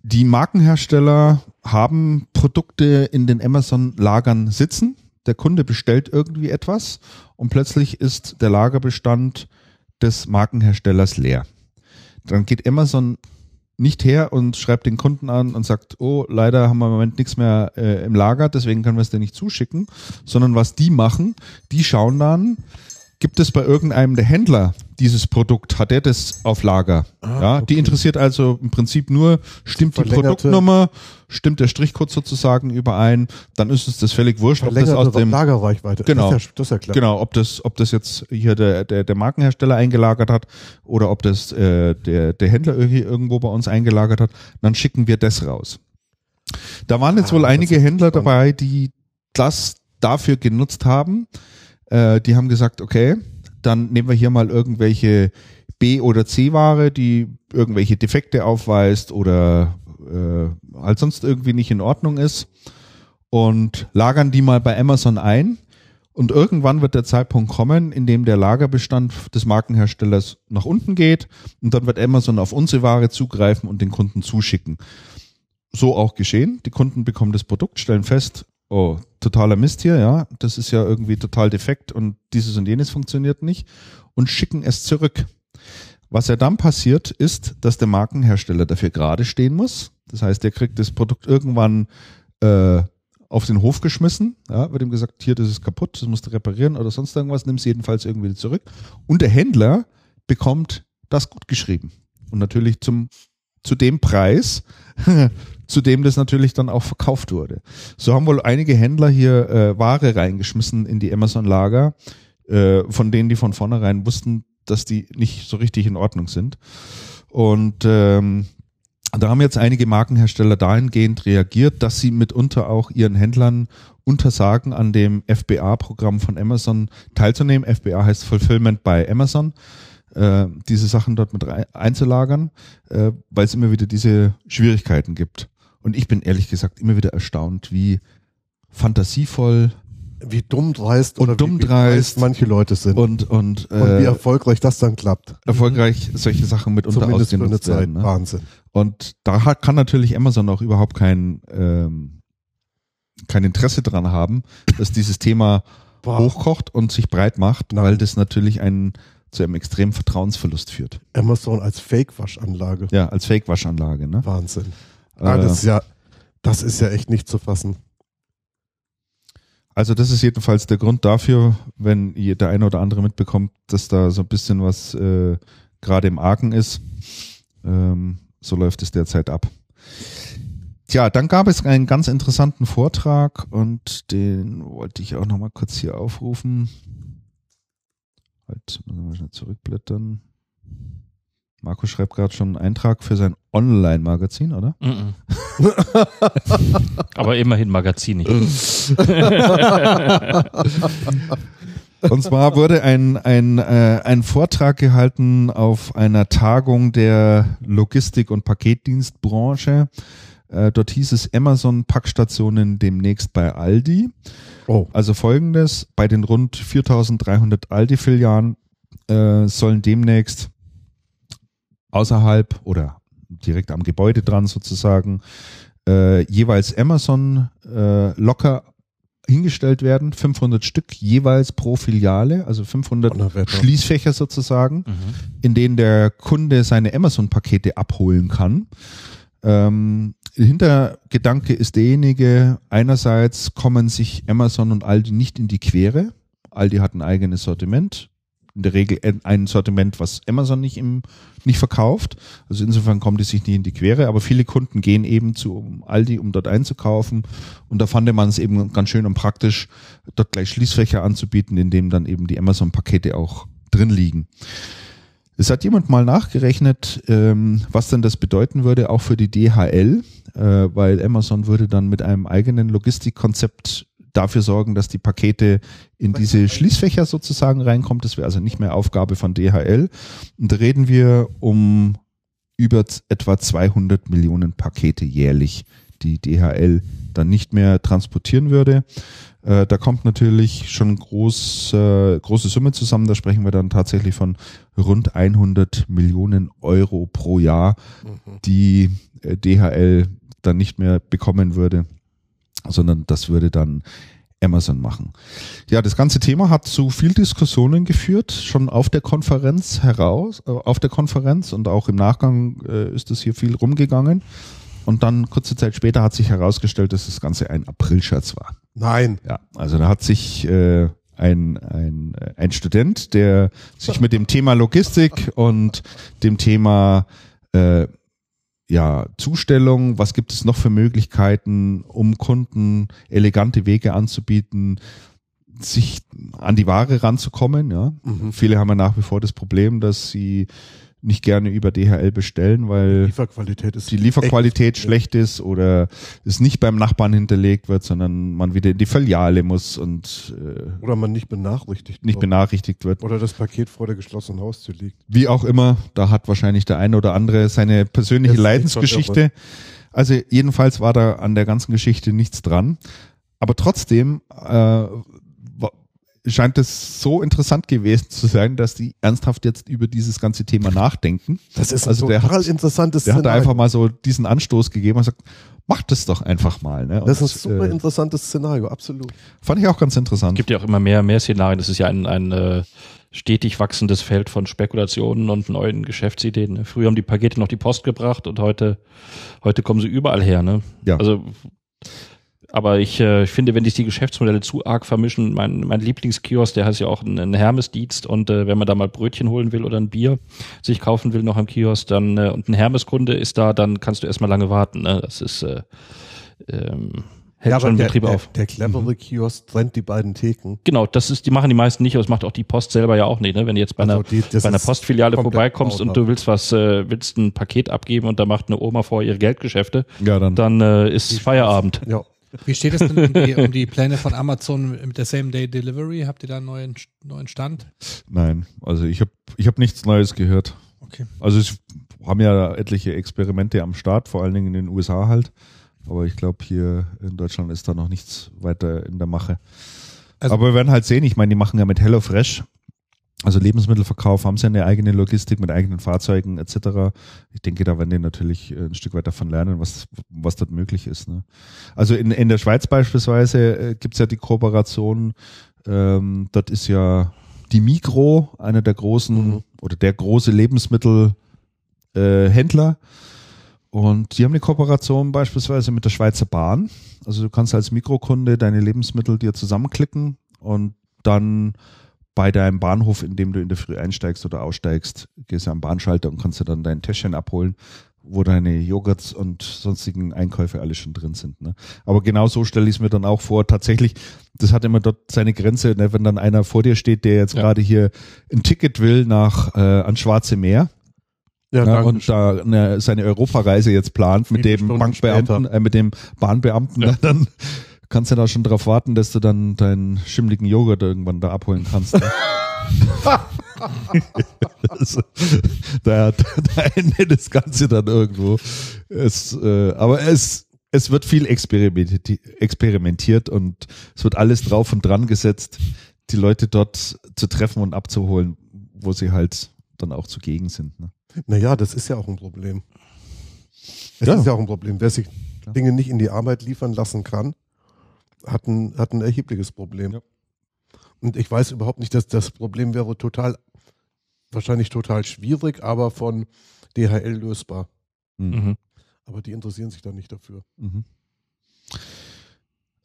Die Markenhersteller haben Produkte in den Amazon-Lagern sitzen. Der Kunde bestellt irgendwie etwas und plötzlich ist der Lagerbestand des Markenherstellers leer. Dann geht Amazon nicht her und schreibt den Kunden an und sagt, oh, leider haben wir im Moment nichts mehr äh, im Lager, deswegen können wir es dir nicht zuschicken, sondern was die machen, die schauen dann, gibt es bei irgendeinem der Händler dieses Produkt, hat er das auf Lager? ja, okay. die interessiert also im Prinzip nur, stimmt die Produktnummer, stimmt der Strichcode sozusagen überein, dann ist es das völlig wurscht, ob das aus dem Lagerreichweite. Genau. Das ist ja, das ist ja klar. Genau, ob das, ob das jetzt hier der, der, der Markenhersteller eingelagert hat oder ob das äh, der, der Händler irgendwo bei uns eingelagert hat, dann schicken wir das raus. Da waren jetzt Ah, wohl einige Händler spannend. dabei, die das dafür genutzt haben. Äh, die haben gesagt, okay, dann nehmen wir hier mal irgendwelche B- oder C-Ware, die irgendwelche Defekte aufweist oder äh, halt sonst irgendwie nicht in Ordnung ist und lagern die mal bei Amazon ein. Und irgendwann wird der Zeitpunkt kommen, in dem der Lagerbestand des Markenherstellers nach unten geht und dann wird Amazon auf unsere Ware zugreifen und den Kunden zuschicken. So auch geschehen. Die Kunden bekommen das Produkt, stellen fest, oh, totaler Mist hier, ja, das ist ja irgendwie total defekt und dieses und jenes funktioniert nicht und schicken es zurück. Was ja dann passiert, ist, dass der Markenhersteller dafür gerade stehen muss. Das heißt, der kriegt das Produkt irgendwann äh, auf den Hof geschmissen, ja, wird ihm gesagt, hier, das ist kaputt, das musst du reparieren oder sonst irgendwas, nimm es jedenfalls irgendwie zurück. Und der Händler bekommt das gut geschrieben. Und natürlich zum, zu dem Preis, zu dem das natürlich dann auch verkauft wurde. So haben wohl einige Händler hier äh, Ware reingeschmissen in die Amazon-Lager, äh, von denen die von vornherein wussten, dass die nicht so richtig in Ordnung sind. Und ähm, da haben jetzt einige Markenhersteller dahingehend reagiert, dass sie mitunter auch ihren Händlern untersagen, an dem FBA-Programm von Amazon teilzunehmen. FBA heißt Fulfillment by Amazon. Äh, diese Sachen dort mit einzulagern, äh, weil es immer wieder diese Schwierigkeiten gibt. Und ich bin ehrlich gesagt immer wieder erstaunt, wie fantasievoll Wie dumm dreist Und dumm wie, wie dreist. manche Leute sind. Und, und, und, wie äh, erfolgreich das dann klappt. erfolgreich solche Sachen mitunter Zumindest für eine ausgenutzt Zeit. werden. Ne? Wahnsinn. Und da kann natürlich Amazon auch überhaupt kein, ähm, kein Interesse dran haben, dass dieses Thema Boah. hochkocht und sich breit macht, Nein. weil das natürlich einen zu einem extremen Vertrauensverlust führt. Amazon als Fake-Waschanlage. Ja, als Fake-Waschanlage. Ne? Wahnsinn. Ah, Äh, das ist ja, das ist ja echt nicht zu fassen. Also das ist jedenfalls der Grund dafür, wenn ihr der eine oder andere mitbekommt, dass da so ein bisschen was äh, gerade im Argen ist. Ähm, so läuft es derzeit ab. Tja, dann gab es einen ganz interessanten Vortrag und den wollte ich auch noch mal kurz hier aufrufen. Halt, müssen wir schnell zurückblättern. Marco schreibt gerade schon einen Eintrag für sein Online-Magazin, oder? Mhm. Aber immerhin Magazin. Und zwar wurde ein, ein, äh, ein Vortrag gehalten auf einer Tagung der Logistik- und Paketdienstbranche. Äh, dort hieß es Amazon-Packstationen demnächst bei Aldi. Oh, Also folgendes, bei den rund 4300 Aldi-Filialen äh, sollen demnächst außerhalb oder direkt am Gebäude dran sozusagen äh, jeweils Amazon äh, locker hingestellt werden, 500 Stück jeweils pro Filiale, also 500 Donnerwetter. Schließfächer sozusagen, Mhm. in denen der Kunde seine Amazon-Pakete abholen kann. Ähm, Hintergedanke ist derjenige, einerseits kommen sich Amazon und Aldi nicht in die Quere. Aldi hat ein eigenes Sortiment, in der Regel ein Sortiment, was Amazon nicht im nicht verkauft. Also insofern kommt es sich nicht in die Quere, aber viele Kunden gehen eben zu Aldi, um dort einzukaufen. Und da fand man es eben ganz schön und praktisch, dort gleich Schließfächer anzubieten, in dem dann eben die Amazon-Pakete auch drin liegen. Es hat jemand mal nachgerechnet, ähm, was denn das bedeuten würde, auch für die DHL, äh, weil Amazon würde dann mit einem eigenen Logistikkonzept dafür sorgen, dass die Pakete in diese Schließfächer sozusagen reinkommt. Das wäre also nicht mehr Aufgabe von DHL. Und da reden wir um über etwa 200 Millionen Pakete jährlich, die DHL dann nicht mehr transportieren würde. Äh, da kommt natürlich schon groß, äh, große Summe zusammen. Da sprechen wir dann tatsächlich von rund 100 Millionen Euro pro Jahr, mhm. die äh, DHL dann nicht mehr bekommen würde, sondern das würde dann Amazon machen. Ja, das ganze Thema hat zu viel Diskussionen geführt, schon auf der Konferenz heraus, äh, auf der Konferenz und auch im Nachgang äh, ist es hier viel rumgegangen. Und dann kurze Zeit später hat sich herausgestellt, dass das Ganze ein Aprilscherz war. Nein. Ja, also da hat sich äh, ein, ein, ein Student, der sich mit dem Thema Logistik und dem Thema äh, ja, Zustellung, was gibt es noch für Möglichkeiten, um Kunden elegante Wege anzubieten, sich an die Ware ranzukommen. Ja. Mhm. Viele haben ja nach wie vor das Problem, dass sie nicht gerne über DHL bestellen, weil die Lieferqualität, ist die Lieferqualität schlecht ist oder es nicht beim Nachbarn hinterlegt wird, sondern man wieder in die Filiale muss und äh, oder man nicht benachrichtigt nicht wird. benachrichtigt wird oder das Paket vor der geschlossenen Haustür liegt. Wie auch immer, da hat wahrscheinlich der eine oder andere seine persönliche Leidensgeschichte. Also jedenfalls war da an der ganzen Geschichte nichts dran, aber trotzdem äh, scheint es so interessant gewesen zu sein, dass die ernsthaft jetzt über dieses ganze Thema nachdenken. Das ist also total der hat, interessantes Der hat da einfach mal so diesen Anstoß gegeben und sagt, macht das doch einfach mal. Ne? das ist ein super äh, interessantes Szenario, absolut. Fand ich auch ganz interessant. Es gibt ja auch immer mehr, mehr Szenarien. Das ist ja ein, ein äh, stetig wachsendes Feld von Spekulationen und neuen Geschäftsideen. Ne? Früher haben die Pakete noch die Post gebracht und heute, heute kommen sie überall her. Ne? Ja. Also aber ich äh, finde, wenn sich die Geschäftsmodelle zu arg vermischen, mein, mein Lieblingskiosk, der heißt ja auch ein, ein Hermes-Dienst und äh, wenn man da mal Brötchen holen will oder ein Bier sich kaufen will noch am Kiosk, dann äh, und ein Hermes-Kunde ist da, dann kannst du erstmal lange warten. Ne? Das ist äh, ähm, hält ja, schon der, Betrieb der, auf. Der clevere. Kiosk trennt die beiden Theken. Genau, das ist, die machen die meisten nicht, aber das macht auch die Post selber ja auch nicht. Ne? Wenn du jetzt bei also einer, die, bei einer Postfiliale vorbeikommst und du willst was, äh, willst ein Paket abgeben und da macht eine Oma vor ihre Geldgeschäfte, ja, dann, dann äh, ist Feierabend. Ja. Wie steht es denn um die, um die, Pläne von Amazon mit der Same-Day-Delivery? Habt ihr da einen neuen, neuen Stand? Nein, also ich habe ich hab nichts Neues gehört. Okay. Also es haben ja etliche Experimente am Start, vor allen Dingen in den USA halt. Aber ich glaube, hier in Deutschland ist da noch nichts weiter in der Mache. Also, Aber wir werden halt sehen, ich meine, die machen ja mit HelloFresh also Lebensmittelverkauf haben sie eine eigene Logistik mit eigenen Fahrzeugen etc. Ich denke, da werden die natürlich äh, ein Stück weit davon lernen, was, was dort möglich ist. Ne? Also in, in der Schweiz beispielsweise äh, gibt's ja die Kooperation, ähm, dort ist ja die Migro, einer der großen mhm. oder der große Lebensmittelhändler. Äh, Händler. und die haben eine Kooperation beispielsweise mit der Schweizer Bahn. Also du kannst als Mikrokunde deine Lebensmittel dir zusammenklicken und dann bei deinem Bahnhof, in dem du in der Früh einsteigst oder aussteigst, gehst du am Bahnschalter und kannst du dann dein Täschchen abholen, wo deine Joghurts und sonstigen Einkäufe alle schon drin sind. Ne? Aber genau so stelle ich es mir dann auch vor. Tatsächlich, das hat immer dort seine Grenze, ne? wenn dann einer vor dir steht, der jetzt ja. gerade hier ein Ticket will nach äh, ans Schwarze Meer. Ja, ja, und da eine, seine Europareise jetzt plant mit dem Bankbeamten, äh, mit dem Bahnbeamten, ja. dann kannst du da schon drauf warten, dass du dann deinen schimmligen Joghurt irgendwann da abholen kannst. Ne? da, da endet das Ganze dann irgendwo. Es, äh, aber es, es wird viel experimentiert, und es wird alles drauf und dran gesetzt, die Leute dort zu treffen und abzuholen, wo sie halt dann auch zugegen sind. Ne? Naja, das ist ja auch ein Problem. Es ja. ist ja auch ein Problem. Wer sich. Dinge nicht in die Arbeit liefern lassen kann, hat ein, hat ein erhebliches Problem. Ja. Und ich weiß überhaupt nicht, dass das Problem wäre total, wahrscheinlich total schwierig, aber von DHL lösbar. Mhm. Aber die interessieren sich dann nicht dafür. Mhm.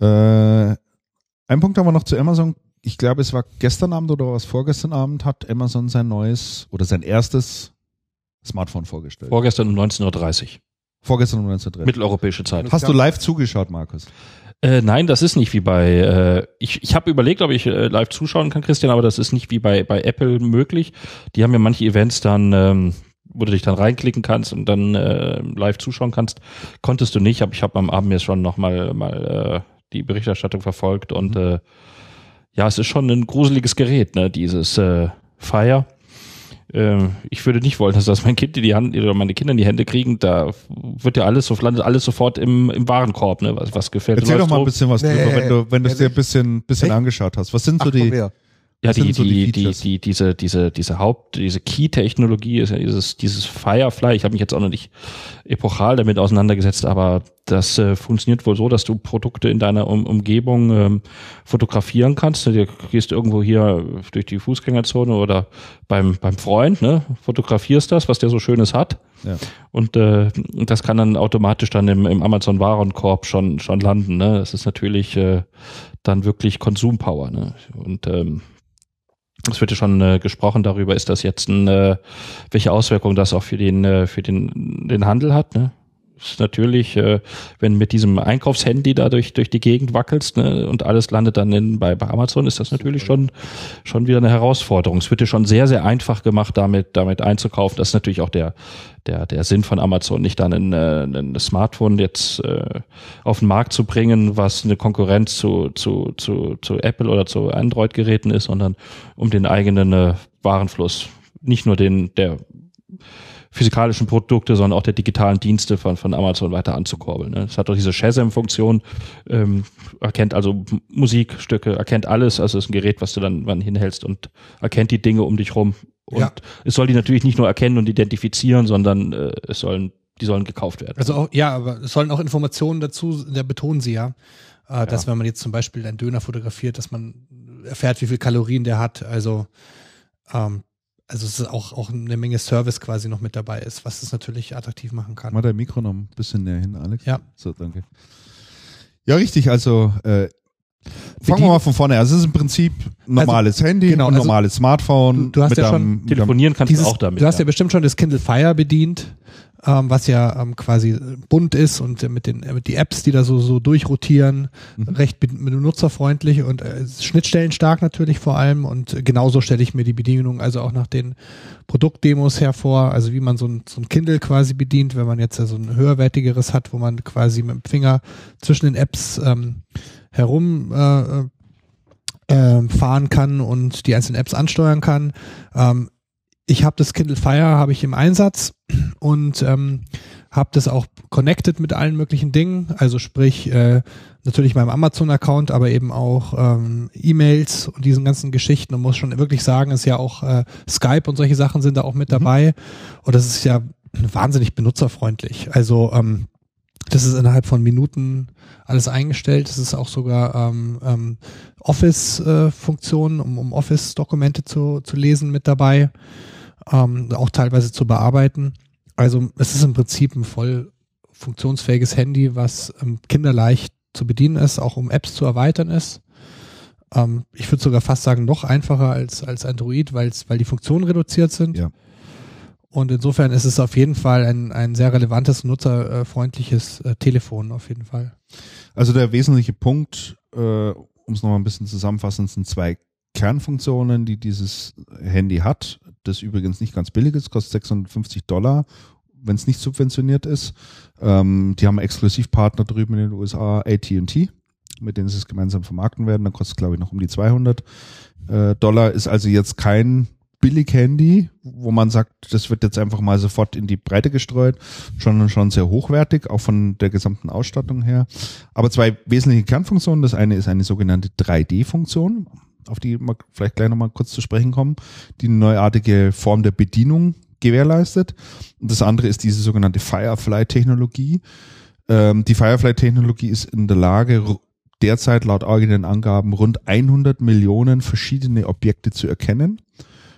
Äh, ein Punkt haben wir noch zu Amazon. Ich glaube, es war gestern Abend oder was vorgestern Abend hat Amazon sein neues oder sein erstes Smartphone vorgestellt. Vorgestern um 19.30 Uhr. vorgestern um 19.30 Mitteleuropäische Zeit. Hast du live zugeschaut, Markus? Äh, nein, das ist nicht wie bei. Äh, ich ich habe überlegt, ob ich äh, live zuschauen kann, Christian, aber das ist nicht wie bei bei Apple möglich. Die haben ja manche Events dann, ähm, wo du dich dann reinklicken kannst und dann äh, live zuschauen kannst. Konntest du nicht, aber ich habe am Abend jetzt schon noch mal mal äh, die Berichterstattung verfolgt und äh, ja, es ist schon ein gruseliges Gerät, ne? Dieses äh, Fire. Ähm, ich würde nicht wollen, dass das mein Kind in die Hand oder meine Kinder in die Hände kriegen. Da wird ja alles so landet alles sofort im, im Warenkorb, ne? Was, was gefällt. Erzähl doch mal ein bisschen was Nee, drüber, wenn du, wenn du es dir ein bisschen, bisschen Echt? angeschaut hast. Was sind so Ach, komm die, her. Ja, die, so die die, die, diese, diese, diese Haupt, diese Key-Technologie ist ja dieses, dieses Firefly. Ich habe mich jetzt auch noch nicht epochal damit auseinandergesetzt, aber das äh, funktioniert wohl so, dass du Produkte in deiner um Umgebung ähm, fotografieren kannst. Du gehst irgendwo hier durch die Fußgängerzone oder beim, beim Freund, ne, fotografierst das, was der so Schönes hat. Ja. Und äh, das kann dann automatisch dann im, im Amazon Warenkorb schon schon landen. Ne? Das ist natürlich äh, dann wirklich Konsumpower. Ne? Und ähm, es wird ja schon äh, gesprochen darüber, ist das jetzt ein, äh, welche Auswirkungen das auch für den äh, für den den Handel hat. Ne? Ist natürlich, äh, wenn mit diesem Einkaufshandy da durch durch die Gegend wackelst ne, und alles landet dann in, bei, bei Amazon, ist das natürlich schon schon wieder eine Herausforderung. Es wird dir schon sehr sehr einfach gemacht, damit damit einzukaufen. Das ist natürlich auch der der der Sinn von Amazon, nicht dann ein, äh, ein Smartphone jetzt äh, auf den Markt zu bringen, was eine Konkurrenz zu zu zu zu Apple oder zu Android-Geräten ist, sondern um den eigenen äh, Warenfluss, nicht nur den der physikalischen Produkte, sondern auch der digitalen Dienste von, von Amazon weiter anzukurbeln. Ne? Es hat auch diese Shazam-Funktion, ähm, erkennt also Musikstücke, erkennt alles, also es ist ein Gerät, was du dann wann hinhältst und erkennt die Dinge um dich rum. Und Ja. es soll die natürlich nicht nur erkennen und identifizieren, sondern äh, es sollen, die sollen gekauft werden. Also auch, ja, aber es sollen auch Informationen dazu, da betonen sie ja, äh, dass wenn man jetzt zum Beispiel einen Döner fotografiert, dass man erfährt, wie viel Kalorien der hat. Also, ähm, also es ist auch, auch eine Menge Service quasi noch mit dabei ist, was es natürlich attraktiv machen kann. Mal dein Mikro noch ein bisschen näher hin, Alex. Ja. So, danke. Ja, richtig. Also, äh, fangen wir mal von vorne an. Es ist im Prinzip normales Handy, genau, ein also normales Smartphone. du- du hast ja schon einem, einem, Telefonieren kannst Dieses, du auch damit. du hast ja. ja. bestimmt schon das Kindle Fire bedient, ähm, was ja ähm, quasi bunt ist und äh, mit den äh, mit die Apps, die da so so durchrotieren, Mhm. recht be- benutzerfreundlich und äh, schnittstellenstark natürlich vor allem und äh, genauso stelle ich mir die Bedienung also auch nach den Produktdemos hervor, also wie man so ein, so ein Kindle quasi bedient, wenn man jetzt ja so ein höherwertigeres hat, wo man quasi mit dem Finger zwischen den Apps ähm, herum äh, äh, ähm, fahren kann und die einzelnen Apps ansteuern kann. Ähm, ich habe das Kindle Fire habe ich im Einsatz und ähm, habe das auch connected mit allen möglichen Dingen, also sprich äh, natürlich meinem Amazon-Account, aber eben auch ähm, E-Mails und diesen ganzen Geschichten. Und muss schon wirklich sagen, ist ja auch äh, Skype und solche Sachen sind da auch mit dabei. Und das ist ja wahnsinnig benutzerfreundlich. Also ähm, das ist innerhalb von Minuten alles eingestellt. Es ist auch sogar ähm, ähm, Office-Funktionen, um, um Office-Dokumente zu, zu lesen mit dabei, ähm, auch teilweise zu bearbeiten. Also es ist im Prinzip ein voll funktionsfähiges Handy, was ähm, kinderleicht zu bedienen ist, auch um Apps zu erweitern ist. Ähm, ich würde sogar fast sagen, noch einfacher als, als Android, weil's, weil die Funktionen reduziert sind. Ja. Und insofern ist es auf jeden Fall ein, ein sehr relevantes, nutzerfreundliches äh, Telefon, auf jeden Fall. Also der wesentliche Punkt, äh, um es nochmal ein bisschen zusammenfassen, sind zwei Kernfunktionen, die dieses Handy hat, das übrigens nicht ganz billig ist, kostet 650 Dollar, wenn es nicht subventioniert ist. Ähm, die haben Exklusivpartner drüben in den USA, AT&T, mit denen sie es gemeinsam vermarkten werden. Dann kostet es, glaube ich, noch um die 200 äh, Dollar. Ist also jetzt kein Billig-Handy, wo man sagt, das wird jetzt einfach mal sofort in die Breite gestreut, schon, schon sehr hochwertig, auch von der gesamten Ausstattung her. Aber zwei wesentliche Kernfunktionen. Das eine ist eine sogenannte 3D-Funktion, auf die wir vielleicht gleich nochmal kurz zu sprechen kommen, die eine neuartige Form der Bedienung gewährleistet. Und das andere ist diese sogenannte Firefly-Technologie. Ähm, die Firefly-Technologie ist in der Lage, derzeit laut eigenen Angaben rund 100 Millionen verschiedene Objekte zu erkennen.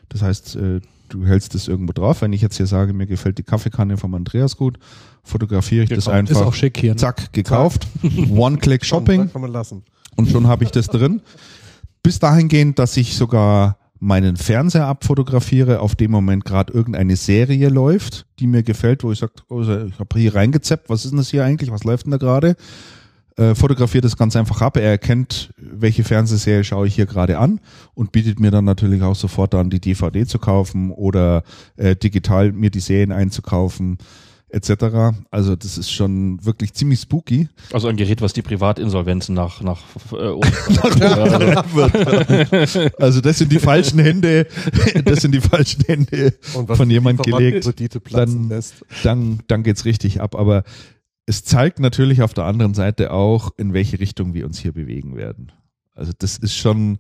Das heißt, äh, du hältst es irgendwo drauf. Wenn ich jetzt hier sage, mir gefällt die Kaffeekanne vom Andreas gut, fotografiere ich das Gekauft. einfach. Ist auch schick hier. Ne? Zack, gekauft. One-Click-Shopping Kann man lassen. und schon habe ich das drin. Bis dahingehend, dass ich sogar meinen Fernseher abfotografiere, auf dem Moment gerade irgendeine Serie läuft, die mir gefällt, wo ich sage, oh, ich habe hier reingezappt, was ist denn das hier eigentlich, was läuft denn da gerade? Äh, fotografiert das ganz einfach ab. Er erkennt, welche Fernsehserie schaue ich hier gerade an und bietet mir dann natürlich auch sofort an, die DVD zu kaufen oder äh, digital mir die Serien einzukaufen etc. Also das ist schon wirklich ziemlich spooky. Also ein Gerät, was die Privatinsolvenzen nach, nach, äh, Also das sind die falschen Hände, das sind die falschen Hände Und was von jemand gelegt. Kredite platzen Dann, lässt. dann, dann geht's richtig ab. Aber es zeigt natürlich auf der anderen Seite auch, in welche Richtung wir uns hier bewegen werden. Also das ist schon,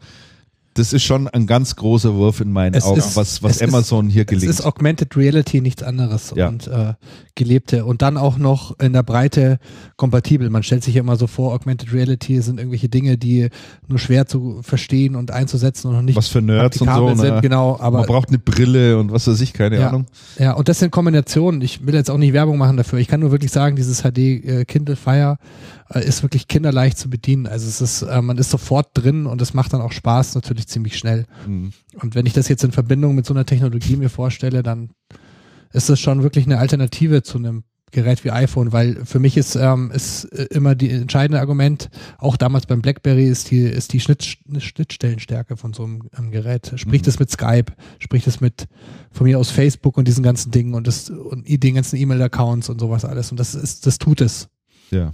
das ist schon ein ganz großer Wurf in meinen Es Augen, ist- was, was es ist- Amazon hier Es gelingt. ist Augmented Reality nichts anderes Ja. und äh, gelebte und dann auch noch in der Breite kompatibel. Man stellt sich ja immer so vor, Augmented Reality sind irgendwelche Dinge, die nur schwer zu verstehen und einzusetzen und noch nicht was für Nerds und so. sind. Ne? Genau, aber Man braucht eine Brille und was weiß ich, keine Ja. Ahnung. Ja, und das sind Kombinationen. Ich will jetzt auch nicht Werbung machen dafür. Ich kann nur wirklich sagen, dieses HD äh, Kindle Fire äh, ist wirklich kinderleicht zu bedienen. Also es ist, äh, man ist sofort drin und es macht dann auch Spaß natürlich ziemlich schnell. Mhm. Und wenn ich das jetzt in Verbindung mit so einer Technologie mir vorstelle, dann ist das schon wirklich eine Alternative zu einem Gerät wie iPhone, weil für mich ist, ähm, ist äh, immer die entscheidende Argument, auch damals beim BlackBerry ist die, ist die Schnitt, Schnittstellenstärke von so einem Gerät. Spricht Mhm. es mit Skype, spricht es mit von mir aus Facebook und diesen ganzen Dingen und das und den ganzen E-Mail-Accounts und sowas alles. Und das ist, das tut es. Ja.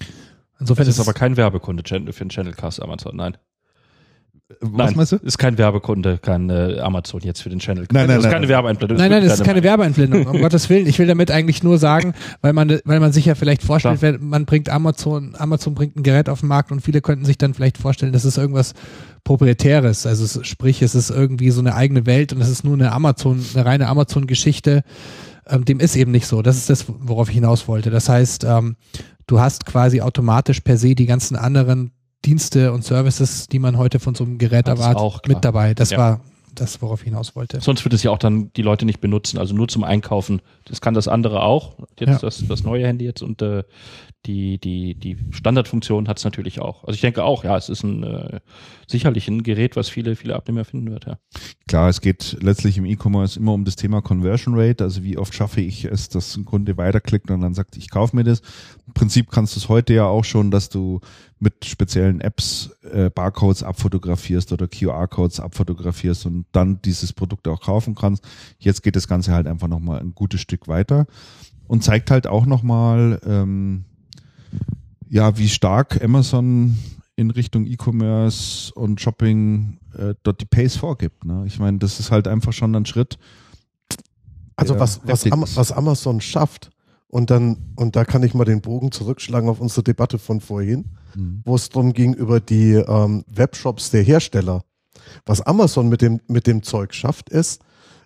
Insofern Das ist aber kein Werbekunde für den Channelcast Amazon, nein. Was nein, meinst du? ist kein Werbekunde, kein äh, Amazon jetzt für den Channel. Nein, nein, das ist nein. keine Werbeeinblendung. Nein, nein, das ist keine. Werbeeinblendung, um Gottes Willen. Ich will damit eigentlich nur sagen, weil man, weil man sich ja vielleicht vorstellt, Klar. wenn man bringt Amazon, Amazon bringt ein Gerät auf den Markt und viele könnten sich dann vielleicht vorstellen, das ist irgendwas Proprietäres. Also es, sprich, es ist irgendwie so eine eigene Welt und es ist nur eine Amazon, eine reine Amazon-Geschichte. Ähm, dem ist eben nicht so. Das ist das, worauf ich hinaus wollte. Das heißt, ähm, du hast quasi automatisch per se die ganzen anderen Dienste und Services, die man heute von so einem Gerät Das erwartet, mit dabei. Das Ja. war das, worauf ich hinaus wollte. Sonst wird es ja auch dann die Leute nicht benutzen, also nur zum Einkaufen. Das kann das andere auch. Jetzt Ja. das, das neue Handy jetzt und äh, die, die, die Standardfunktion hat es natürlich auch. Also ich denke auch, ja, es ist ein äh, sicherlich ein Gerät, was viele, viele Abnehmer finden wird, ja. Klar, es geht letztlich im E-Commerce immer um das Thema Conversion Rate. Also wie oft schaffe ich es, dass ein Kunde weiterklickt und dann sagt, ich kaufe mir das. Im Prinzip kannst du es heute ja auch schon, dass du mit speziellen Apps äh, Barcodes abfotografierst oder QR-Codes abfotografierst und dann dieses Produkt auch kaufen kannst. Jetzt geht das Ganze halt einfach nochmal ein gutes Stück weiter und zeigt halt auch nochmal, ähm, ja, wie stark Amazon in Richtung E-Commerce und Shopping äh, dort die Pace vorgibt. Ne? Ich meine, das ist halt einfach schon ein Schritt. Also was, was, Am ist. was Amazon schafft, und dann, und da kann ich mal den Bogen zurückschlagen auf unsere Debatte von vorhin, Mhm. wo es darum ging über die ähm, Webshops der Hersteller. Was Amazon mit dem, mit dem Zeug schafft, ist,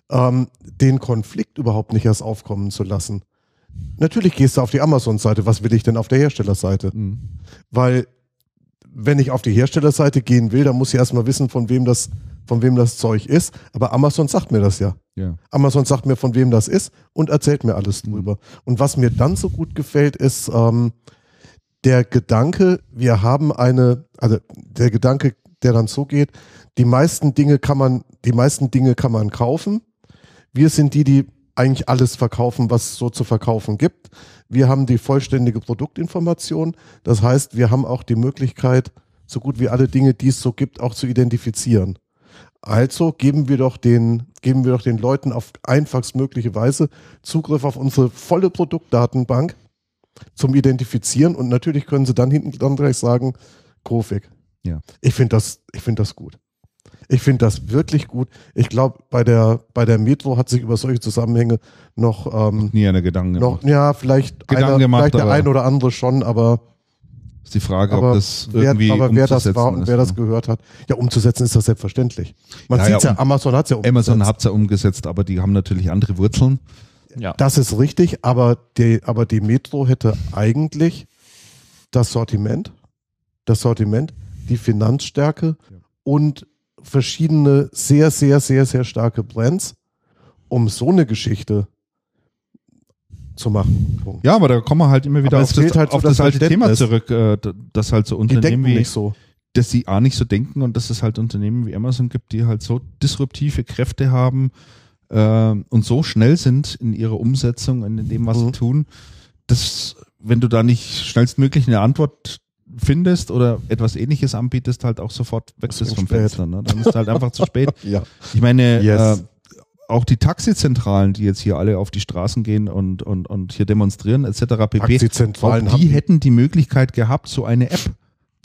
ähm, den Konflikt überhaupt nicht erst aufkommen zu lassen. Natürlich gehst du auf die Amazon-Seite, was will ich denn auf der Herstellerseite? Mhm. Weil wenn ich auf die Herstellerseite gehen will, dann muss ich erstmal wissen, von wem das, von wem das Zeug ist. Aber Amazon sagt mir das ja. Ja. Amazon sagt mir, von wem das ist und erzählt mir alles drüber. Und was mir dann so gut gefällt, ist ähm, der Gedanke, wir haben eine, also der Gedanke, der dann so geht, die meisten Dinge kann man, die meisten Dinge kann man kaufen. Wir sind die, die eigentlich alles verkaufen, was es so zu verkaufen gibt. Wir haben die vollständige Produktinformation. Das heißt, wir haben auch die Möglichkeit, so gut wie alle Dinge, die es so gibt, auch zu identifizieren. Also geben wir doch den, geben wir doch den Leuten auf einfachstmögliche Weise Zugriff auf unsere volle Produktdatenbank zum Identifizieren und natürlich können sie dann hinten dran gleich sagen, Grofik. Ja. Ich finde das, ich finde das gut. Ich finde das wirklich gut. Ich glaube, bei der, bei der Metro hat sich über solche Zusammenhänge noch, ähm, Nie eine Gedanken noch, gemacht. ja, vielleicht, Gedanken einer, gemacht, vielleicht der ein oder andere schon, aber Ist die Frage, aber, ob das wer, irgendwie aber wer das war und ist, wer das ne? gehört hat, ja, umzusetzen ist das selbstverständlich. Man Ja, sieht's ja, ja, um- Amazon hat's ja umgesetzt. Amazon hat's ja umgesetzt, aber die haben natürlich andere Wurzeln. Ja. Das ist richtig, aber die, aber die Metro hätte eigentlich das Sortiment, das Sortiment, die Finanzstärke und verschiedene sehr, sehr, sehr, sehr starke Brands um so eine Geschichte zu machen. Punkt. Ja, aber da kommen wir halt immer wieder Aber auf das, halt so auf das das alte Thema zurück, äh, dass halt so Unternehmen wie, nicht so. dass sie A nicht so denken und dass es halt Unternehmen wie Amazon gibt, die halt so disruptive Kräfte haben äh, und so schnell sind in ihrer Umsetzung und in dem, was sie Mhm. tun, dass wenn du da nicht schnellstmöglich eine Antwort findest oder etwas ähnliches anbietest, halt auch sofort bist vom spät. Fenster. Ne? Dann ist halt einfach zu spät. Ja. Ich meine, Yes. äh, auch die Taxizentralen, die jetzt hier alle auf die Straßen gehen und, und, und hier demonstrieren, etc. pp. Taxizentralen auch die hätten die Möglichkeit gehabt, so eine App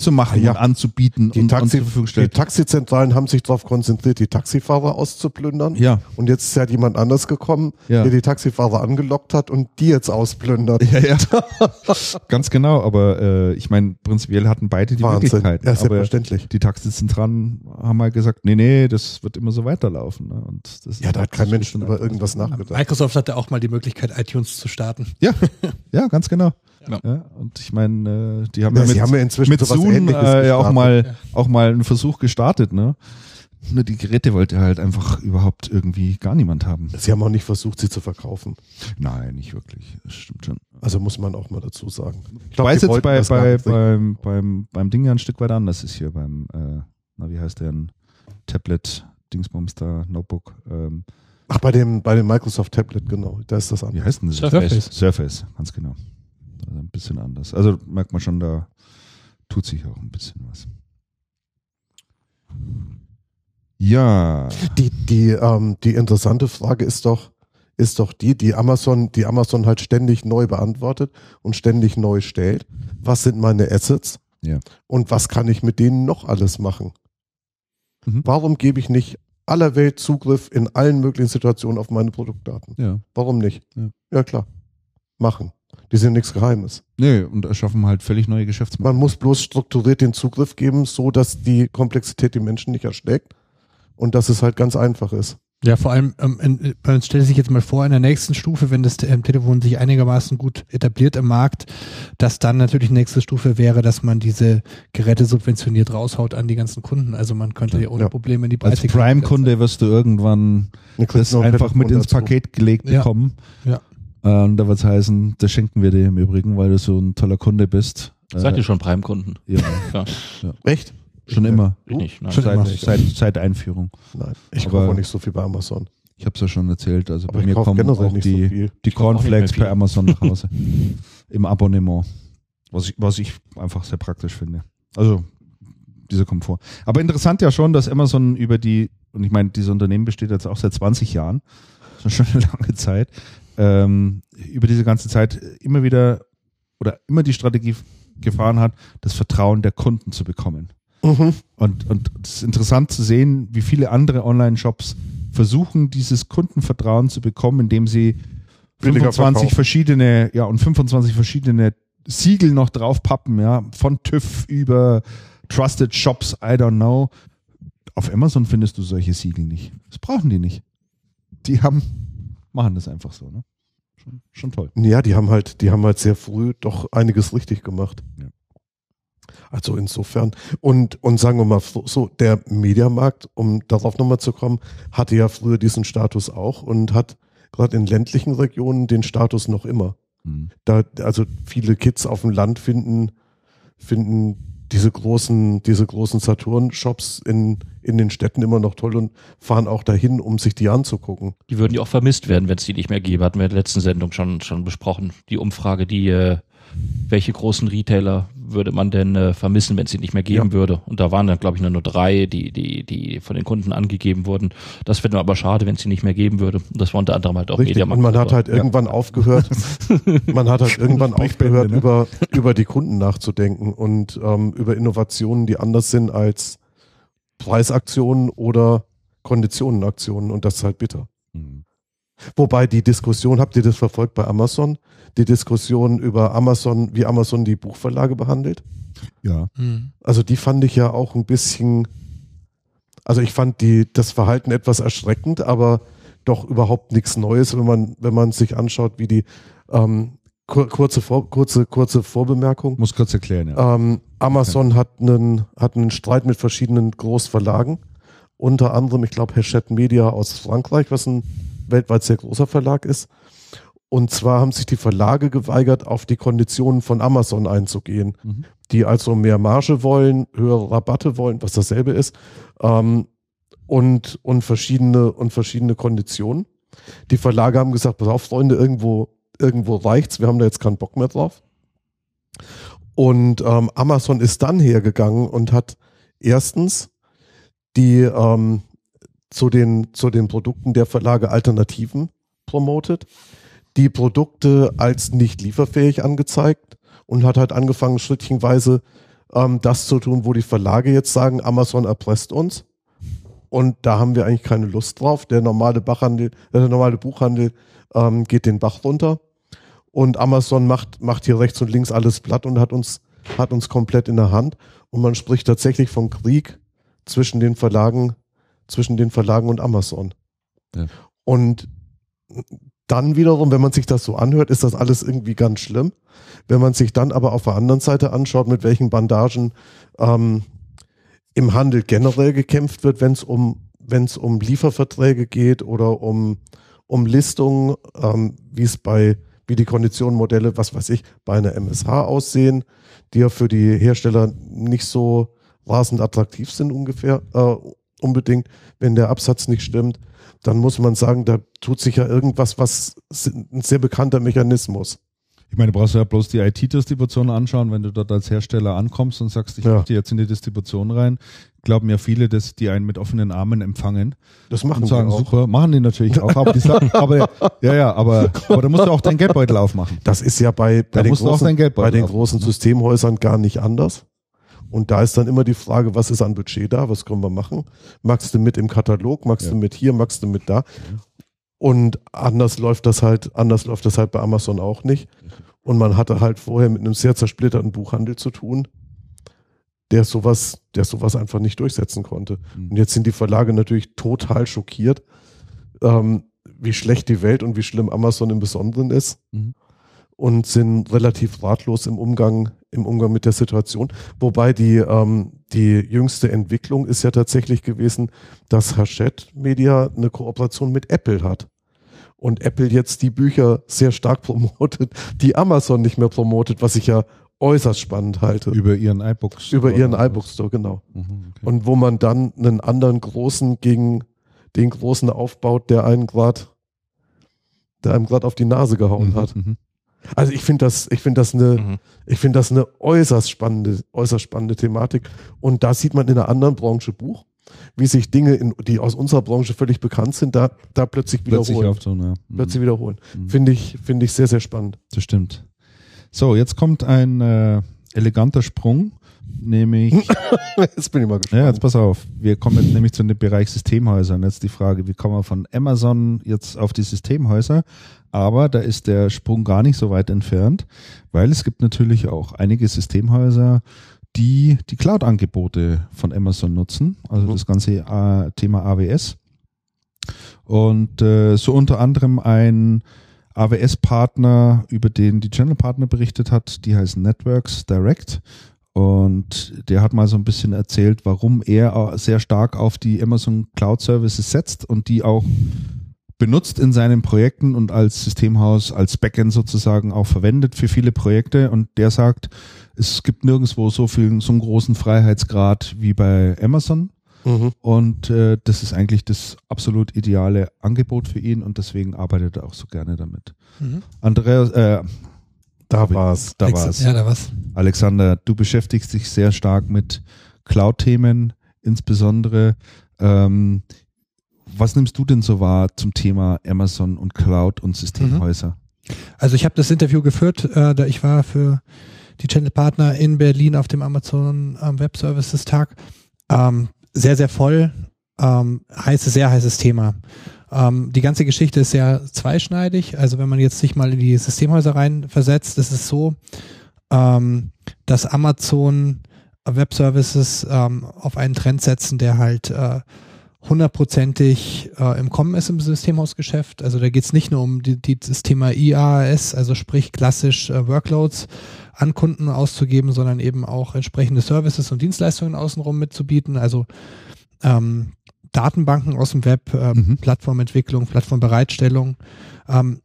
zu machen Ah, ja. und anzubieten Die, und, Taxi, zur Verfügung die. Taxizentralen haben sich darauf konzentriert, die Taxifahrer auszuplündern. Ja, Und jetzt ist ja jemand anders gekommen, Ja. der die Taxifahrer angelockt hat und die jetzt ausplündert. ja, ja. Ganz genau, aber äh, ich meine, prinzipiell hatten beide die Wahnsinn. Möglichkeiten. Ja, aber selbstverständlich. die Taxizentralen haben halt gesagt, nee, nee, das wird immer so weiterlaufen. Ne? Und das Ja, da hat kein das ist Mensch über irgendwas nachgedacht. Microsoft hatte auch mal die Möglichkeit, iTunes zu starten. Ja, ja, ganz genau. Ja. Ja. und ich meine, äh, die haben Ja, ja, sie mit, haben ja inzwischen mit sowas Zoom äh, ja auch mal, auch mal einen Versuch gestartet, ne? Nur die Geräte wollte halt einfach überhaupt irgendwie gar niemand haben. Sie haben auch nicht versucht, sie zu verkaufen. Nein, nicht wirklich. Das stimmt schon. Also muss man auch mal dazu sagen. Ich glaub, weiß jetzt bei, das bei, beim, beim, beim Ding ja ein Stück weit anders ist hier beim, äh, na, wie heißt der, ein Tablet, Dingsbums da, Notebook, ähm, Ach, bei dem, bei dem Microsoft Tablet, genau. Da ist das wie anders. heißt denn das? Surface. Surface, ganz genau. Also ein bisschen anders. Also merkt man schon, da tut sich auch ein bisschen was. Ja. Die, die, ähm, die interessante Frage ist doch, ist doch die, die Amazon, die Amazon halt ständig neu beantwortet und ständig neu stellt. Was sind meine Assets? Ja. Und was kann ich mit denen noch alles machen? Mhm. Warum gebe ich nicht aller Welt Zugriff in allen möglichen Situationen auf meine Produktdaten? Ja. Warum nicht? Ja. ja klar. Machen. Die sind nichts Geheimes. Nee, und erschaffen halt völlig neue Geschäftsmodelle. Man muss bloß strukturiert den Zugriff geben, so dass die Komplexität die Menschen nicht erschlägt und dass es halt ganz einfach ist. Ja, vor allem, ähm, stellt sich jetzt mal vor, in der nächsten Stufe, wenn das ähm, Telefon sich einigermaßen gut etabliert im Markt, dass dann natürlich die nächste Stufe wäre, dass man diese Geräte subventioniert raushaut an die ganzen Kunden. Also man könnte ja ohne Ja. Probleme in die Als Breite Prime-Kunde wirst du irgendwann das einfach mit ins. Paket gelegt Ja. bekommen. Ja. Äh, Und da wird es heißen, das schenken wir dir im Übrigen, weil du so ein toller Kunde bist. Seid Äh, ihr schon Prime-Kunden? ja, Ja, Echt? schon immer. ich nicht. Nein. Schon Seit, immer. seit, seit Einführung. Nein, ich Aber- kaufe auch nicht so viel bei Amazon. Ich habe es ja schon erzählt. Also Aber bei ich mir kommen auch nicht so die, die Cornflakes per Amazon nach Hause. Im Abonnement. Was ich, was ich einfach sehr praktisch finde. Also dieser Komfort. Aber interessant ja schon, dass Amazon über die, und ich meine, dieses Unternehmen besteht jetzt auch seit 20 Jahren, das ist schon eine lange Zeit, ähm, über diese ganze Zeit immer wieder oder immer die Strategie gefahren hat, das Vertrauen der Kunden zu bekommen. Mhm. Und, und es ist interessant zu sehen, wie viele andere Online-Shops versuchen, dieses Kundenvertrauen zu bekommen, indem sie Billiger 25 verkaufen. verschiedene, ja, und 25 verschiedene Siegel noch draufpappen, ja, von TÜV über Trusted Shops, I don't know. Auf Amazon findest du solche Siegel nicht. Das brauchen die nicht. Die haben, machen das einfach so, ne? Schon, schon toll. Ja, die haben halt, die haben halt sehr früh doch einiges richtig gemacht. Ja. Also insofern. Und, und sagen wir mal so, der Mediamarkt, um darauf nochmal zu kommen, hatte ja früher diesen Status auch und hat gerade in ländlichen Regionen den Status noch immer. Hm. Da, also viele Kids auf dem Land finden, finden diese großen, diese großen Saturn-Shops in, in den Städten immer noch toll und fahren auch dahin, um sich die anzugucken. Die würden ja auch vermisst werden, wenn es die nicht mehr gäbe. Hatten wir in der letzten Sendung schon, schon besprochen. Die Umfrage, die, äh, welche großen Retailer würde man denn äh, vermissen, wenn es sie nicht mehr geben Ja. würde? Und da waren dann, glaube ich, nur, nur drei, die, die, die von den Kunden angegeben wurden. Das man aber schade, wenn es sie nicht mehr geben würde. Und das war unter anderem halt auch Richtig. Mediamarkt. Und man hat halt irgendwann aufgehört, man hat halt irgendwann aufgehört, ne? über, über die Kunden nachzudenken und ähm, über Innovationen, die anders sind als Preisaktionen oder Konditionenaktionen und das ist halt bitter. Hm. Wobei die Diskussion, habt ihr das verfolgt bei Amazon? Die Diskussion über Amazon, wie Amazon die Buchverlage behandelt? Ja. Mhm. Also die fand ich ja auch ein bisschen, also ich fand die, das Verhalten etwas erschreckend, aber doch überhaupt nichts Neues, wenn man, wenn man sich anschaut, wie die, ähm, kur kurze, Vor kurze, kurze Vorbemerkung. Muss kurz erklären, ja. Ähm, Amazon hat einen, hat einen Streit mit verschiedenen Großverlagen. Unter anderem, ich glaube, Hachette Media aus Frankreich, was ein weltweit sehr großer Verlag ist. Und zwar haben sich die Verlage geweigert, auf die Konditionen von Amazon einzugehen, Mhm. die also mehr Marge wollen, höhere Rabatte wollen, was dasselbe ist, ähm, und, und verschiedene, und verschiedene Konditionen. Die Verlage haben gesagt, pass auf, Freunde, irgendwo, irgendwo reicht's, wir haben da jetzt keinen Bock mehr drauf. Und ähm, Amazon ist dann hergegangen und hat erstens die ähm, zu den, zu den Produkten der Verlage Alternativen promotet, die Produkte als nicht lieferfähig angezeigt und hat halt angefangen, schrittchenweise ähm, das zu tun, wo die Verlage jetzt sagen, Amazon erpresst uns. Und da haben wir eigentlich keine Lust drauf. Der normale Bachhandel, äh, der normale Buchhandel ähm, geht den Bach runter. Und Amazon macht, macht hier rechts und links alles platt und hat uns, hat uns komplett in der Hand. Und man spricht tatsächlich von Krieg zwischen den Verlagen, zwischen den Verlagen und Amazon. Ja. Und dann wiederum, wenn man sich das so anhört, ist das alles irgendwie ganz schlimm. Wenn man sich dann aber auf der anderen Seite anschaut, mit welchen Bandagen ähm, im Handel generell gekämpft wird, wenn es um, wenn es um Lieferverträge geht oder um, um Listungen, ähm, wie es bei, wie die Konditionenmodelle, was weiß ich, bei einer MSH aussehen, die ja für die Hersteller nicht so rasend attraktiv sind ungefähr, äh, unbedingt, wenn der Absatz nicht stimmt, dann muss man sagen, da tut sich ja irgendwas, was ein sehr bekannter Mechanismus. Ich meine, du brauchst ja bloß die IT-Distribution anschauen, wenn du dort als Hersteller ankommst und sagst, ich Ja. möchte jetzt in die Distribution rein, glauben ja viele, dass die einen mit offenen Armen empfangen Das machen und sagen, wir auch. super, machen die natürlich auch, aber die sagen, aber, ja, ja, aber, aber da musst du auch deinen Geldbeutel aufmachen. Das ist ja bei, Da bei den, großen, bei den großen ne? Systemhäusern gar nicht anders. Und da ist dann immer die Frage, was ist an Budget da? Was können wir machen? Magst du mit im Katalog? Magst Ja. du mit hier? Magst du mit da? Und anders läuft das halt, anders läuft das halt bei Amazon auch nicht. Und man hatte halt vorher mit einem sehr zersplitterten Buchhandel zu tun, der sowas, der sowas einfach nicht durchsetzen konnte. Mhm. Und jetzt sind die Verlage natürlich total schockiert, ähm, wie schlecht die Welt und wie schlimm Amazon im Besonderen ist Mhm. und sind relativ ratlos im Umgang, im Umgang mit der Situation. Wobei die, ähm, die jüngste Entwicklung ist ja tatsächlich gewesen, dass Hachette Media eine Kooperation mit Apple hat. Und Apple jetzt die Bücher sehr stark promotet, die Amazon nicht mehr promotet, was ich ja äußerst spannend halte. Über ihren iBooks. Über ihren iBook Store, genau. Mhm, okay. Und wo man dann einen anderen großen gegen den großen aufbaut, der einen grad, der einem gerade auf die Nase gehauen Mhm, hat. mhm. Also ich finde das, ich finde das eine, Mhm. ich finde das eine äußerst spannende, äußerst spannende Thematik. Und da sieht man in einer anderen Branche Buch, wie sich Dinge, in, die aus unserer Branche völlig bekannt sind, da, da plötzlich Plötzlich wiederholen. so eine, mhm. Plötzlich wiederholen. Mhm. Finde ich, finde ich sehr, sehr spannend. Das stimmt. So, jetzt kommt ein äh, eleganter Sprung, nämlich Jetzt bin ich mal gespannt. Ja, jetzt pass auf. Wir kommen jetzt nämlich zu dem Bereich Systemhäusern. Jetzt die Frage, wie kommen wir von Amazon jetzt auf die Systemhäuser? Aber da ist der Sprung gar nicht so weit entfernt, weil es gibt natürlich auch einige Systemhäuser, die die Cloud-Angebote von Amazon nutzen, also Mhm. das ganze äh, Thema AWS. Und äh, so unter anderem ein AWS-Partner, über den die Channel-Partner berichtet hat, die heißen Networks Direct. Und der hat mal so ein bisschen erzählt, warum er auch sehr stark auf die Amazon Cloud Services setzt und die auch benutzt in seinen Projekten und als Systemhaus, als Backend sozusagen auch verwendet für viele Projekte. Und der sagt, es gibt nirgendwo so viel, so einen großen Freiheitsgrad wie bei Amazon. Mhm. Und äh, das ist eigentlich das absolut ideale Angebot für ihn und deswegen arbeitet er auch so gerne damit. Mhm. Andreas, äh, Da war's. da Alexa- war's. Ja, da war's. Alexander, du beschäftigst dich sehr stark mit Cloud-Themen, insbesondere. Ähm, was nimmst du denn so wahr zum Thema Amazon und Cloud und Systemhäuser? Also ich habe das Interview geführt, äh, da ich war für die Channel-Partner in Berlin auf dem Amazon ähm, Web Services Tag. Ähm, sehr, sehr voll. Ähm, heißes, sehr heißes Thema. Ähm, die ganze Geschichte ist sehr zweischneidig. Also wenn man jetzt sich mal in die Systemhäuser rein versetzt, ist es so, ähm, dass Amazon Web Services ähm, auf einen Trend setzen, der halt äh, hundertprozentig äh, im Kommen ist im Systemhausgeschäft. Also da geht es nicht nur um die, die, das Thema IaaS, also sprich klassisch äh, Workloads an Kunden auszugeben, sondern eben auch entsprechende Services und Dienstleistungen außenrum mitzubieten. Also ähm, Datenbanken aus dem Web, äh, Mhm. Plattformentwicklung, Plattformbereitstellung. Ähm,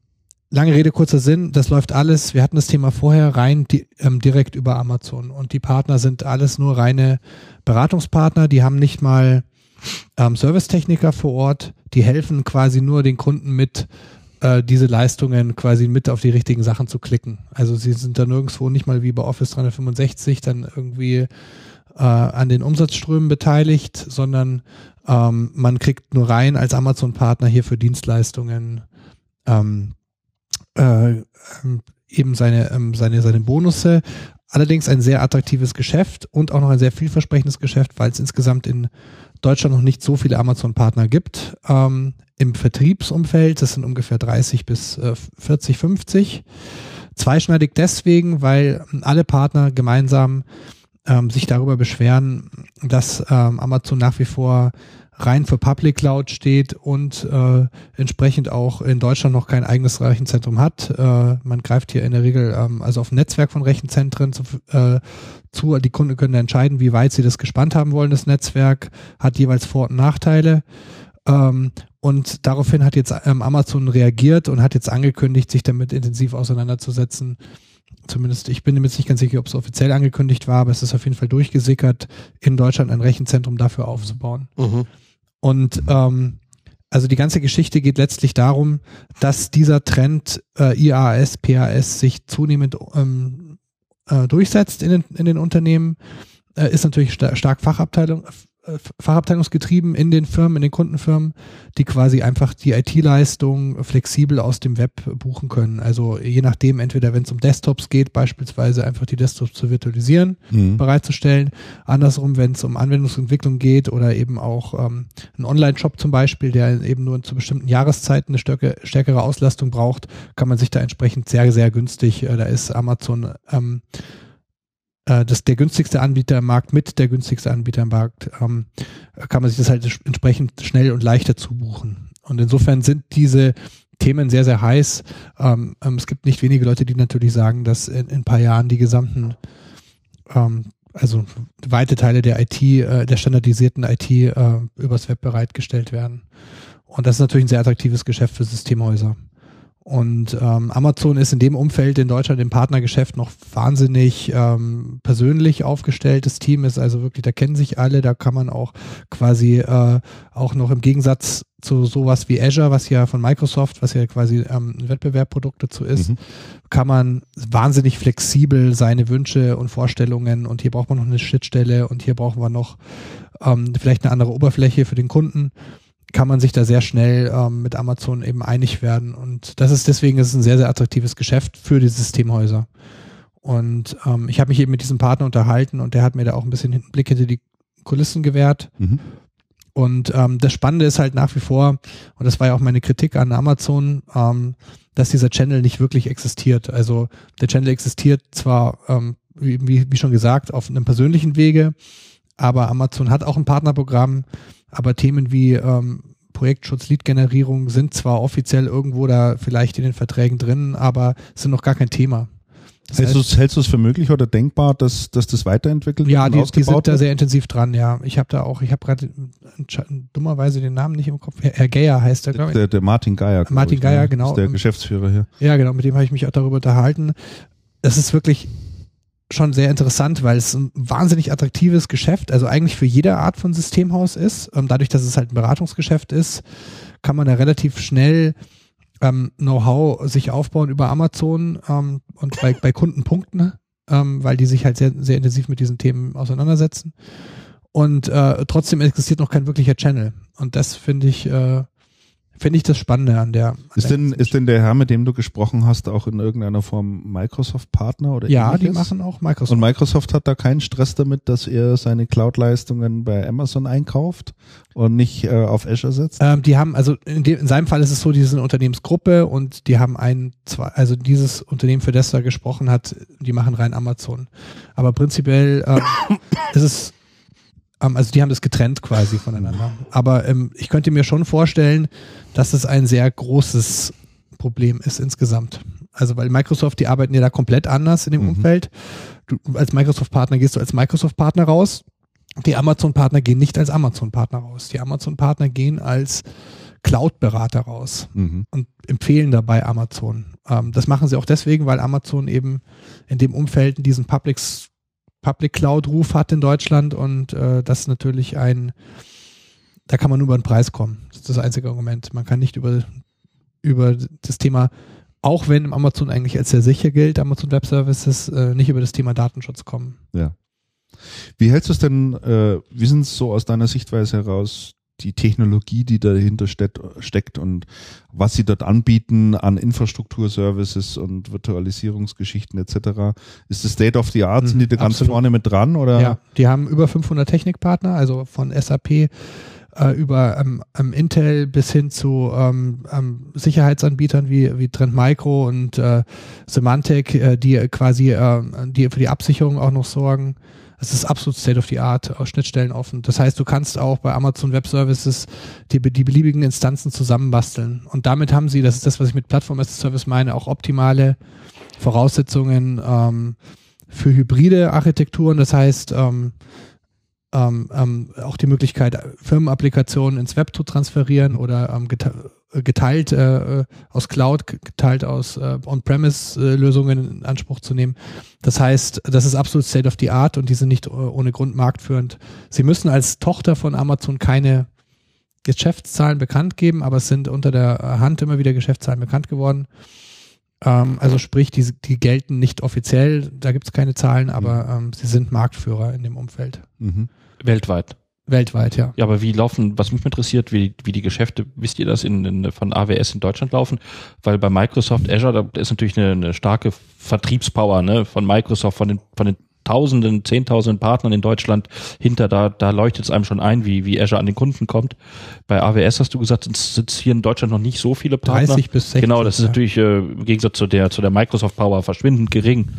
lange Rede, kurzer Sinn, das läuft alles, wir hatten das Thema vorher rein di ähm, direkt über Amazon und die Partner sind alles nur reine Beratungspartner, die haben nicht mal ähm, Servicetechniker vor Ort, die helfen quasi nur den Kunden mit, äh, diese Leistungen quasi mit auf die richtigen Sachen zu klicken. Also sie sind da nirgendwo nicht mal wie bei Office 365 dann irgendwie äh, an den Umsatzströmen beteiligt, sondern ähm, man kriegt nur rein als Amazon-Partner hier für Dienstleistungen ähm, äh, ähm, eben seine, ähm, seine, seine Bonusse. Allerdings ein sehr attraktives Geschäft und auch noch ein sehr vielversprechendes Geschäft, weil es insgesamt in Deutschland noch nicht so viele Amazon-Partner gibt. Ähm, Im Vertriebsumfeld, das sind ungefähr 30 bis äh, 40, 50. Zweischneidig deswegen, weil alle Partner gemeinsam ähm, sich darüber beschweren, dass ähm, Amazon nach wie vor rein für Public Cloud steht und äh, entsprechend auch in Deutschland noch kein eigenes Rechenzentrum hat. Äh, man greift hier in der Regel ähm, also auf ein Netzwerk von Rechenzentren zu, äh, zu. Die Kunden können entscheiden, wie weit sie das gespannt haben wollen. Das Netzwerk hat jeweils Vor- und Nachteile. Ähm, und daraufhin hat jetzt ähm, Amazon reagiert und hat jetzt angekündigt, sich damit intensiv auseinanderzusetzen. Zumindest, ich bin mir jetzt nicht ganz sicher, ob es offiziell angekündigt war, aber es ist auf jeden Fall durchgesickert, in Deutschland ein Rechenzentrum dafür aufzubauen. Mhm. Und ähm, also die ganze Geschichte geht letztlich darum, dass dieser Trend äh, IAS, PAS sich zunehmend ähm, äh, durchsetzt in den, in den Unternehmen. Äh, ist natürlich sta stark Fachabteilung, Fachabteilungsgetrieben in den Firmen, in den Kundenfirmen, die quasi einfach die IT-Leistung flexibel aus dem Web buchen können. Also je nachdem, entweder wenn es um Desktops geht, beispielsweise einfach die Desktops zu virtualisieren, Mhm. bereitzustellen. Andersrum, wenn es um Anwendungsentwicklung geht oder eben auch ähm, ein Online-Shop zum Beispiel, der eben nur zu bestimmten Jahreszeiten eine stärke, stärkere Auslastung braucht, kann man sich da entsprechend sehr, sehr günstig, äh, da ist Amazon ähm, äh, das der günstigste Anbieter im Markt mit der günstigste Anbieter im Markt, ähm, kann man sich das halt entsprechend schnell und leichter zubuchen. Und insofern sind diese Themen sehr, sehr heiß. Ähm, ähm, es gibt nicht wenige Leute, die natürlich sagen, dass in, in ein paar Jahren die gesamten ähm, also weite Teile der IT, äh, der standardisierten IT äh, übers Web bereitgestellt werden. Und das ist natürlich ein sehr attraktives Geschäft für Systemhäuser. Und ähm, Amazon ist in dem Umfeld in Deutschland im Partnergeschäft noch wahnsinnig ähm, persönlich aufgestellt. Das Team ist also wirklich, da kennen sich alle, da kann man auch quasi äh, auch noch im Gegensatz zu sowas wie Azure, was ja von Microsoft, was ja quasi ähm, ein Wettbewerbprodukt dazu ist, Mhm. kann man wahnsinnig flexibel seine Wünsche und Vorstellungen und hier braucht man noch eine Schnittstelle und hier brauchen wir noch ähm, vielleicht eine andere Oberfläche für den Kunden, kann man sich da sehr schnell ähm, mit Amazon eben einig werden und das ist deswegen das ist ein sehr, sehr attraktives Geschäft für die Systemhäuser. Und ähm, ich habe mich eben mit diesem Partner unterhalten und der hat mir da auch ein bisschen einen Blick hinter die Kulissen gewährt. Mhm. Und ähm, das Spannende ist halt nach wie vor, und das war ja auch meine Kritik an Amazon, ähm, dass dieser Channel nicht wirklich existiert. Also der Channel existiert zwar, ähm, wie, wie wie schon gesagt, auf einem persönlichen Wege, aber Amazon hat auch ein Partnerprogramm, aber Themen wie ähm, Projektschutz, Lead-Generierung sind zwar offiziell irgendwo da vielleicht in den Verträgen drin, aber sind noch gar kein Thema. Das Hältst heißt- du hältst du es für möglich oder denkbar, dass, dass das weiterentwickelt ja, wird die, und die sind ausgebaut da wird? sehr intensiv dran, ja. Ich habe da auch, ich habe gerade dummerweise den Namen nicht im Kopf. Herr, Herr Geyer heißt er, glaube ich. Der, der Martin Geier. Martin ich, Geier, ne? genau. Ist der Geschäftsführer hier. Ja, genau, mit dem habe ich mich auch darüber unterhalten. Es ist wirklich schon sehr interessant, weil es ein wahnsinnig attraktives Geschäft, also eigentlich für jede Art von Systemhaus ist. Ähm, dadurch, dass es halt ein Beratungsgeschäft ist, kann man da relativ schnell ähm, Know-how sich aufbauen über Amazon ähm, und bei, bei Kunden punkten, ähm, weil die sich halt sehr, sehr intensiv mit diesen Themen auseinandersetzen. Und äh, trotzdem existiert noch kein wirklicher Channel. Und das finde ich, äh, finde ich das Spannende an der. An Ist der denn, ist denn der Herr, mit dem du gesprochen hast, auch in irgendeiner Form Microsoft-Partner oder Ja, die ähnliches? machen auch Microsoft. Und Microsoft hat da keinen Stress damit, dass er seine Cloud-Leistungen bei Amazon einkauft und nicht äh, auf Azure setzt? ähm, die haben, also in, dem, in seinem Fall ist es so, die sind Unternehmensgruppe und die haben ein, zwei, also dieses Unternehmen, für das er gesprochen hat, die machen rein Amazon. Aber prinzipiell ähm, ist es, also die haben das getrennt quasi voneinander. Aber ähm, ich könnte mir schon vorstellen, dass es ein sehr großes Problem ist insgesamt. Also weil Microsoft, die arbeiten ja da komplett anders in dem Mhm. Umfeld. Du als Microsoft-Partner gehst du als Microsoft-Partner raus Die Amazon-Partner gehen nicht als Amazon-Partner raus. Die Amazon-Partner gehen als Cloud-Berater raus Mhm. und empfehlen dabei Amazon. Ähm, das machen sie auch deswegen, weil Amazon eben in dem Umfeld diesen Public, Public Cloud-Ruf hat in Deutschland und äh, das ist natürlich ein, da kann man nur über den Preis kommen. Das ist das einzige Argument. Man kann nicht über, über das Thema, auch wenn Amazon eigentlich als sehr sicher gilt, Amazon Web Services, äh, nicht über das Thema Datenschutz kommen. Wie hältst du es denn, äh, wie sind es so aus deiner Sichtweise heraus, die Technologie, die dahinter steht, steckt und was sie dort anbieten an Infrastrukturservices und Virtualisierungsgeschichten etc. Ist das State of the Art? Mhm, Sind die da ganz absolut. vorne mit dran? Oder? Ja, die haben über 500 Technikpartner, also von SAP äh, über ähm, ähm, Intel bis hin zu ähm, ähm, Sicherheitsanbietern wie, wie Trend Micro und äh, Symantec, äh, die quasi äh, die für die Absicherung auch noch sorgen. Es ist absolut State of the Art, auch Schnittstellen offen. Das heißt, du kannst auch bei Amazon Web Services die, die beliebigen Instanzen zusammenbasteln. Und damit haben sie, das ist das, was ich mit Plattform as a Service meine, auch optimale Voraussetzungen ähm, für hybride Architekturen. Das heißt, ähm, ähm, ähm, auch die Möglichkeit, Firmenapplikationen ins Web zu transferieren oder ähm, geteilt äh, aus Cloud, geteilt aus äh, On-Premise-Lösungen in Anspruch zu nehmen. Das heißt, das ist absolut State of the Art und die sind nicht äh, ohne Grund marktführend. Sie müssen als Tochter von Amazon keine Geschäftszahlen bekannt geben, aber es sind unter der Hand immer wieder Geschäftszahlen bekannt geworden. Ähm, also sprich, die, die gelten nicht offiziell, da gibt es keine Zahlen, aber ähm, sie sind Marktführer in dem Umfeld. Mhm. Weltweit. Weltweit, ja. Ja, aber wie laufen, was mich interessiert, wie, wie die Geschäfte, wisst ihr das, in, in, von AWS in Deutschland laufen? Weil bei Microsoft Azure, da ist natürlich eine, eine starke Vertriebspower ne, von Microsoft, von den, von den Tausenden, Zehntausenden Partnern in Deutschland hinter, da, da leuchtet es einem schon ein, wie, wie Azure an den Kunden kommt. Bei AWS hast du gesagt, sind sind hier in Deutschland noch nicht so viele Partner. 30 bis 60. Genau, das ist ja. natürlich äh, im Gegensatz zu der zu der Microsoft Power verschwindend gering.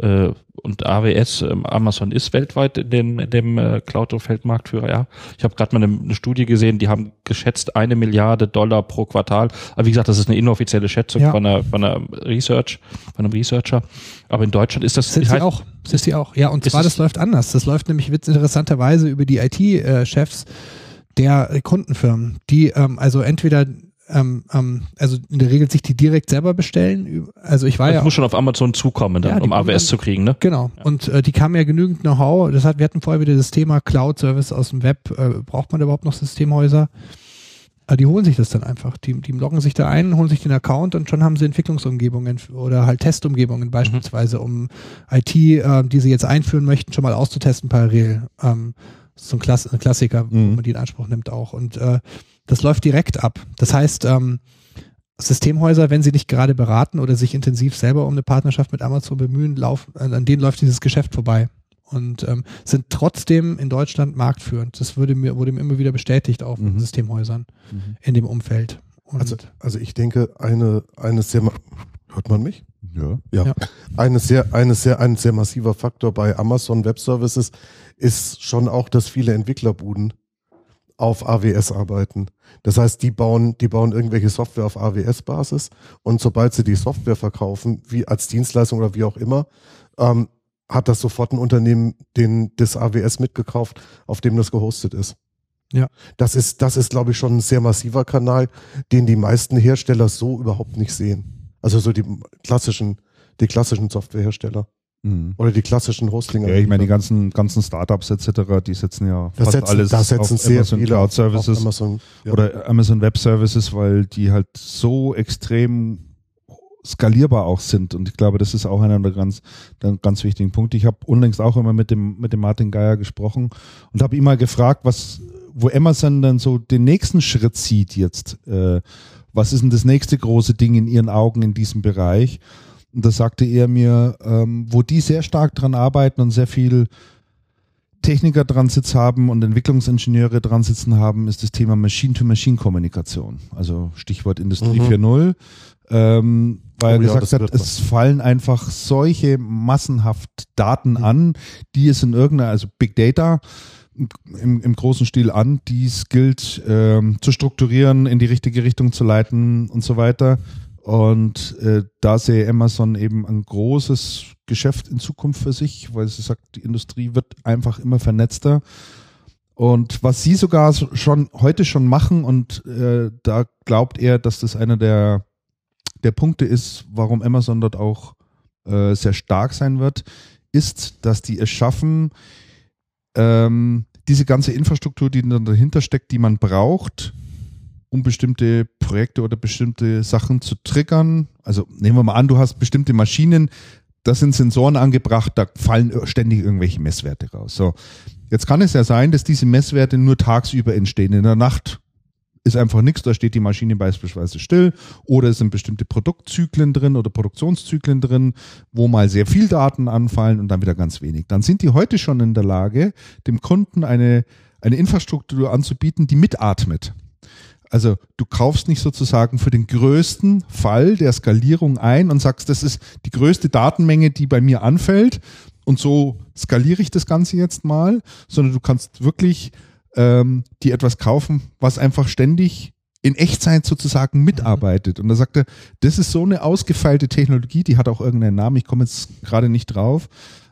Äh, und AWS, ähm, Amazon ist weltweit in dem, in dem äh, Cloud-Umfeld Marktführer, ja. Ich habe gerade mal eine, eine Studie gesehen, die haben geschätzt eine Milliarde Dollar pro Quartal. Aber wie gesagt, das ist eine inoffizielle Schätzung Ja. von einer, von einer Research, von einem Researcher. Aber in Deutschland ist das Sind halt, sie auch. Sind sie auch. Ja, und zwar, das läuft anders. Das läuft nämlich witz- interessanterweise über die IT-Chefs der Kundenfirmen, die ähm, also entweder ähm, ähm, also in der Regel sich die direkt selber bestellen. Also ich war das ja muss schon auf Amazon zukommen, dann, Ja, die um AWS dann- zu kriegen, ne? Genau. Und äh, die kamen ja genügend Know-how. Das hat, wir hatten vorher wieder das Thema Cloud-Service aus dem Web. Äh, braucht man überhaupt noch Systemhäuser? Äh, die holen sich das dann einfach. Die, die loggen sich da ein, holen sich den Account und schon haben sie Entwicklungsumgebungen oder halt Testumgebungen beispielsweise, um IT, äh, die sie jetzt einführen möchten, schon mal auszutesten parallel. Ähm, so ein, Klass ein Klassiker, wo Mhm. man die in Anspruch nimmt auch. Und äh, das läuft direkt ab. Das heißt, ähm, Systemhäuser, wenn sie nicht gerade beraten oder sich intensiv selber um eine Partnerschaft mit Amazon bemühen, laufen, an an denen läuft dieses Geschäft vorbei. Und ähm, sind trotzdem in Deutschland marktführend. Das würde mir, wurde mir immer wieder bestätigt auch von Mhm. Systemhäusern Mhm. in dem Umfeld. Und Also, also ich denke, eine, eine sehr, hört man mich? Ja. Ja. Ja. Eine sehr, eine sehr, ein sehr massiver Faktor bei Amazon Web Services ist schon auch, dass viele Entwicklerbuden auf AWS arbeiten. Das heißt, die bauen, die bauen irgendwelche Software auf AWS-Basis und sobald sie die Software verkaufen, wie als Dienstleistung oder wie auch immer, ähm, hat das sofort ein Unternehmen den, das AWS mitgekauft, auf dem das gehostet ist. Ja. Das ist, das ist, glaube ich, schon ein sehr massiver Kanal, den die meisten Hersteller so überhaupt nicht sehen. Also so die klassischen, die klassischen Softwarehersteller Mhm. oder die klassischen hosting Ja, ich meine, die ganzen, ganzen Startups etc., die setzen ja da fast setzen, alles da setzen auf sehr Amazon viele Cloud Services Amazon, ja. oder Amazon Web Services, weil die halt so extrem skalierbar auch sind. Und ich glaube, das ist auch einer der ganz, der ganz wichtigen Punkte. Ich habe unlängst auch immer mit dem, mit dem Martin Geier gesprochen und habe ihn mal gefragt, was, wo Amazon dann so den nächsten Schritt sieht jetzt. Äh, was ist denn das nächste große Ding in ihren Augen in diesem Bereich? Und da sagte er mir, ähm, wo die sehr stark dran arbeiten und sehr viel Techniker dran sitzen haben und Entwicklungsingenieure dran sitzen haben, ist das Thema Machine-to-Machine-Kommunikation. Also Stichwort Industrie Mhm. 4.0. Ähm, weil Oh er ja, gesagt hat, es fallen einfach solche massenhaft Daten Mhm. an, die es in irgendeiner, also Big Data im, im großen Stil an, die es gilt ähm, zu strukturieren, in die richtige Richtung zu leiten und so weiter. Und äh, da sehe Amazon eben ein großes Geschäft in Zukunft für sich, weil sie sagt, die Industrie wird einfach immer vernetzter. Und was sie sogar schon heute schon machen, und äh, da glaubt er, dass das einer der, der Punkte ist, warum Amazon dort auch äh, sehr stark sein wird, ist, dass die es schaffen, ähm, diese ganze Infrastruktur, die dahinter steckt, die man braucht, um bestimmte Projekte oder bestimmte Sachen zu triggern. Also nehmen wir mal an, du hast bestimmte Maschinen, da sind Sensoren angebracht, da fallen ständig irgendwelche Messwerte raus. So, jetzt kann es ja sein, dass diese Messwerte nur tagsüber entstehen. In der Nacht ist einfach nichts, da steht die Maschine beispielsweise still oder es sind bestimmte Produktzyklen drin oder Produktionszyklen drin, wo mal sehr viel Daten anfallen und dann wieder ganz wenig. Dann sind die heute schon in der Lage, dem Kunden eine, eine Infrastruktur anzubieten, die mitatmet. Also du kaufst nicht sozusagen für den größten Fall der Skalierung ein und sagst, das ist die größte Datenmenge, die bei mir anfällt und so skaliere ich das Ganze jetzt mal, sondern du kannst wirklich ähm, die etwas kaufen, was einfach ständig in Echtzeit sozusagen mitarbeitet. Und da sagt er, das ist so eine ausgefeilte Technologie, die hat auch irgendeinen Namen, ich komme jetzt gerade nicht drauf,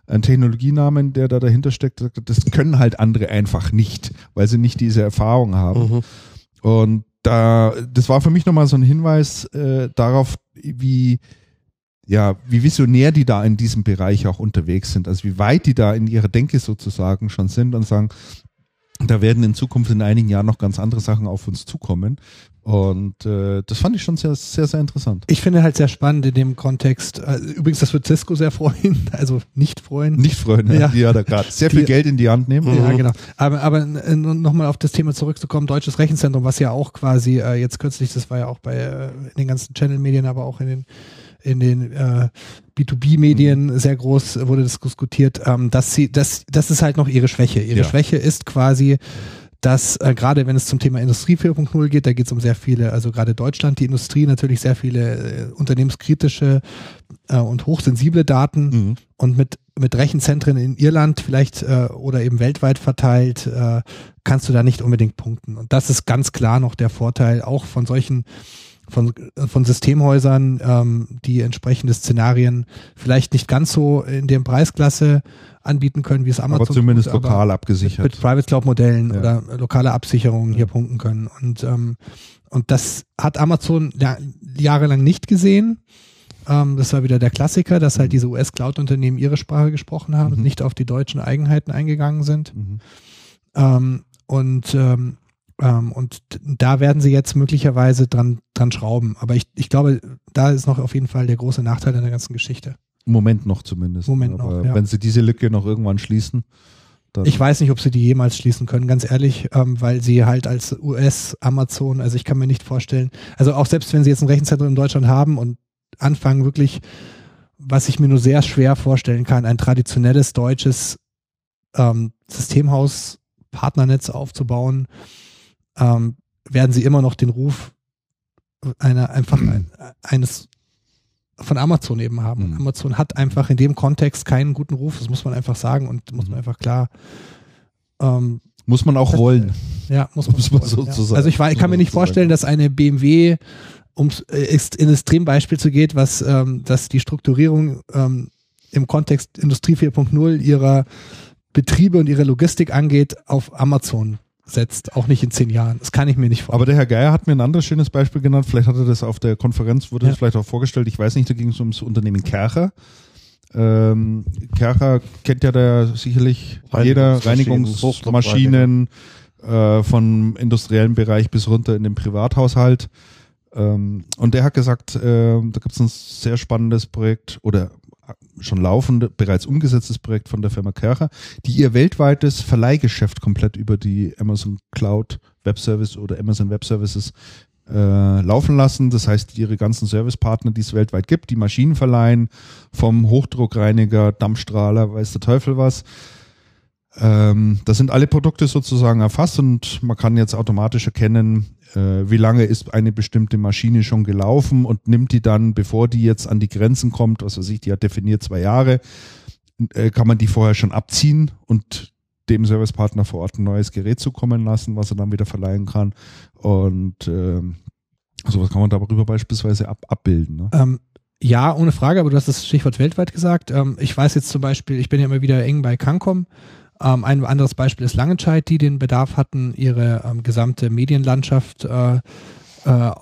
ein Technologienamen, der da dahinter steckt, das können halt andere einfach nicht, weil sie nicht diese Erfahrung haben. Mhm. Und da, das war für mich nochmal so ein Hinweis äh, darauf, wie, ja, wie visionär die da in diesem Bereich auch unterwegs sind, also wie weit die da in ihrer Denke sozusagen schon sind und sagen, da werden in Zukunft in einigen Jahren noch ganz andere Sachen auf uns zukommen. Und äh, das fand ich schon sehr, sehr, sehr interessant. Ich finde halt sehr spannend in dem Kontext. Äh, übrigens, das wird Cisco sehr freuen, also nicht freuen. Nicht freuen, ja. die ja da gerade sehr viel die, Geld in die Hand nehmen. Ja, mhm. genau. Aber, aber äh, nochmal auf das Thema zurückzukommen, deutsches Rechenzentrum, was ja auch quasi äh, jetzt kürzlich, das war ja auch bei äh, in den ganzen Channel-Medien, aber auch in den in den äh, B2B-Medien mhm. sehr groß wurde das diskutiert, ähm, dass sie, das, das ist halt noch ihre Schwäche. Ihre ja. Schwäche ist quasi, dass äh, gerade wenn es zum Thema Industrie 4.0 geht, da geht es um sehr viele, also gerade Deutschland, die Industrie natürlich sehr viele äh, unternehmenskritische äh, und hochsensible Daten mhm. und mit mit Rechenzentren in Irland vielleicht äh, oder eben weltweit verteilt, äh, kannst du da nicht unbedingt punkten. Und das ist ganz klar noch der Vorteil auch von solchen von, von Systemhäusern, ähm, die entsprechende Szenarien vielleicht nicht ganz so in der Preisklasse anbieten können, wie es Amazon. Aber zumindest tut, lokal aber abgesichert. Mit Private Cloud Modellen ja. oder lokale Absicherungen hier punkten können. Und, ähm, und das hat Amazon ja, jahrelang nicht gesehen. Ähm, das war wieder der Klassiker, dass halt diese US-Cloud-Unternehmen ihre Sprache gesprochen haben mhm. und nicht auf die deutschen Eigenheiten eingegangen sind. Mhm. Ähm, und ähm, ähm, und da werden sie jetzt möglicherweise dran, dran schrauben. Aber ich, ich glaube, da ist noch auf jeden Fall der große Nachteil an der ganzen Geschichte. Moment noch zumindest. Moment Aber noch. Ja. Wenn sie diese Lücke noch irgendwann schließen. Ich weiß nicht, ob sie die jemals schließen können, ganz ehrlich, ähm, weil sie halt als US-Amazon, also ich kann mir nicht vorstellen, also auch selbst wenn sie jetzt ein Rechenzentrum in Deutschland haben und anfangen wirklich, was ich mir nur sehr schwer vorstellen kann, ein traditionelles deutsches ähm, Systemhaus, Partnernetz aufzubauen, ähm, werden sie immer noch den Ruf einer einfach ein, eines von Amazon eben haben. Mhm. Amazon hat einfach in dem Kontext keinen guten Ruf, das muss man einfach sagen und muss man mhm. einfach klar. Ähm, muss man auch das, wollen. Ja, muss man, muss man so ja. sagen. Also ich, war, ich kann mir nicht vorstellen, dass eine BMW, um äh, in Extrembeispiel zu geht, was ähm, dass die Strukturierung ähm, im Kontext Industrie 4.0 ihrer Betriebe und ihre Logistik angeht, auf Amazon setzt, auch nicht in zehn Jahren. Das kann ich mir nicht vorstellen. Aber der Herr Geier hat mir ein anderes schönes Beispiel genannt. Vielleicht hat er das auf der Konferenz, wurde ja. das vielleicht auch vorgestellt. Ich weiß nicht, da ging es ums Unternehmen Kercher. Ähm, Kercher kennt ja da sicherlich jeder Reinigungsmaschinen äh, von industriellen Bereich bis runter in den Privathaushalt. Ähm, und der hat gesagt, äh, da gibt es ein sehr spannendes Projekt oder schon laufende, bereits umgesetztes Projekt von der Firma Kercher, die ihr weltweites Verleihgeschäft komplett über die Amazon Cloud Web Service oder Amazon Web Services äh, laufen lassen. Das heißt, ihre ganzen Servicepartner, die es weltweit gibt, die Maschinen verleihen, vom Hochdruckreiniger, Dampfstrahler, weiß der Teufel was. Ähm, da sind alle Produkte sozusagen erfasst und man kann jetzt automatisch erkennen, äh, wie lange ist eine bestimmte Maschine schon gelaufen und nimmt die dann, bevor die jetzt an die Grenzen kommt, was weiß ich, die hat definiert zwei Jahre, äh, kann man die vorher schon abziehen und dem Servicepartner vor Ort ein neues Gerät zukommen lassen, was er dann wieder verleihen kann. Und äh, sowas kann man darüber beispielsweise ab, abbilden. Ne? Ähm, ja, ohne Frage, aber du hast das Stichwort weltweit gesagt. Ähm, ich weiß jetzt zum Beispiel, ich bin ja immer wieder eng bei Cancom Ähm, ein anderes Beispiel ist Langenscheid, die den Bedarf hatten, ihre ähm, gesamte Medienlandschaft äh, äh,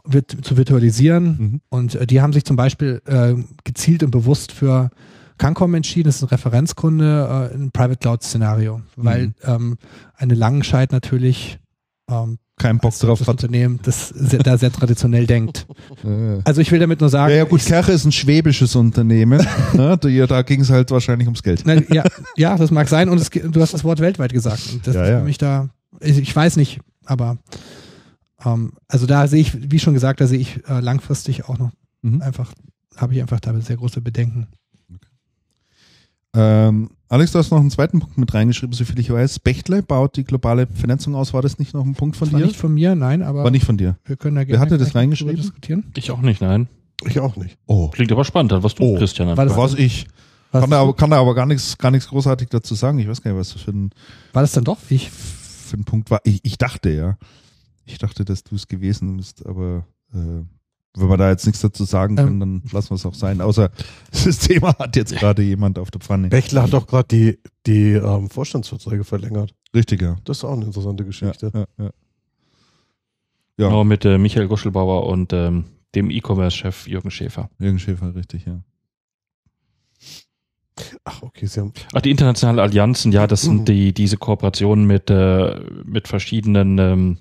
wird, zu virtualisieren. Mhm. Und äh, die haben sich zum Beispiel äh, gezielt und bewusst für Cancom entschieden. Das ist ein Referenzkunde äh, ein Private Cloud Szenario, weil Mhm. ähm, eine Langenscheid natürlich ähm, Keinen Bock drauf das hat. Unternehmen, das sehr, da sehr traditionell denkt. Ja, Also ich will damit nur sagen, ja, gut, ich, Kerche ist ein schwäbisches Unternehmen. ne? Da, ging es halt wahrscheinlich ums Geld. Na, ja, ja, das mag sein. Und es, du hast das Wort weltweit gesagt. Das Ja, ist ja. für mich da, ich, ich weiß nicht, aber ähm, also da sehe ich, wie schon gesagt, da sehe ich äh, langfristig auch noch Mhm. einfach, habe ich einfach da sehr große Bedenken. Ähm, Alex, du hast noch einen zweiten Punkt mit reingeschrieben, soviel ich weiß. Bechtle baut die globale Vernetzung aus. War das nicht noch ein Punkt von Das war dir? nicht von mir, nein, aber War nicht von dir. wir können da Wer gerne hatte das reingeschrieben? diskutieren. Ich auch nicht, nein. Ich auch nicht. Oh, Klingt aber spannend. Was du, Oh. Christian? War da das, war's ich. was, Kann da, aber, kann da aber gar nichts, gar nichts großartig dazu sagen. Ich weiß gar nicht, was das für ein, war das dann doch? Wie ich, für ein Punkt war. Ich, ich dachte, ja. Ich dachte, dass du es gewesen bist, aber äh, wenn wir da jetzt nichts dazu sagen können, Ähm. dann lassen wir es auch sein. Außer das Thema hat jetzt gerade jemand auf der Pfanne. Bechler hat doch gerade die, die ähm, Vorstandsverträge verlängert. Richtig, ja. Das ist auch eine interessante Ja, Geschichte. ja, ja. Ja. Genau, mit äh, Michael Guschelbauer und ähm, dem E-Commerce-Chef Jürgen Schäfer. Jürgen Schäfer, richtig, ja. Ach, okay, sie haben. Ach, die internationalen Allianzen, ja, das sind die, diese Kooperationen mit, äh, mit verschiedenen ähm,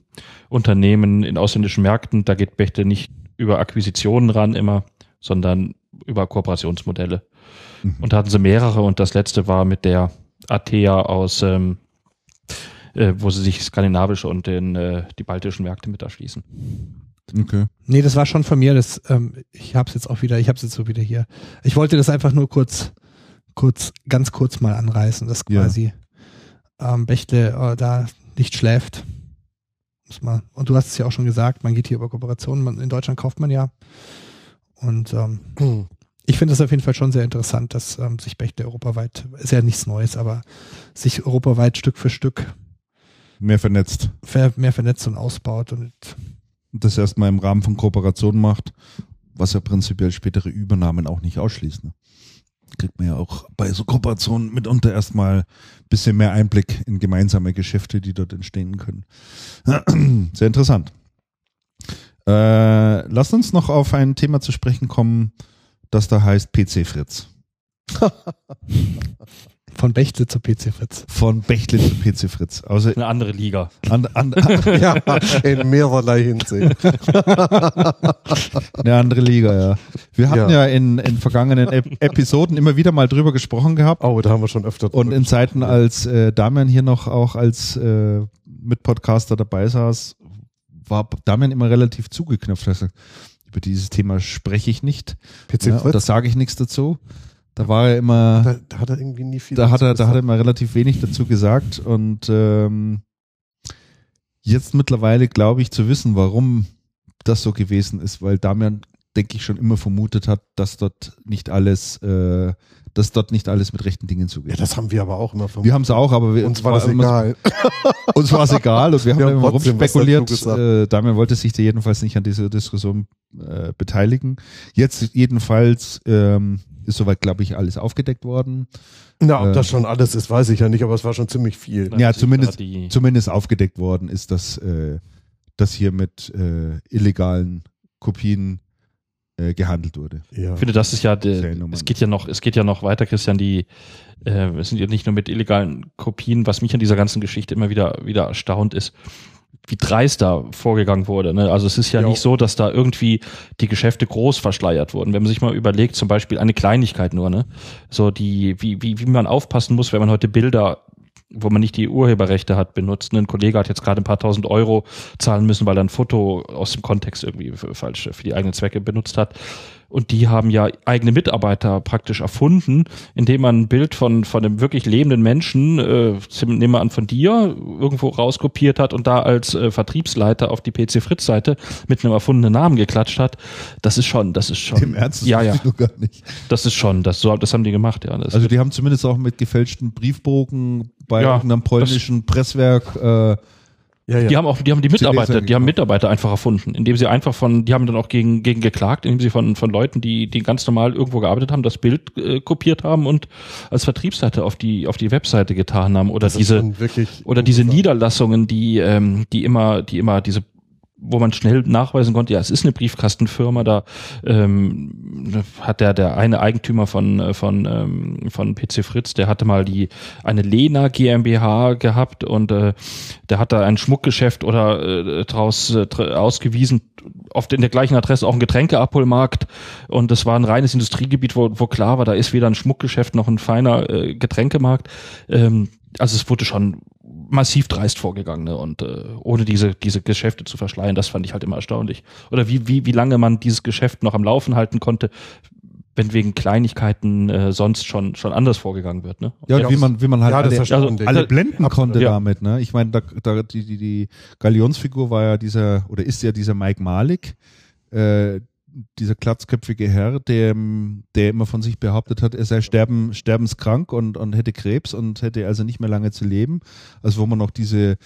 Unternehmen in ausländischen Märkten. Da geht Bechtle nicht über Akquisitionen ran immer, sondern über Kooperationsmodelle. Mhm. Und da hatten sie mehrere und das letzte war mit der Atea aus, ähm, äh, wo sie sich skandinavische und den, äh, die baltischen Märkte mit erschließen. Okay. nee, das war schon von mir. Das, ähm, ich habe es jetzt auch wieder, ich habe es jetzt so wieder hier. Ich wollte das einfach nur kurz, kurz, ganz kurz mal anreißen, dass Ja. quasi ähm, Bechtle äh, da nicht schläft. Man, und du hast es ja auch schon gesagt, man geht hier über Kooperationen. Man, in Deutschland kauft man ja. Und ähm, Hm. ich finde das auf jeden Fall schon sehr interessant, dass ähm, sich Bechtle europaweit, ist ja nichts Neues, aber sich europaweit Stück für Stück Mehr vernetzt. ver, mehr vernetzt und ausbaut. Und das erstmal im Rahmen von Kooperationen macht, was ja prinzipiell spätere Übernahmen auch nicht ausschließt. Ne? Kriegt man ja auch bei so Kooperationen mitunter erstmal bisschen mehr Einblick in gemeinsame Geschäfte, die dort entstehen können. Sehr interessant. Äh, lasst uns noch auf ein Thema zu sprechen kommen, das da heißt PC Fritz. von Bechtle zu PC Fritz. Von Bechtle zu PC Fritz. Also Eine andere Liga. an, an, ja, in mehrerlei Hinsicht. Eine andere Liga, ja. Wir hatten ja, Ja. in, in vergangenen Ep Episoden immer wieder mal drüber gesprochen gehabt. Oh, da haben wir schon öfter. Und drüber in Zeiten, als äh, Damian hier noch auch als äh, Mitpodcaster dabei saß, war Damian immer relativ zugeknöpft. Also, über dieses Thema spreche ich nicht. PC Ja, und Fritz, da sage ich nichts dazu. Da war er immer, da, da hat er irgendwie nie viel. da hat er, dazu da hat er gesagt. immer relativ wenig dazu gesagt. Und ähm, jetzt mittlerweile glaube ich zu wissen, warum das so gewesen ist, weil Damian, denke ich, schon immer vermutet hat, dass dort nicht alles, äh, dass dort nicht alles mit rechten Dingen zugeht. Ja, das haben wir aber auch immer vermutet. Wir haben es auch, aber wir, Uns war das egal. Uns war es egal und wir haben Wir da haben immer rumspekuliert. gesagt. Äh, Damian wollte sich da jedenfalls nicht an dieser Diskussion äh, beteiligen. Jetzt jedenfalls ähm, ist soweit, glaube ich, alles aufgedeckt worden. Na, ob Äh, das schon alles ist, weiß ich ja nicht, aber es war schon ziemlich viel. Ja, zumindest- Zumindest aufgedeckt worden ist, dass, äh, dass hier mit äh, illegalen Kopien äh, gehandelt wurde. Ja. ich finde, das ist ja, Seriennummern. es geht ja noch, es geht ja noch weiter, Christian, die, äh, es sind ja nicht nur mit illegalen Kopien, was mich an dieser ganzen Geschichte immer wieder, wieder erstaunt ist, wie dreist da vorgegangen wurde. Ne? Also es ist ja Ja. nicht so, dass da irgendwie die Geschäfte groß verschleiert wurden. Wenn man sich mal überlegt, zum Beispiel eine Kleinigkeit nur, ne? So die, wie, wie, wie man aufpassen muss, wenn man heute Bilder wo man nicht die Urheberrechte hat, benutzt. Ein Kollege hat jetzt gerade ein paar tausend Euro zahlen müssen, weil er ein Foto aus dem Kontext irgendwie falsch für die eigenen Zwecke benutzt hat. Und die haben ja eigene Mitarbeiter praktisch erfunden, indem man ein Bild von, von einem wirklich lebenden Menschen, äh, nehmen wir an von dir, irgendwo rauskopiert hat und da als äh, Vertriebsleiter auf die PC Fritz Seite mit einem erfundenen Namen geklatscht hat. Das ist schon, das ist schon. Im Ernst? Ja, ja. Das ist schon, das, so, das haben die gemacht, ja. Das Also die haben zumindest auch mit gefälschten Briefbogen bei Ja, irgendeinem polnischen Presswerk äh, Ja, ja. Die haben auch, die haben die Mitarbeiter, die haben. Mitarbeiter einfach erfunden, indem sie einfach von, die haben dann auch gegen, gegen geklagt, indem sie von, von Leuten, die, die ganz normal irgendwo gearbeitet haben, das Bild äh, kopiert haben und als Vertriebsseite auf die, auf die Webseite getan haben oder Das diese, oder diese. Niederlassungen, die, ähm, die immer, die immer diese wo man schnell nachweisen konnte, ja, es ist eine Briefkastenfirma, da ähm, hat der der eine Eigentümer von äh, von ähm, von PC Fritz, der hatte mal die eine Lena GmbH gehabt und äh, der hat da ein Schmuckgeschäft oder äh, draus äh, ausgewiesen, oft in der gleichen Adresse auch ein Getränkeabholmarkt und das war ein reines Industriegebiet, wo, wo klar war, da ist weder ein Schmuckgeschäft noch ein feiner äh, Getränkemarkt. Ähm, also es wurde schon massiv dreist vorgegangen ne? und äh, ohne diese diese Geschäfte zu verschleiern, das fand ich halt immer erstaunlich. Oder wie wie wie lange man dieses Geschäft noch am Laufen halten konnte, wenn wegen Kleinigkeiten äh, sonst schon schon anders vorgegangen wird. Ne? Ja, Ja, und wie man, wie man halt ja, alle, erstaunlich. alle blenden konnte Ja. damit, ne? Ich meine, da, da, die, die, die Galionsfigur war ja dieser, oder ist ja dieser Mike Malik, äh, dieser glatzköpfige Herr, der, der immer von sich behauptet hat, er sei sterben, sterbenskrank und, und hätte Krebs und hätte also nicht mehr lange zu leben. Also wo man noch diese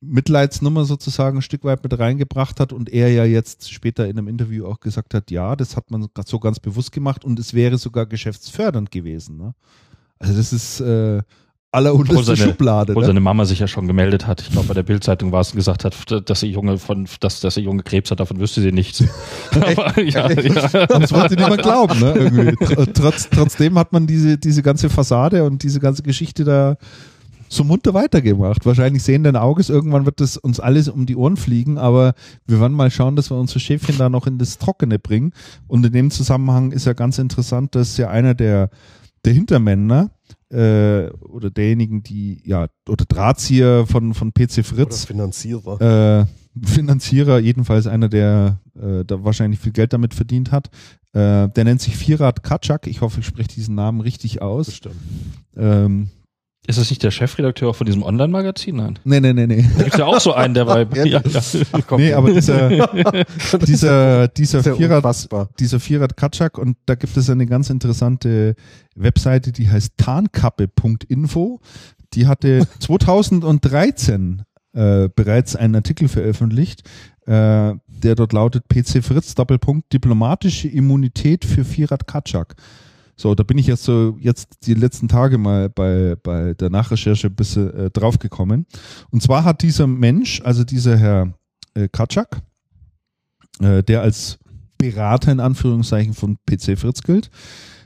Mitleidsnummer sozusagen ein Stück weit mit reingebracht hat und er ja jetzt später in einem Interview auch gesagt hat, ja, das hat man so ganz bewusst gemacht und es wäre sogar geschäftsfördernd gewesen. Ne? Also das ist äh, allerunterste seine- Schublade. Obwohl Ne? seine Mama sich ja schon gemeldet hat. Ich glaube, bei der Bildzeitung war es und gesagt hat, dass sie Junge von, dass, dass sie Junge Krebs hat, davon wüsste sie nichts. Aber, ja, ja. Das wollte niemand glauben, ne? Irgendwie. Tr- Trotz, trotzdem hat man diese, diese ganze Fassade und diese ganze Geschichte da so munter weitergemacht. Wahrscheinlich sehenden Auges, irgendwann wird das uns alles um die Ohren fliegen, aber wir werden mal schauen, dass wir unsere Schäfchen da noch in das Trockene bringen. Und in dem Zusammenhang ist ja ganz interessant, dass ja einer der, der Hintermänner äh, oder derjenigen, die, ja, oder Drahtzieher von, von PC Oder Fritz, Finanzierer. äh, Finanzierer, jedenfalls einer, der äh, da wahrscheinlich viel Geld damit verdient hat. Äh, der nennt sich Firat Kaczak. Ich hoffe, ich spreche diesen Namen richtig aus. Bestimmt. Ähm, Ist das nicht der Chefredakteur von diesem Online-Magazin? Nein. nee, nee, nee, nee. Da gibt's ja auch so einen, der bei. ja, ja. Komm, Nee, aber dieser, dieser, dieser ja unfassbar. dieser Firat Kaczak und da gibt es eine ganz interessante Webseite, die heißt tarnkappe.info. Die hatte 2013 äh, bereits einen Artikel veröffentlicht, äh, der dort lautet PC Fritz Doppelpunkt diplomatische Immunität für Firat Kaczak. So, da bin ich jetzt so jetzt die letzten Tage mal bei, bei der Nachrecherche ein bisschen äh, draufgekommen. Und zwar hat dieser Mensch, also dieser Herr äh, Kaczak, äh, der als Berater in Anführungszeichen von PC Fritz gilt,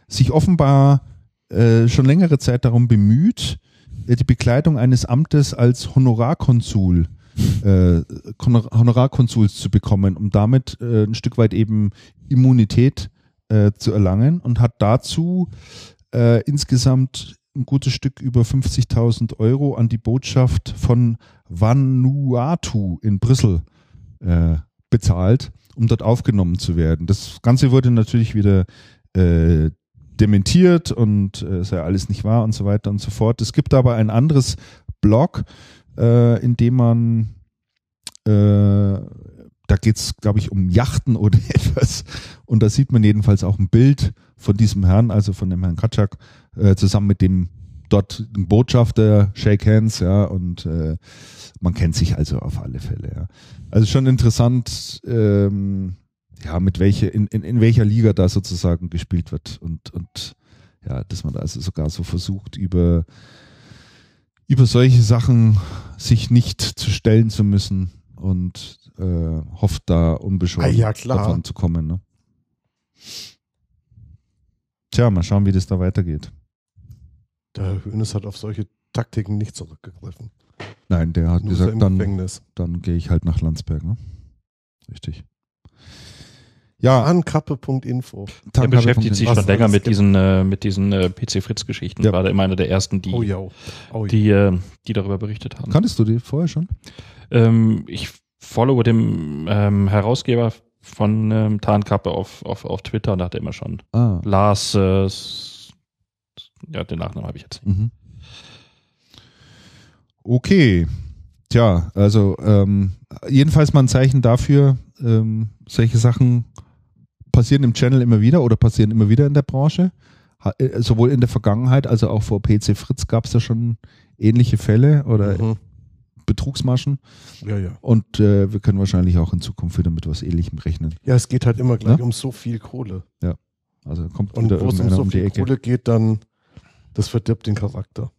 sich offenbar äh, schon längere Zeit darum bemüht, äh, die Bekleidung eines Amtes als Honorarkonsul äh, Honor- Honorarkonsuls zu bekommen, um damit äh, ein Stück weit eben Immunität äh, zu erlangen und hat dazu äh, insgesamt ein gutes Stück über 50.000 Euro an die Botschaft von Vanuatu in Brüssel äh, bezahlt, um dort aufgenommen zu werden. Das Ganze wurde natürlich wieder äh, dementiert und äh, sei alles nicht wahr und so weiter und so fort. Es gibt aber ein anderes Blog, äh, in dem man äh, da geht's, glaube ich, um Yachten oder etwas. Und da sieht man jedenfalls auch ein Bild von diesem Herrn, also von dem Herrn Kaczak, äh, zusammen mit dem dort Botschafter, Shake Hands, ja, und äh, man kennt sich also auf alle Fälle, ja. Also schon interessant, ähm, ja, mit welcher, in, in, in welcher Liga da sozusagen gespielt wird und, und ja, dass man da also sogar so versucht, über, über solche Sachen sich nicht zu stellen zu müssen und äh, hofft da unbeschoren Ah, ja, klar. davon zu kommen. Ne? Tja, mal schauen, wie das da weitergeht. Der Hönes hat auf solche Taktiken nicht zurückgegriffen. Nein, der hat Nur gesagt, dann, dann gehe ich halt nach Landsberg. Ne? Richtig. Ja, Ankappe.info. Er Tankabe- beschäftigt sich schon länger mit diesen, äh, mit diesen äh, PC Fritz-Geschichten. Ja. War da immer einer der ersten, die, Oh ja. Oh ja. die, äh, die darüber berichtet haben. Kanntest du die vorher schon? Ähm, ich followe dem ähm, Herausgeber von ähm, Tarnkappe auf, auf, auf Twitter und da hat er immer schon Ah. Lars, äh, ja, den Nachnamen habe ich jetzt. Mhm. Okay. Tja, also ähm, jedenfalls mal ein Zeichen dafür, ähm, solche Sachen passieren im Channel immer wieder oder passieren immer wieder in der Branche. Ha, äh, sowohl in der Vergangenheit, also auch vor PC Fritz gab es ja schon ähnliche Fälle oder Mhm. Betrugsmaschen. Ja, ja. Und äh, wir können wahrscheinlich auch in Zukunft wieder mit was Ähnlichem rechnen. Ja, es geht halt immer gleich Ja? um so viel Kohle. Also kommt Und wieder wo es um so um viel Ecke. Kohle geht, dann das verdirbt den Charakter.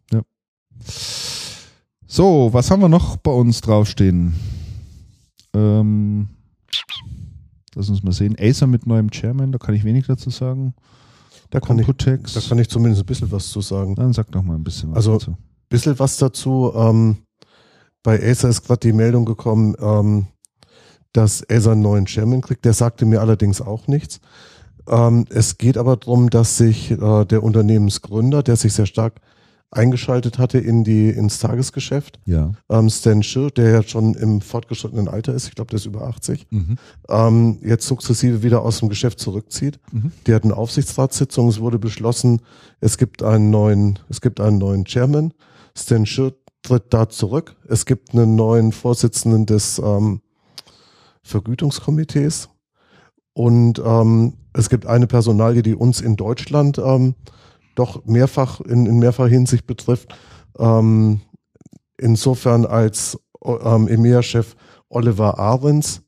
So, was haben wir noch bei uns draufstehen? Ähm, lass uns mal sehen. Acer mit neuem Chairman, da kann ich wenig dazu sagen. Da kann, ich, da kann ich zumindest ein bisschen was zu sagen. Dann sag doch mal ein bisschen was Also- dazu. bisschen was dazu. Ähm, bei Acer ist gerade die Meldung gekommen, ähm, dass Acer einen neuen Chairman kriegt. Der sagte mir allerdings auch nichts. Ähm, es geht aber darum, dass sich äh, der Unternehmensgründer, der sich sehr stark eingeschaltet hatte in die ins Tagesgeschäft, Ja. ähm, Stan Schirr, der ja schon im fortgeschrittenen Alter ist, ich glaube, der ist über 80, Mhm. ähm, jetzt sukzessive wieder aus dem Geschäft zurückzieht. Mhm. Die hatten Aufsichtsratssitzung, es wurde beschlossen, es gibt einen neuen, es gibt einen neuen Chairman. Stan Schirr tritt da zurück. Es gibt einen neuen Vorsitzenden des ähm, Vergütungskomitees und ähm, es gibt eine Personalie, die uns in Deutschland ähm, doch mehrfach in, in mehrfacher Hinsicht betrifft. Ähm, insofern als ähm, EMEA-Chef Oliver Ahrens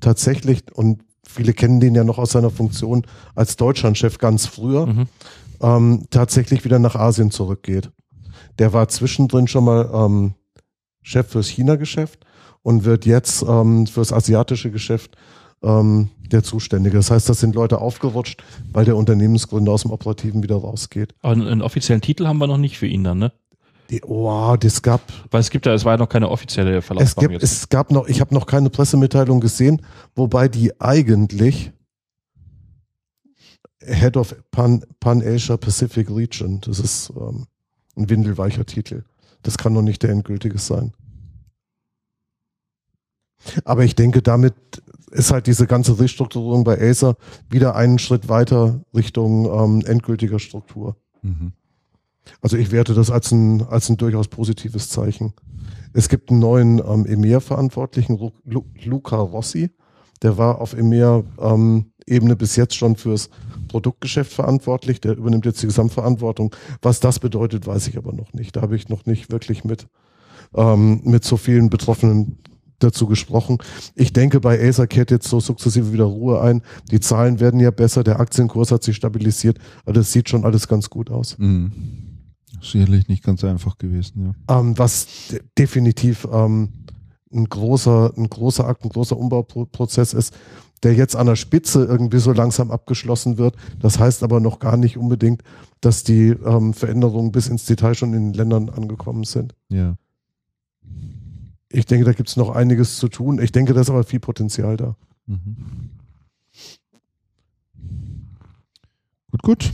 tatsächlich und viele kennen den ja noch aus seiner Funktion als Deutschlandchef ganz früher, Mhm. ähm, tatsächlich wieder nach Asien zurückgeht. Der war zwischendrin schon mal ähm, Chef fürs China-Geschäft und wird jetzt ähm, fürs asiatische Geschäft ähm, der Zuständige. Das heißt, das sind Leute aufgerutscht, weil der Unternehmensgründer aus dem Operativen wieder rausgeht. Aber einen, offiziellen Titel haben wir noch nicht für ihn dann, ne? Die, oh, das gab Weil es gibt ja, es war ja noch keine offizielle es, Verlagsform gibt, es gab noch, ich habe noch keine Pressemitteilung gesehen, wobei die eigentlich Head of Pan, Pan Asia Pacific Region, das ist ähm, ein windelweicher Titel. Das kann noch nicht der endgültige sein. Aber ich denke, damit ist halt diese ganze Restrukturierung bei Acer wieder einen Schritt weiter Richtung ähm, endgültiger Struktur. Mhm. Also ich werte das als ein, als ein durchaus positives Zeichen. Es gibt einen neuen ähm, EMEA-Verantwortlichen, Lu Lu Luca Rossi. Der war auf EMEA-Ebene bis jetzt schon fürs Produktgeschäft verantwortlich. Der übernimmt jetzt die Gesamtverantwortung. Was das bedeutet, weiß ich aber noch nicht. Da habe ich noch nicht wirklich mit, ähm, mit so vielen Betroffenen dazu gesprochen. Ich denke, bei Acer kehrt jetzt so sukzessive wieder Ruhe ein. Die Zahlen werden ja besser, der Aktienkurs hat sich stabilisiert. Also das sieht schon alles ganz gut aus. Mhm. Sicherlich nicht ganz einfach gewesen, ja. Ähm, was de definitiv ähm, ein großer, ein großer Akt, ein großer Umbauprozess ist, der jetzt an der Spitze irgendwie so langsam abgeschlossen wird. Das heißt aber noch gar nicht unbedingt, dass die ähm, Veränderungen bis ins Detail schon in den Ländern angekommen sind. Ja. Ich denke, da gibt es noch einiges zu tun. Ich denke, da ist aber viel Potenzial da. Mhm. Gut, gut.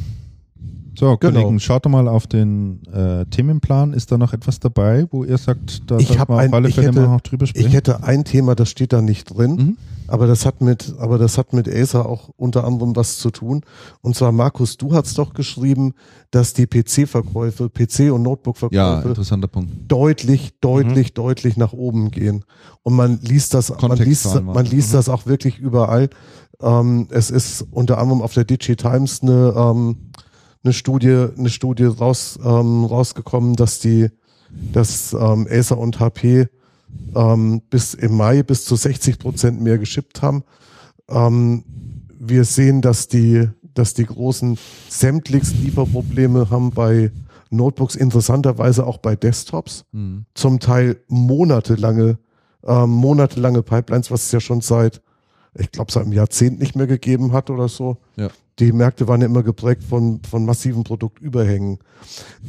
So, Genau. Kollegen, schaut doch mal auf den äh, Themenplan. Ist da noch etwas dabei, wo ihr sagt, da Ich auf alle ich Fälle hätte- noch drüber sprechen? Ich hätte ein Thema, das steht da nicht drin, Mhm. aber das hat mit, aber das hat mit Acer auch unter anderem was zu tun. Und zwar, Markus, du hast doch geschrieben, dass die PC-Verkäufe, PC- und ja, Notebook-Verkäufe Punkt. deutlich, deutlich, deutlich nach oben gehen. Und man liest das, man liest, man liest das auch wirklich überall. Ähm, es ist unter anderem auf der Digi Times eine, ähm, eine Studie, eine Studie raus, ähm, rausgekommen, dass die, dass ähm, Acer und HP ähm, bis im Mai bis zu 60 Prozent mehr geschippt haben. Ähm, wir sehen, dass die, dass die großen sämtlichst Lieferprobleme haben bei Notebooks, interessanterweise auch bei Desktops Mhm. zum Teil monatelange, ähm, monatelange Pipelines, was es ja schon seit, ich glaube, seit einem Jahrzehnt nicht mehr gegeben hat oder so. Ja. Die Märkte waren ja immer geprägt von, von massiven Produktüberhängen.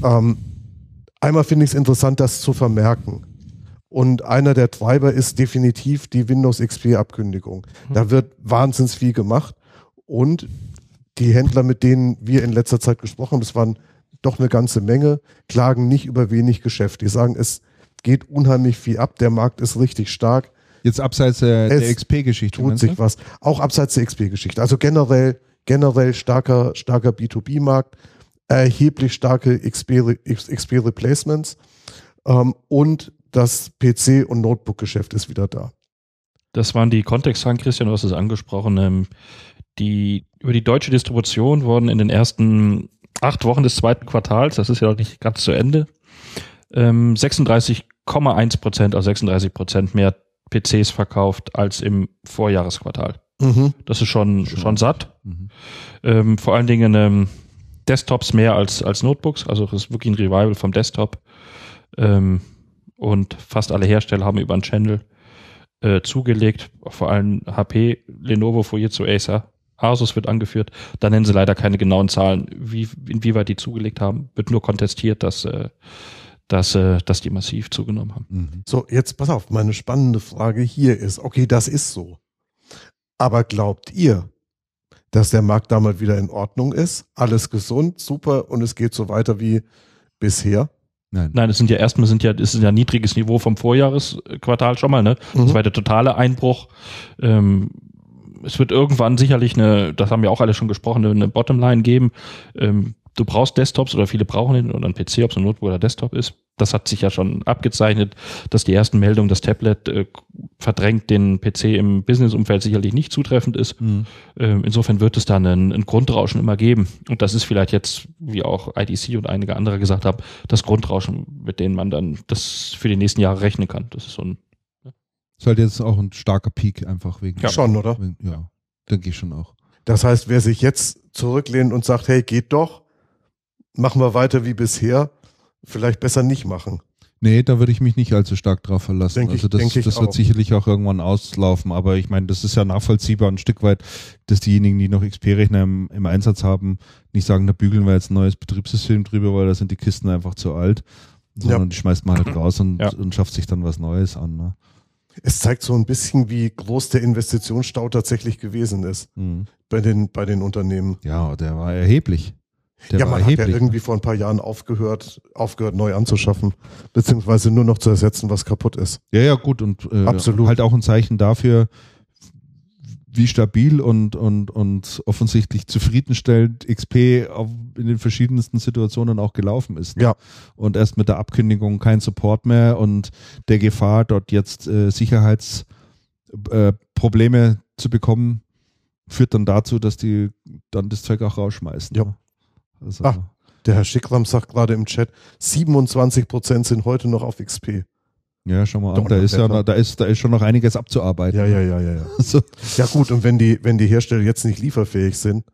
Ähm, einmal finde ich es interessant, das zu vermerken. Und einer der Treiber ist definitiv die Windows XP-Abkündigung. Da wird wahnsinns viel gemacht. Und die Händler, mit denen wir in letzter Zeit gesprochen haben, das waren doch eine ganze Menge, klagen nicht über wenig Geschäft. Die sagen, es geht unheimlich viel ab, der Markt ist richtig stark, Jetzt abseits der, der XP-Geschichte. tut sich was. Auch abseits der XP-Geschichte. Also generell, generell starker, starker B2B-Markt, erheblich starke XP-Replacements ähm, und das PC- und Notebook-Geschäft ist wieder da. Das waren die Kontextfragen, Christian, du hast es angesprochen. Ähm, die, über die deutsche Distribution wurden in den ersten acht Wochen des zweiten Quartals, das ist ja noch nicht ganz zu Ende, ähm, 36 0,1 Prozent, also 36 Prozent mehr PCs verkauft als im Vorjahresquartal. Mhm. Das ist schon, Schon. schon satt. Mhm. Ähm, vor allen Dingen ähm, Desktops mehr als, als Notebooks, also das ist wirklich ein Revival vom Desktop. Ähm, und fast alle Hersteller haben über einen Channel äh, zugelegt, vor allem HP, Lenovo, Fujitsu, Acer. Asus wird angeführt. Da nennen sie leider keine genauen Zahlen, wie, inwieweit die zugelegt haben. Wird nur kontestiert, dass, äh, dass, äh, dass die massiv zugenommen haben. Mhm. So, jetzt pass auf, meine spannende Frage hier ist, okay, das ist so. Aber glaubt ihr, dass der Markt damit wieder in Ordnung ist? Alles gesund, super und es geht so weiter wie bisher? Nein. Nein, es sind ja erstmal sind ja, es ist ja ein niedriges Niveau vom Vorjahresquartal schon mal, ne? Das Mhm. war der totale Einbruch. Ähm, es wird irgendwann sicherlich eine, das haben wir auch alle schon gesprochen, eine Bottomline geben. Ähm, du brauchst Desktops oder viele brauchen den oder ein PC, ob es ein Notebook oder Desktop ist. Das hat sich ja schon abgezeichnet, dass die ersten Meldungen, das Tablet äh, verdrängt den PC im Businessumfeld sicherlich nicht zutreffend ist. Mhm. Ähm, insofern wird es da einen, einen Grundrauschen immer geben. Und das ist vielleicht jetzt, wie auch IDC und einige andere gesagt haben, das Grundrauschen, mit dem man dann das für die nächsten Jahre rechnen kann. Das ist so ein, Ist halt jetzt auch ein starker Peak einfach wegen. Ja. Schon, oder? wegen- Ja, denke ich schon auch. Das heißt, wer sich jetzt zurücklehnt und sagt, hey, geht doch, machen wir weiter wie bisher, vielleicht besser nicht machen. Nee, da würde ich mich nicht allzu stark drauf verlassen. Denke ich- also das, ich das wird auch. sicherlich auch irgendwann auslaufen, aber ich meine, das ist ja nachvollziehbar ein Stück weit, dass diejenigen, die noch XP-Rechner im, im Einsatz haben, nicht sagen, da bügeln wir jetzt ein neues Betriebssystem drüber, weil da sind die Kisten einfach zu alt, sondern Ja. die schmeißt man halt raus und, Ja. und schafft sich dann was Neues an. Ne? Es zeigt so ein bisschen, wie groß der Investitionsstau tatsächlich gewesen ist Mhm. bei den, bei den Unternehmen. Ja, der war erheblich. Der ja, man hat ja erheblich. irgendwie vor ein paar Jahren aufgehört, aufgehört, neu anzuschaffen, beziehungsweise nur noch zu ersetzen, was kaputt ist. Ja, ja, gut. Und äh, Absolut. halt auch ein Zeichen dafür, wie stabil und, und, und offensichtlich zufriedenstellend XP in den verschiedensten Situationen auch gelaufen ist. Ne? Ja. Und erst mit der Abkündigung kein Support mehr und der Gefahr, dort jetzt äh, Sicherheitsprobleme äh, zu bekommen, führt dann dazu, dass die dann das Zeug auch rausschmeißen. Ja. ne? Also, Ah. Der Herr Schickram sagt gerade im Chat, 27 Prozent sind heute noch auf XP. ja, schau mal an, da ist ja da ist, da ist schon noch einiges abzuarbeiten. Ja, ja, ja, ja, ja. Also, Ja gut, und wenn die, wenn die Hersteller jetzt nicht lieferfähig sind,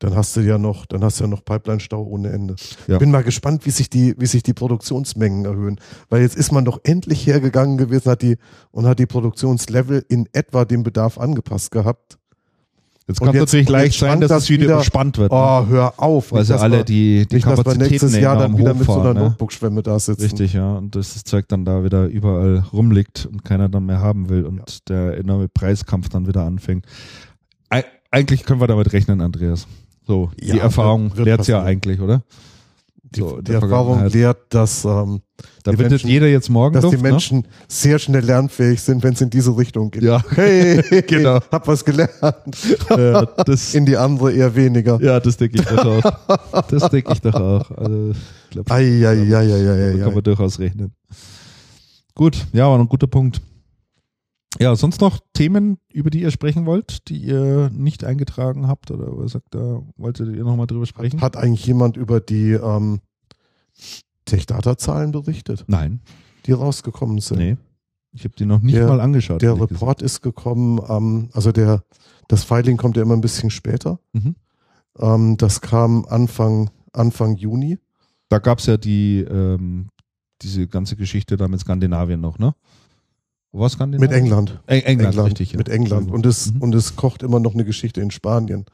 dann hast du ja noch, dann hast du ja noch Pipeline-Stau ohne Ende. Ja. Bin mal gespannt, wie sich die, wie sich die Produktionsmengen erhöhen. Weil jetzt ist man doch endlich hergegangen gewesen, hat die, und hat die Produktionslevel in etwa dem Bedarf angepasst gehabt. Jetzt kann es natürlich leicht sein, dass das es wieder, wieder- überspannt wird. ne? Oh, hör auf. Weil sie alle wir- die, die nicht, dass wir Kapazitäten nächstes Jahr dann wieder mit so einer ne? Notebook-Schwemme da sitzen. Richtig, ja. Und das, das Zeug dann da wieder überall rumliegt und keiner dann mehr haben will und der enorme Preiskampf dann wieder anfängt. Ei- eigentlich können wir damit rechnen, Andreas. So, Ja, die Erfahrung lehrt ja passieren. eigentlich, oder? Die, So, die Erfahrung lehrt, dass, ähm, Da Die wird Menschen- jeder jetzt morgen dass die Luft, ne? Menschen sehr schnell lernfähig sind, wenn es in diese Richtung geht. Ja. Hey, Genau. hab was gelernt. Ja, das, In die andere eher weniger. ja, das denke ich doch auch. Das denke ich doch auch. Also, ich glaub, Ei, ei, ei, ei, ei, ei, kann man durchaus rechnen. Gut, ja, war ein guter Punkt. Ja, sonst noch Themen, über die ihr sprechen wollt, die ihr nicht eingetragen habt oder ihr sagt, da wolltet ihr nochmal drüber sprechen? Hat eigentlich jemand über die ähm, Tech-Data-Zahlen berichtet, Nein, die rausgekommen sind? nee. Ich habe die noch nicht Der- mal angeschaut. Der Report ist gekommen, ähm, also der, das Filing kommt ja immer ein bisschen später. Mhm. Ähm, das kam Anfang, Anfang Juni. Da gab's ja die, ähm, diese ganze Geschichte da mit Skandinavien noch, ne? Wo war Skandinavien? Mit England. Eng England, richtig. Ja. Mit England. Und es, Mhm. und es kocht immer noch eine Geschichte in Spanien.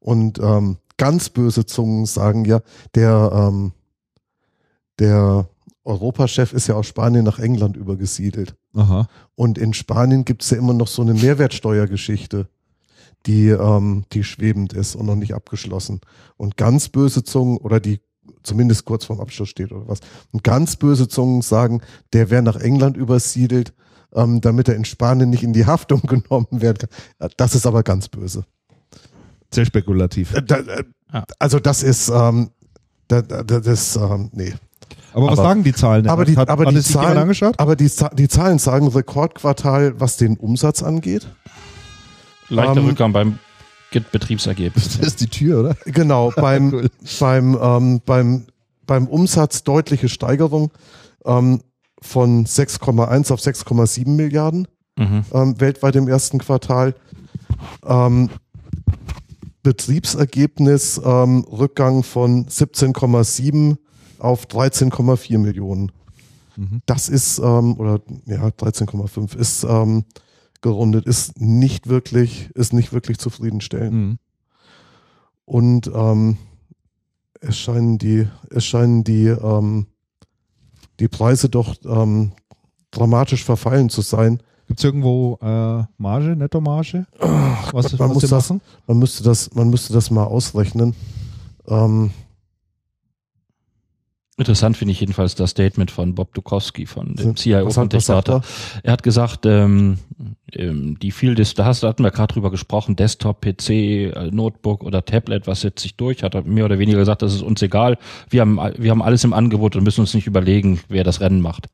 Und ähm, ganz böse Zungen sagen ja, der, ähm, der Europachef ist ja aus Spanien nach England übergesiedelt. Aha. Und in Spanien gibt es ja immer noch so eine Mehrwertsteuergeschichte, die, ähm, die schwebend ist und noch nicht abgeschlossen. Und ganz böse Zungen, oder die zumindest kurz vorm Abschluss steht oder was, und ganz böse Zungen sagen, der wäre nach England übersiedelt, ähm, damit er in Spanien nicht in die Haftung genommen werden kann. Das ist aber ganz böse. Sehr spekulativ. Äh, da, äh, Ja. Also das ist, ähm, da, da, das, ähm, nee. Aber was Aber- sagen die Zahlen denn? aber die- hat, aber hat die Zahlen- angeschaut? Aber die, die Zahlen sagen Rekordquartal, was den Umsatz angeht. Leichter Ähm, Rückgang beim Betriebsergebnis. Das ist die Tür, oder? Genau, beim, Cool. beim, ähm, beim, beim Umsatz deutliche Steigerung. Ähm, von 6,1 auf 6,7 Milliarden Mhm. ähm, weltweit im ersten Quartal. Ähm, Betriebsergebnis ähm, Rückgang von 17,7 auf 13,4 Millionen. Mhm. Das ist, ähm, oder ja, 13,5 ist ähm, gerundet, ist nicht wirklich, ist nicht wirklich zufriedenstellend. Mhm. Und ähm, es scheinen die, es scheinen die, ähm, die Preise doch ähm, dramatisch verfallen zu sein. Gibt es irgendwo äh, Marge, Nettomarge? Was, man was muss das-? Man müsste das, man müsste das mal ausrechnen. Ähm, Interessant finde ich jedenfalls das Statement von Bob Dukowski, von dem CIO was von Techdata. Er hat gesagt, ähm, ähm, die viel, des, da hast- da hatten wir gerade drüber gesprochen, Desktop, PC, äh, Notebook oder Tablet, was setzt sich durch, hat er mehr oder weniger gesagt, das ist uns egal. Wir haben, wir haben alles im Angebot und müssen uns nicht überlegen, wer das Rennen macht.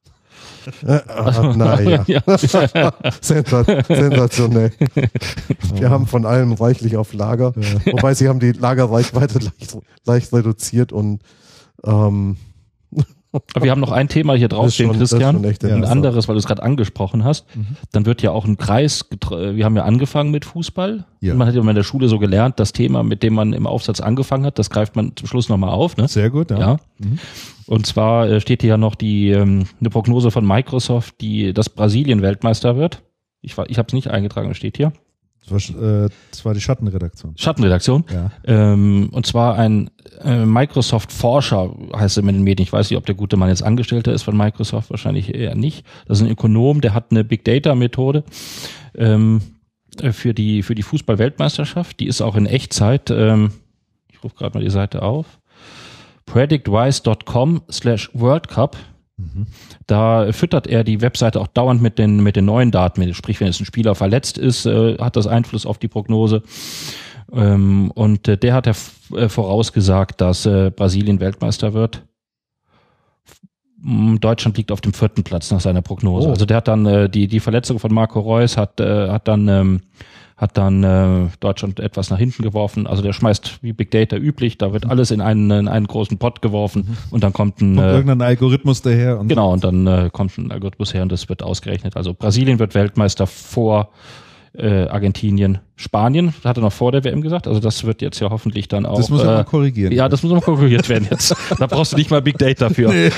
Äh, äh, naja, Ja. Sensa sensationell. Wir haben von allem reichlich auf Lager. Wobei sie haben die Lagerreichweite leicht, leicht reduziert und ähm, Aber wir haben noch ein Thema hier das das ist Christian. ein anderes, weil du es gerade angesprochen hast. Dann wird ja auch ein Kreis, getr- wir haben ja angefangen mit Fußball. Ja. Man hat ja immer in der Schule so gelernt, das Thema, mit dem man im Aufsatz angefangen hat, das greift man zum Schluss nochmal auf. Ne? Sehr gut, ja. Ja. Und zwar äh, steht hier ja noch die ähm, eine Prognose von Microsoft, die dass Brasilien Weltmeister wird. Ich, war- ich habe es nicht eingetragen, das steht hier. Das, war, äh, das war die Schattenredaktion. Schattenredaktion. Ja. Ähm, und zwar ein äh, Microsoft-Forscher, heißt es in den Medien. Ich weiß nicht, ob der gute Mann jetzt Angestellter ist von Microsoft, wahrscheinlich eher nicht. Das ist ein Ökonom, der hat eine Big Data-Methode ähm, äh, für die, für die Fußball-Weltmeisterschaft. Die ist auch in Echtzeit. Ähm, ich rufe gerade mal die Seite auf. predictwise.com slash World Cup. Da füttert er die Webseite auch dauernd mit den, mit den neuen Daten. Sprich, wenn jetzt ein Spieler verletzt ist, äh, hat das Einfluss auf die Prognose. Ähm, und äh, der hat ja äh, vorausgesagt, dass äh, Brasilien Weltmeister wird. Deutschland liegt auf dem vierten Platz nach seiner Prognose. Oh. Also der hat dann äh, die die Verletzung von Marco Reus hat äh, hat dann ähm, hat dann äh, Deutschland etwas nach hinten geworfen. Also der schmeißt wie Big Data üblich, da wird alles in einen in einen großen Pot geworfen und dann kommt ein Kommt äh, irgendein Algorithmus daher und Genau, und dann äh, kommt ein Algorithmus her und das wird ausgerechnet. Also Brasilien wird Weltmeister vor äh, Argentinien, Spanien, hat er noch vor der WM gesagt. Also das wird jetzt ja hoffentlich dann auch. das muss er äh, korrigieren. ja, das muss noch korrigiert werden jetzt. Da brauchst du nicht mal Big Data für.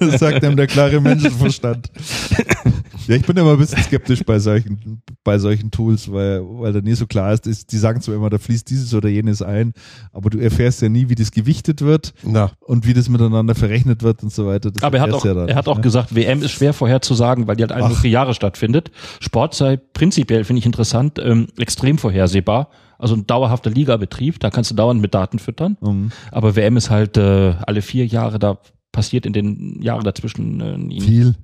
das sagt einem der klare Menschenverstand. ja, ich bin immer ein bisschen skeptisch bei solchen, bei solchen Tools, weil, weil da nie so klar ist, ist, die sagen zwar immer, da fließt dieses oder jenes ein, aber du erfährst ja nie, wie das gewichtet wird na, und wie das miteinander verrechnet wird und so weiter. Das Aber er hat auch, ja dann er hat auch ne? gesagt, WM ist schwer vorherzusagen, weil die halt alle nur Ach. vier Jahre stattfindet. Sport sei prinzipiell, finde ich interessant, ähm, extrem vorhersehbar. Also ein dauerhafter Ligabetrieb, da kannst du dauernd mit Daten füttern. Mhm. Aber WM ist halt äh, alle vier Jahre, da passiert in den Jahren dazwischen äh, nie. Viel.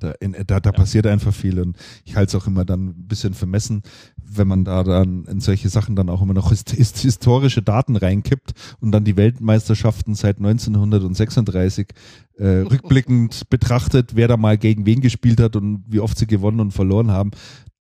Da, in, da, da passiert einfach viel und ich halte es auch immer dann ein bisschen vermessen, wenn man da dann in solche Sachen dann auch immer noch hist hist historische Daten reinkippt und dann die Weltmeisterschaften seit 1936 äh, rückblickend betrachtet, wer da mal gegen wen gespielt hat und wie oft sie gewonnen und verloren haben.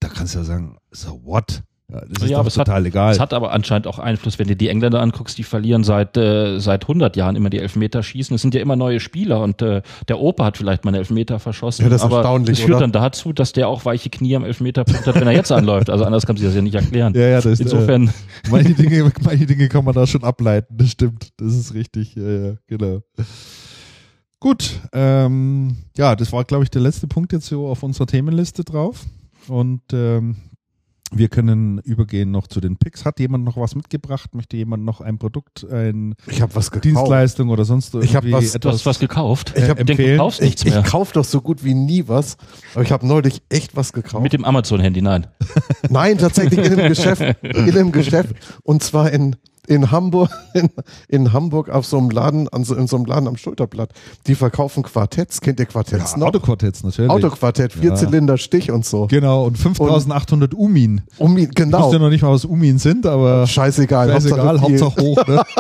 Da kannst du ja sagen, so what? Ja, das ist Ja, aber es hat- total egal. Es hat aber anscheinend auch Einfluss, wenn du die Engländer anguckst, die verlieren seit äh, seit 100 Jahren immer die Elfmeter schießen. Es sind ja immer neue Spieler und äh, der Opa hat vielleicht mal einen Elfmeter verschossen. Ja, das ist aber erstaunlich, es führt oder? dann dazu, dass der auch weiche Knie am Elfmeterpunkt hat, wenn er jetzt anläuft. Also anders kann sich das ja nicht erklären. ja, ja, das ist, äh, Insofern, manche, Dinge, manche Dinge kann man da schon ableiten, das stimmt. Das ist richtig, ja, ja, genau. Gut, ähm, ja, das war, glaube ich, der letzte Punkt jetzt so auf unserer Themenliste drauf. Und ähm, wir können übergehen noch zu den Picks. Hat jemand noch was mitgebracht? Möchte jemand noch ein Produkt, eine ich habe was gekauft. Dienstleistung oder sonst Ich hab irgendwie was- du hast etwas? was gekauft. Ich hab denke, du empfehlen. kaufst Ich, nichts mehr. ich kaufe doch so gut wie nie was, aber ich habe neulich echt was gekauft. Mit dem Amazon-Handy, nein. Nein, tatsächlich in einem Geschäft, in einem Geschäft und zwar in in Hamburg, in, in Hamburg auf so einem Laden, an so, in so einem Laden am Schulterblatt. Die verkaufen Quartetts. Kennt ihr Quartetts ja, noch? Autoquartetts natürlich. Autoquartett, Ja. Vierzylinder Stich und so. Genau, und 5800 Umin. Um, Ich genau. wusste noch nicht mal, was Umin sind, aber Scheißegal. scheißegal, viel. Hauptsache hoch. Ne?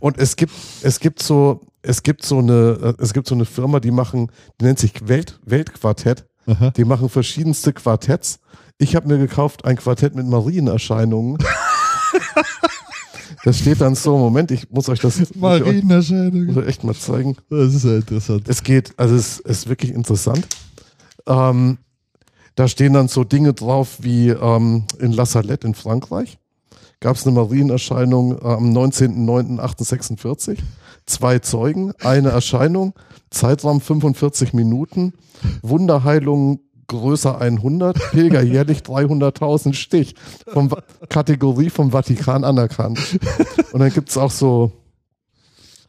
Und es gibt, es gibt so, es gibt so eine, äh, es gibt so eine Firma, die machen, die nennt sich Welt, Weltquartett. Aha. Die machen verschiedenste Quartetts. Ich habe mir gekauft ein Quartett mit Marienerscheinungen. Das steht dann so, Moment, ich muss euch das muss euch echt mal zeigen. Das ist ja interessant. Es geht, also es ist wirklich interessant. Ähm, da stehen dann so Dinge drauf wie ähm, in La Salette in Frankreich gab es eine Marienerscheinung äh, am 19.09.1846. Zwei Zeugen, eine Erscheinung, Zeitraum 45 Minuten, Wunderheilung größer 100, Pilger jährlich 300.000 Stich, vom Kategorie vom Vatikan anerkannt. Und dann gibt's auch so,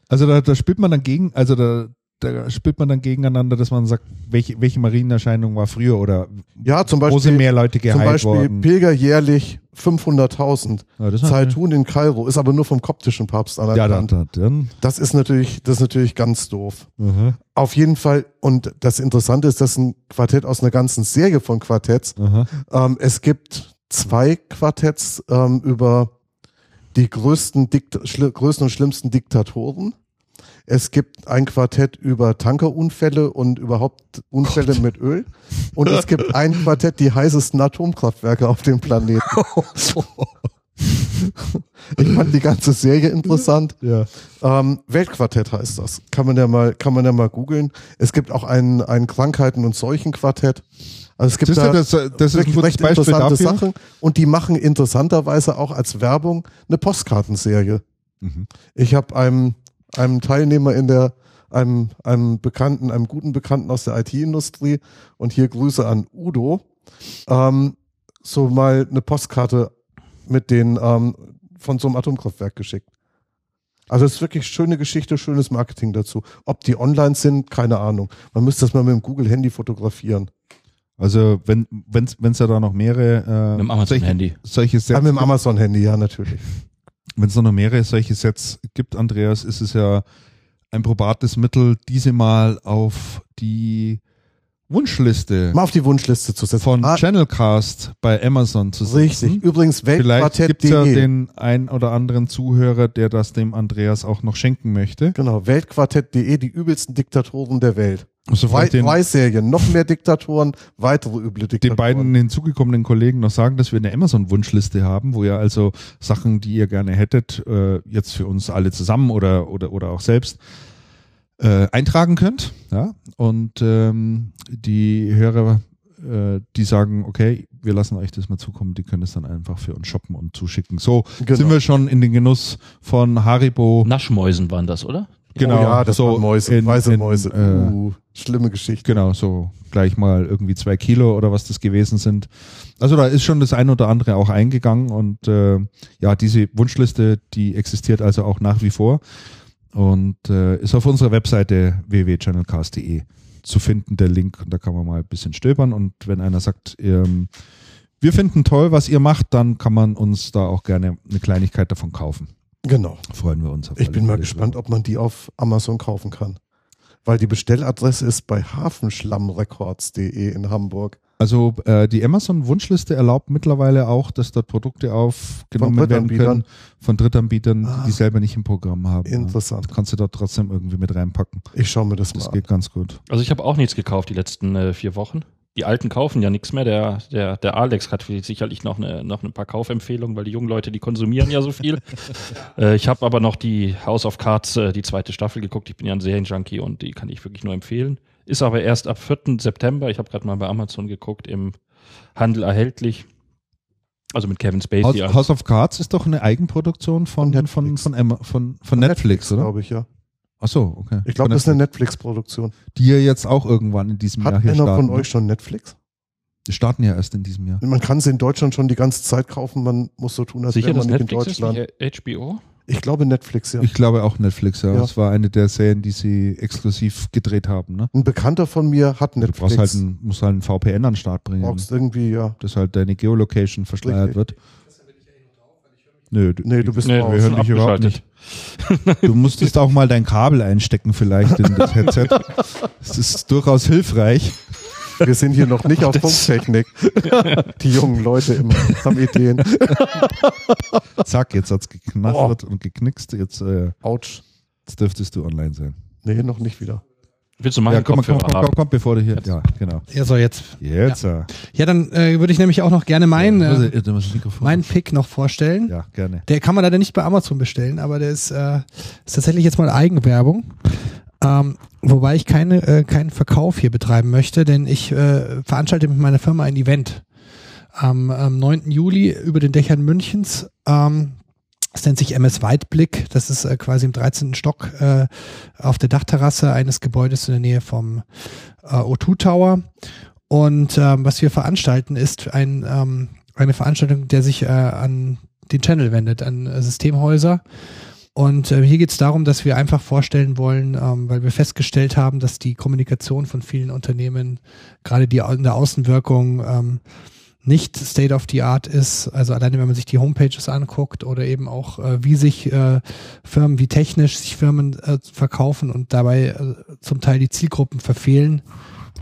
Also da, da spielt man dann gegen, also da, da spielt man dann gegeneinander, dass man sagt, welche, welche Marienerscheinung war früher oder ja, zum wo sind Beispiel, mehr Leute zum geheilt Beispiel worden. Pilger jährlich 500.000. Ja, Zaitun in Kairo ist aber nur vom koptischen Papst ja, anerkannt. dann, dann, Das ist natürlich, das ist natürlich ganz doof. dann. Auf jeden Fall, und das Interessante ist, das ist ein Quartett aus einer ganzen Serie von Quartetts. Aha. Ähm, es gibt zwei Quartetts ähm, über die größten, Dikt größten und schlimmsten Diktatoren. Es gibt ein Quartett über Tankerunfälle und überhaupt Unfälle mit Öl. Und es gibt ein Quartett, die heißesten Atomkraftwerke auf dem Planeten. Ich fand die ganze Serie interessant. Ja. Ähm, Weltquartett heißt das. Kann man ja mal, kann man ja mal googeln. Es gibt auch ein, ein Krankheiten- und Seuchenquartett. Also es gibt da das, das wirklich gutes recht Beispiel interessante dafür. Sachen. Und die machen interessanterweise auch als Werbung eine Postkartenserie. Mhm. Ich habe einem, einem Teilnehmer in der, einem, einem Bekannten, einem guten Bekannten aus der IT-Industrie und hier Grüße an Udo, ähm, so mal eine Postkarte mit den ähm, von so einem Atomkraftwerk geschickt. Also es ist wirklich schöne Geschichte, schönes Marketing dazu. Ob die online sind, keine Ahnung. Man müsste das mal mit dem Google-Handy fotografieren. Also wenn wenn's wenn's ja da noch mehrere äh, Mit dem Amazon-Handy. solche, solche Ja, Sets mit dem Amazon-Handy, ja, natürlich. Wenn es noch mehrere solche Sets gibt, Andreas, ist es ja ein probates Mittel, diese mal auf die Wunschliste Mal auf die Wunschliste zu setzen. von Ah, Channelcast bei Amazon zu setzen. richtig. Übrigens, Vielleicht gibt es ja den ein oder anderen Zuhörer, der das dem Andreas auch noch schenken möchte. genau, Weltquartett.de, die übelsten Diktatoren der Welt. Also Drei, vielleicht den, drei Serien, noch mehr Diktatoren, weitere üble den Diktatoren. beiden hinzugekommenen Kollegen noch sagen, dass wir eine Amazon-Wunschliste haben, wo ihr also Sachen, die ihr gerne hättet, äh, jetzt für uns alle zusammen oder, oder, oder auch selbst äh, eintragen könnt. Ja? Und ähm, die Hörer, äh, die sagen, okay, wir lassen euch das mal zukommen, die können es dann einfach für uns shoppen und zuschicken. So Genau. sind wir schon in den Genuss von Haribo. Naschmäusen waren das, oder? Genau, oh ja, das so Mäuse, in- weiße in, Mäuse. äh, uh, schlimme Geschichte. Genau, so gleich mal irgendwie zwei Kilo oder was das gewesen sind. Also da ist schon das ein oder andere auch eingegangen und äh, ja, diese Wunschliste, die existiert also auch nach wie vor und äh, ist auf unserer Webseite www.channelcast.de zu finden, der Link. Und da kann man mal ein bisschen stöbern und wenn einer sagt, ähm, wir finden toll, was ihr macht, dann kann man uns da auch gerne eine Kleinigkeit davon kaufen. Genau. Freuen wir uns. auf Ich bin mal Fälle gespannt, ob man die auf Amazon kaufen kann. Weil die Bestelladresse ist bei hafenschlammrecords.de in Hamburg. Also äh, die Amazon-Wunschliste erlaubt mittlerweile auch, dass dort Produkte aufgenommen werden können von Drittanbietern, Ah. die selber nicht im Programm haben. Interessant. Ja. Kannst du dort trotzdem irgendwie mit reinpacken. Ich schaue mir das mal Das an. geht ganz gut. Also ich habe auch nichts gekauft die letzten äh, vier Wochen. Die Alten kaufen ja nichts mehr. Der, der, der Alex hat sicherlich noch eine, noch ein paar Kaufempfehlungen, weil die jungen Leute, die konsumieren ja so viel. äh, ich habe aber noch die House of Cards, äh, die zweite Staffel geguckt. Ich bin ja ein Serienjunkie und die kann ich wirklich nur empfehlen. Ist aber erst ab 4. September, ich habe gerade mal bei Amazon geguckt, im Handel erhältlich. Also mit Kevin Spacey. House, House of Cards ist doch eine Eigenproduktion von, Von von, Netflix. von, von, von Netflix, oder? Glaube ich, ja. Ach so, okay. Ich glaube, das ist eine Netflix. Netflix-Produktion. Die ja jetzt auch irgendwann in diesem Hat Jahr hier einer starten. von euch schon Netflix? Die starten ja erst in diesem Jahr. Man kann sie in Deutschland schon die ganze Zeit kaufen. Man muss so tun, als Sicher, wäre man nicht in Netflix ist, Deutschland. nicht HBO? Ich glaube Netflix, ja. Ich glaube auch Netflix, ja. Ja. Das war eine der Serien, die sie exklusiv gedreht haben. Ne? Ein Bekannter von mir hat Du Netflix. brauchst halt ein, musst halt ein VPN an den Start bringen. brauchst irgendwie, ja. dass halt deine Geolocation verschleiert Richtig. wird. Nö, du, Nee, du bist Nee, raus. wir hören dich überhaupt nicht. Du musstest auch mal dein Kabel einstecken vielleicht in das Headset. Das ist durchaus hilfreich. Wir sind hier noch nicht auf Funktechnik. Die jungen Leute immer haben Ideen. Zack, jetzt hat's geknattert und geknickst. Jetzt, äh, Autsch. jetzt dürftest du online sein. Nee, noch nicht wieder. Willst du meinen Ja, komm, komm, komm, komm, bevor du hier. Ja, genau. Ja, so jetzt. Jetzt. Ja. Ja, dann äh, würde ich nämlich auch noch gerne meinen, Ja, äh, meinen Pick noch vorstellen. Ja, gerne. Der kann man leider nicht bei Amazon bestellen, aber der ist, äh, ist tatsächlich jetzt mal Eigenwerbung. Ähm, wobei ich keine, äh, keinen Verkauf hier betreiben möchte, denn ich äh, veranstalte mit meiner Firma ein Event am, am 9. Juli über den Dächern Münchens. Ähm, das nennt sich MS Weitblick. Das ist äh, quasi im 13. Stock äh, auf der Dachterrasse eines Gebäudes in der Nähe vom äh, O2 Tower. Und ähm, was wir veranstalten, ist ein, ähm, eine Veranstaltung, der sich äh, an den Channel wendet, an äh, Systemhäuser. Und äh, hier geht es darum, dass wir einfach vorstellen wollen, ähm, weil wir festgestellt haben, dass die Kommunikation von vielen Unternehmen, gerade die in der Außenwirkung, ähm, nicht State of the Art ist. Also alleine, wenn man sich die Homepages anguckt oder eben auch, äh, wie sich äh, Firmen, wie technisch sich Firmen äh, verkaufen und dabei äh, zum Teil die Zielgruppen verfehlen,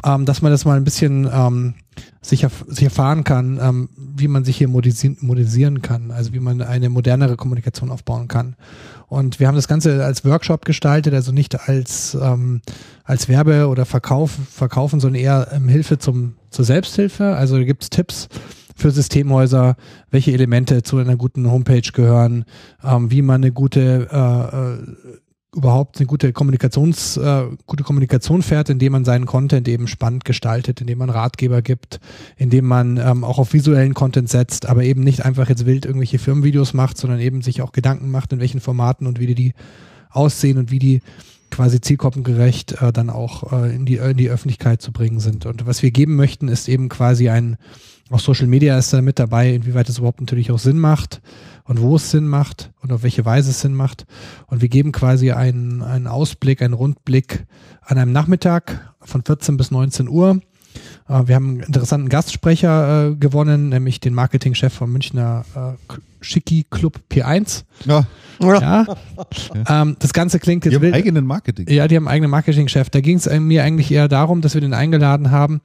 ähm, dass man das mal ein bisschen ähm, sich, erf sich erfahren kann, ähm, wie man sich hier modisi modisieren kann, also wie man eine modernere Kommunikation aufbauen kann. Und wir haben das Ganze als Workshop gestaltet, also nicht als, ähm, als Werbe- oder Verkauf, Verkaufen, sondern eher ähm, Hilfe zum, zur Selbsthilfe. Also da gibt's Tipps für Systemhäuser, welche Elemente zu einer guten Homepage gehören, ähm, wie man eine gute äh, äh, überhaupt eine gute Kommunikations, äh, gute Kommunikation fährt, indem man seinen Content eben spannend gestaltet, indem man Ratgeber gibt, indem man ähm, auch auf visuellen Content setzt, aber eben nicht einfach jetzt wild irgendwelche Firmenvideos macht, sondern eben sich auch Gedanken macht, in welchen Formaten und wie die aussehen und wie die quasi zielgruppengerecht äh, dann auch äh, in, die, in die Öffentlichkeit zu bringen sind. Und was wir geben möchten, ist eben quasi ein, auch Social Media ist da mit dabei, inwieweit es überhaupt natürlich auch Sinn macht und wo es Sinn macht und auf welche Weise es Sinn macht. Und wir geben quasi einen, einen Ausblick, einen Rundblick an einem Nachmittag von 14 bis 19 Uhr. Äh, wir haben einen interessanten Gastsprecher äh, gewonnen, nämlich den Marketingchef vom Münchner äh, Schicki Club P1. Ja, Ja. ähm, das Ganze klingt die jetzt haben wild. eigenen Marketing. Ja, die haben einen eigenen Marketingchef. Da ging es mir eigentlich eher darum, dass wir den eingeladen haben,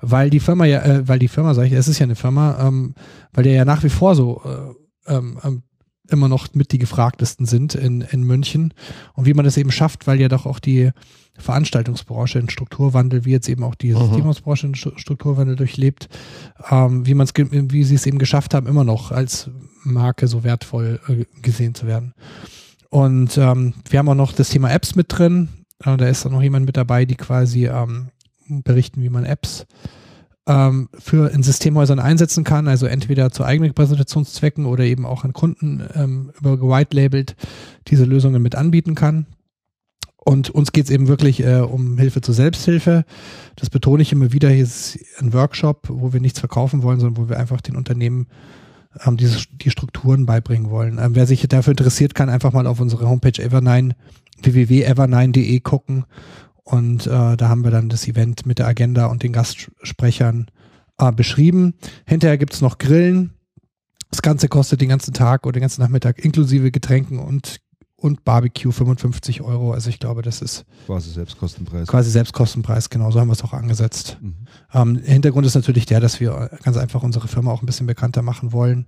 weil die Firma ja, äh, weil die Firma, sag ich, es ist ja eine Firma, ähm, weil der ja nach wie vor so äh, ähm, ähm, immer noch mit die gefragtesten sind in, in München. Und wie man das eben schafft, weil ja doch auch die Veranstaltungsbranche in Strukturwandel, wie jetzt eben auch die Mhm. Systemhausbranche in Stru- Strukturwandel durchlebt, ähm, wie man es, wie sie es eben geschafft haben, immer noch als Marke so wertvoll äh, gesehen zu werden. Und ähm, wir haben auch noch das Thema Apps mit drin. Äh, da ist auch noch jemand mit dabei, die quasi ähm, berichten, wie man Apps ähm, für in Systemhäusern einsetzen kann, also entweder zu eigenen Präsentationszwecken oder eben auch an Kunden ähm, über gewitelabelt diese Lösungen mit anbieten kann. Und uns geht es eben wirklich äh, um Hilfe zur Selbsthilfe. Das betone ich immer wieder. Hier ist ein Workshop, wo wir nichts verkaufen wollen, sondern wo wir einfach den Unternehmen ähm, diese, die Strukturen beibringen wollen. Ähm, wer sich dafür interessiert, kann einfach mal auf unsere Homepage Everline www.ever9.de gucken und äh, da haben wir dann das Event mit der Agenda und den Gastsprechern äh, beschrieben. Hinterher gibt's noch Grillen. Das Ganze kostet den ganzen Tag oder den ganzen Nachmittag inklusive Getränken und, und Barbecue 55 Euro. Also ich glaube, das ist Quasi Selbstkostenpreis. quasi Selbstkostenpreis. Genau, so haben wir es auch angesetzt. Mhm. Ähm, Hintergrund ist natürlich der, dass wir ganz einfach unsere Firma auch ein bisschen bekannter machen wollen.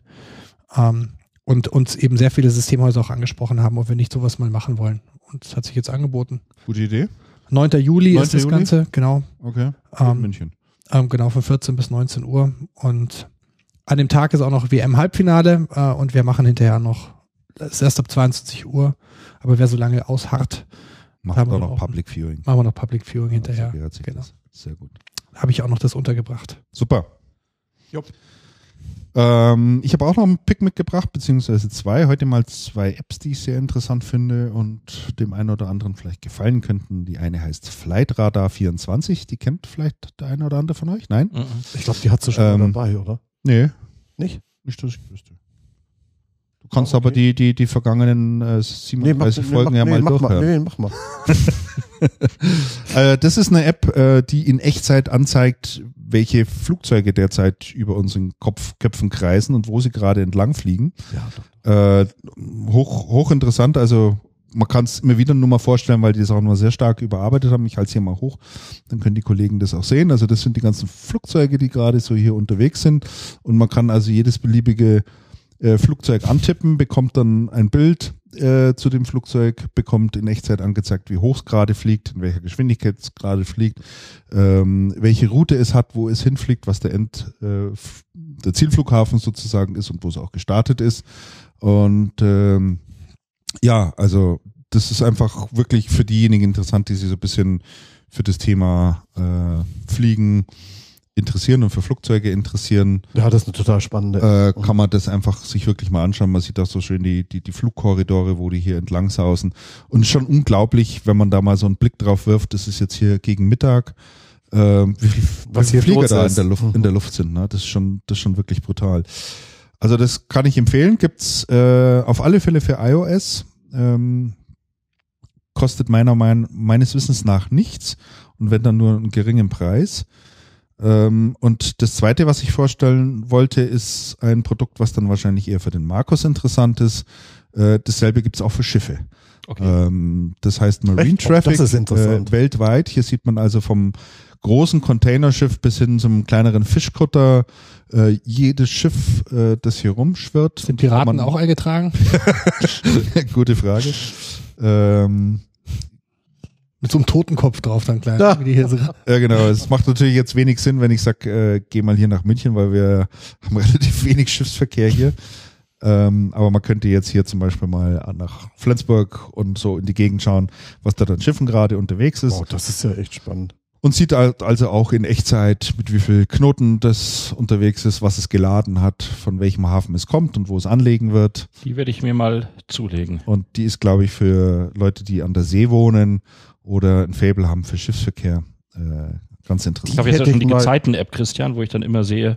Ähm, und uns eben sehr viele Systemhäuser auch angesprochen haben, ob wir nicht sowas mal machen wollen. Und das hat sich jetzt angeboten. Gute Idee. 9. Juli 9. ist das Juli? Ganze, genau. Okay. in Ähm, München. ähm, genau, von 14 bis 19 Uhr. Und an dem Tag ist auch noch WM-Halbfinale äh, und wir machen hinterher noch, das ist erst ab 22 Uhr, aber wer so lange ausharrt, Macht haben wir auch noch auch- Public Viewing. machen wir noch Public Viewing hinterher. Sich Genau. das. Sehr gut. Habe ich auch noch das untergebracht. Super. Jupp. Ähm, ich habe auch noch einen Pick mitgebracht, beziehungsweise zwei. Heute mal zwei Apps, die ich sehr interessant finde und dem einen oder anderen vielleicht gefallen könnten. Die eine heißt Flightradar 24. Die kennt vielleicht der eine oder andere von euch? Nein? Mhm. Ich glaube, die hat sie schon Ähm, mal dabei, oder? Nee, Nicht? nicht, dass ich wüsste. Du kannst Ah, aber okay. die, die, die vergangenen äh, 37 Folgen ja mal mach durchhören. nee, mach mal. Äh, das ist eine App, äh, die in Echtzeit anzeigt, welche Flugzeuge derzeit über unseren Kopf, Köpfen kreisen und wo sie gerade entlang fliegen. Ja. Äh, hoch, hoch interessant, also man kann es mir wieder nur mal vorstellen, weil die das auch nur sehr stark überarbeitet haben. Ich halte es hier mal hoch, dann können die Kollegen das auch sehen. Also das sind die ganzen Flugzeuge, die gerade so hier unterwegs sind. Und man kann also jedes beliebige äh, Flugzeug antippen, bekommt dann ein Bild, äh, zu dem Flugzeug, bekommt in Echtzeit angezeigt, wie hoch es gerade fliegt, in welcher Geschwindigkeit es gerade fliegt, ähm, welche Route es hat, wo es hinfliegt, was der End, äh, der Zielflughafen sozusagen ist und wo es auch gestartet ist. Und ähm, ja, also das ist einfach wirklich für diejenigen interessant, die sich so ein bisschen für das Thema äh, Fliegen interessieren und für Flugzeuge interessieren, Ja, das ist eine total spannende. äh, kann man das einfach sich wirklich mal anschauen. Man sieht auch so schön die, die, die Flugkorridore, wo die hier entlang sausen. Und schon unglaublich, wenn man da mal so einen Blick drauf wirft, das ist jetzt hier gegen Mittag, äh, wie viel Was wie Flieger da in der Luft, in der Luft sind. Ne? Das ist schon, das ist schon wirklich brutal. Also das kann ich empfehlen. Gibt's äh, auf alle Fälle für iOS. Ähm, kostet meiner Meinung meines Wissens nach nichts und wenn dann nur einen geringen Preis. Ähm, und das zweite, was ich vorstellen wollte, ist ein Produkt, was dann wahrscheinlich eher für den Markus interessant ist. Äh, dasselbe gibt's auch für Schiffe. Okay. Ähm, das heißt Marine Echt? Oh, Traffic das ist interessant. Äh, weltweit. Hier sieht man also vom großen Containerschiff bis hin zum kleineren Fischkutter äh, jedes Schiff, äh, das hier rumschwirrt. Sind Piraten auch eingetragen? Gute Frage. Ähm, Mit so einem Totenkopf drauf dann klein. Ja. Wie die hier so. ja, genau. Es macht natürlich jetzt wenig Sinn, wenn ich sage, äh, geh mal hier nach München, weil wir haben relativ wenig Schiffsverkehr hier. Ähm, aber man könnte jetzt hier zum Beispiel mal nach Flensburg und so in die Gegend schauen, was da dann Schiffen gerade unterwegs ist. oh, das ist ja echt spannend. Und sieht halt also auch in Echtzeit, mit wie viel Knoten das unterwegs ist, was es geladen hat, von welchem Hafen es kommt und wo es anlegen wird. Die werde ich mir mal zulegen. Und die ist, glaube ich, für Leute, die an der See wohnen oder ein Faible haben für Schiffsverkehr, äh, ganz Ich interessant. habe jetzt ja schon ich die Gezeiten-App, Christian, wo ich dann immer sehe,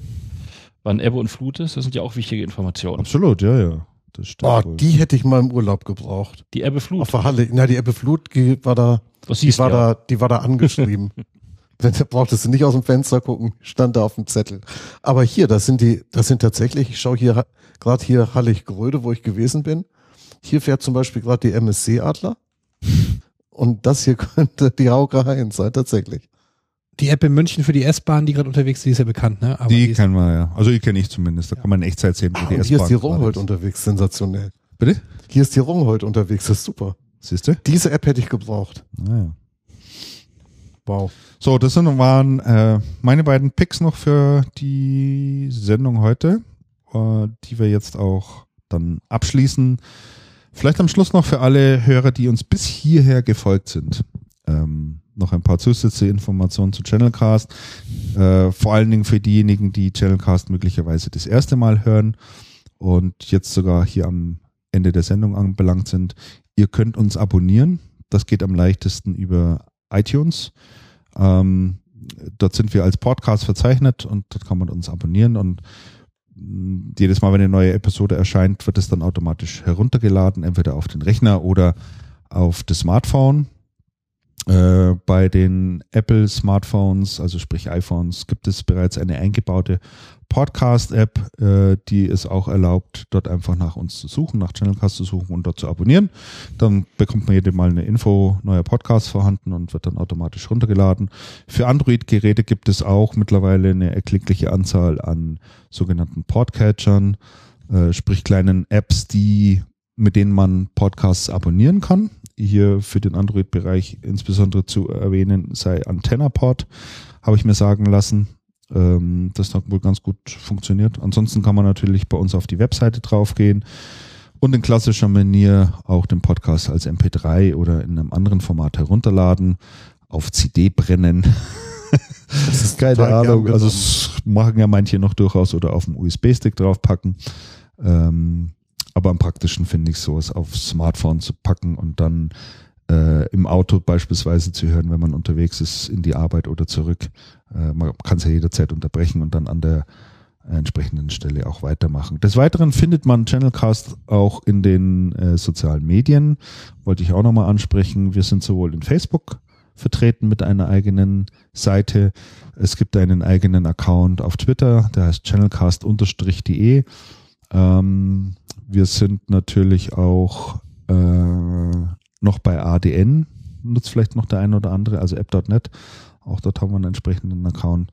wann Ebbe und Flut ist. Das sind ja auch wichtige Informationen. Absolut, ja, ja. Das stimmt Oh, wohl. die hätte ich mal im Urlaub gebraucht. Die Ebbe Auf Flut. der Halle. Na, die Ebbe Flut war da, Was die war ja. da, die war da angeschrieben. Wenn du brauchtest du nicht aus dem Fenster gucken, stand da auf dem Zettel. Aber hier, das sind die, das sind tatsächlich, ich schaue hier gerade hier Hallig-Gröde, wo ich gewesen bin. Hier fährt zum Beispiel gerade die MSC Adler. Und das hier könnte die Hauke Heinz sein, tatsächlich. Die App in München für die S-Bahn, die gerade unterwegs ist, die ist ja bekannt, ne? Die ist- kennen wir ja. Also die kenne ich zumindest. Da kann man in Echtzeit sehen, wo Ah, die und hier ist die S-Bahn Rungholt ist. unterwegs, sensationell. Bitte? Hier ist die Rungholt unterwegs, das ist super. Siehst du? Diese App hätte ich gebraucht. Naja. Wow. So, das sind, waren äh, meine beiden Picks noch für die Sendung heute, äh, die wir jetzt auch dann abschließen. Vielleicht am Schluss noch für alle Hörer, die uns bis hierher gefolgt sind. Ähm, noch ein paar zusätzliche Informationen zu Channelcast. Äh, vor allen Dingen für diejenigen, die Channelcast möglicherweise das erste Mal hören und jetzt sogar hier am Ende der Sendung anbelangt sind. Ihr könnt uns abonnieren. Das geht am leichtesten über iTunes. Ähm, dort sind wir als Podcast verzeichnet und dort kann man uns abonnieren und jedes Mal, wenn eine neue Episode erscheint, wird es dann automatisch heruntergeladen, entweder auf den Rechner oder auf das Smartphone. Äh, bei den Apple Smartphones, also sprich iPhones, gibt es bereits eine eingebaute Podcast-App, äh, die es auch erlaubt, dort einfach nach uns zu suchen, nach Channelcast zu suchen und dort zu abonnieren. Dann bekommt man jedes Mal eine Info, neuer Podcast vorhanden und wird dann automatisch runtergeladen. Für Android-Geräte gibt es auch mittlerweile eine erklickliche Anzahl an sogenannten Podcatchern, äh, sprich kleinen Apps, die mit denen man Podcasts abonnieren kann. Hier für den Android-Bereich insbesondere zu erwähnen sei AntennaPod, habe ich mir sagen lassen. Ähm, das hat wohl ganz gut funktioniert. Ansonsten kann man natürlich bei uns auf die Webseite draufgehen und in klassischer Manier auch den Podcast als MP3 oder in einem anderen Format herunterladen, auf CD brennen. Das ist Keine Ahnung. Also machen ja manche noch durchaus oder auf dem USB-Stick draufpacken. Ähm, aber am praktischen finde ich sowas aufs Smartphone zu packen und dann äh, im Auto beispielsweise zu hören, wenn man unterwegs ist, in die Arbeit oder zurück. Äh, man kann es ja jederzeit unterbrechen und dann an der entsprechenden Stelle auch weitermachen. Des Weiteren findet man Channelcast auch in den äh, sozialen Medien. Wollte ich auch nochmal ansprechen. Wir sind sowohl in Facebook vertreten mit einer eigenen Seite. Es gibt einen eigenen Account auf Twitter, der heißt channelcast-de. Ähm, wir sind natürlich auch äh, noch bei ADN, nutzt vielleicht noch der eine oder andere, also app.net. Auch dort haben wir einen entsprechenden Account.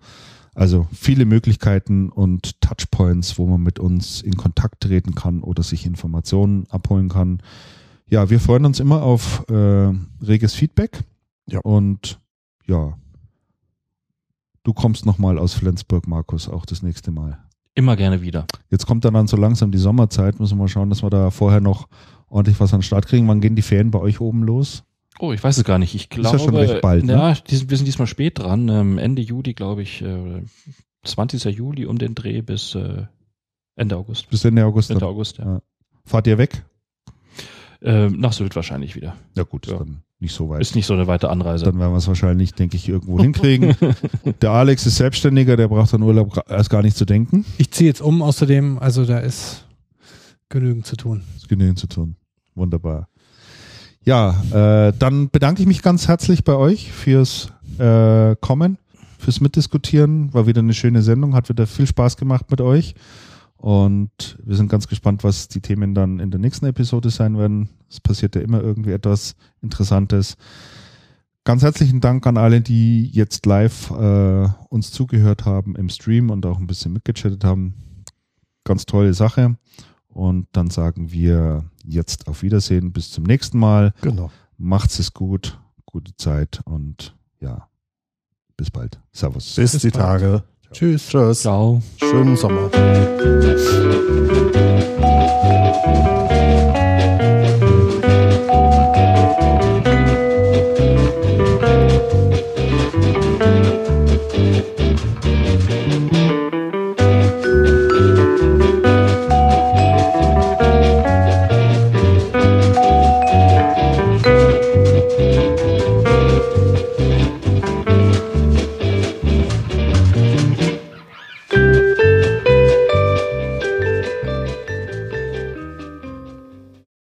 Also viele Möglichkeiten und Touchpoints, wo man mit uns in Kontakt treten kann oder sich Informationen abholen kann. Ja, wir freuen uns immer auf äh, reges Feedback. Ja. Und ja, du kommst nochmal aus Flensburg, Markus, auch das nächste Mal. Immer gerne wieder. Jetzt kommt dann, dann so langsam die Sommerzeit. Müssen wir mal schauen, dass wir da vorher noch ordentlich was an den Start kriegen. Wann gehen die Ferien bei euch oben los? Oh, ich weiß es gar nicht. Ich ja glaube, schon recht bald, ne? ja, wir sind diesmal spät dran. Ähm, Ende Juli, glaube ich, äh, 20. Juli um den Dreh bis äh, Ende August. Bis Ende August. Ende. August, ja. Ja. Fahrt ihr weg? Ähm, nach Sylt wahrscheinlich wieder. Ja gut, ist Ja. dann nicht so weit. Ist nicht so eine weite Anreise. Dann werden wir es wahrscheinlich, denke ich, irgendwo hinkriegen. der Alex ist Selbstständiger, der braucht an Urlaub erst gar nicht zu denken. Ich ziehe jetzt um außerdem, also da ist genügend zu tun. ist genügend zu tun. Wunderbar. Ja, äh, dann bedanke ich mich ganz herzlich bei euch fürs äh, Kommen, fürs Mitdiskutieren. War wieder eine schöne Sendung, hat wieder viel Spaß gemacht mit euch. Und wir sind ganz gespannt, was die Themen dann in der nächsten Episode sein werden. Es passiert ja immer irgendwie etwas Interessantes. Ganz herzlichen Dank an alle, die jetzt live äh, uns zugehört haben im Stream und auch ein bisschen mitgechattet haben. Ganz tolle Sache. Und dann sagen wir jetzt auf Wiedersehen. Bis zum nächsten Mal. Genau. Macht's es gut. Gute Zeit und ja, bis bald. Servus. Bis, Bis die bald. Tage. Tschüss. Tschüss. Ciao. Schönen Sommer.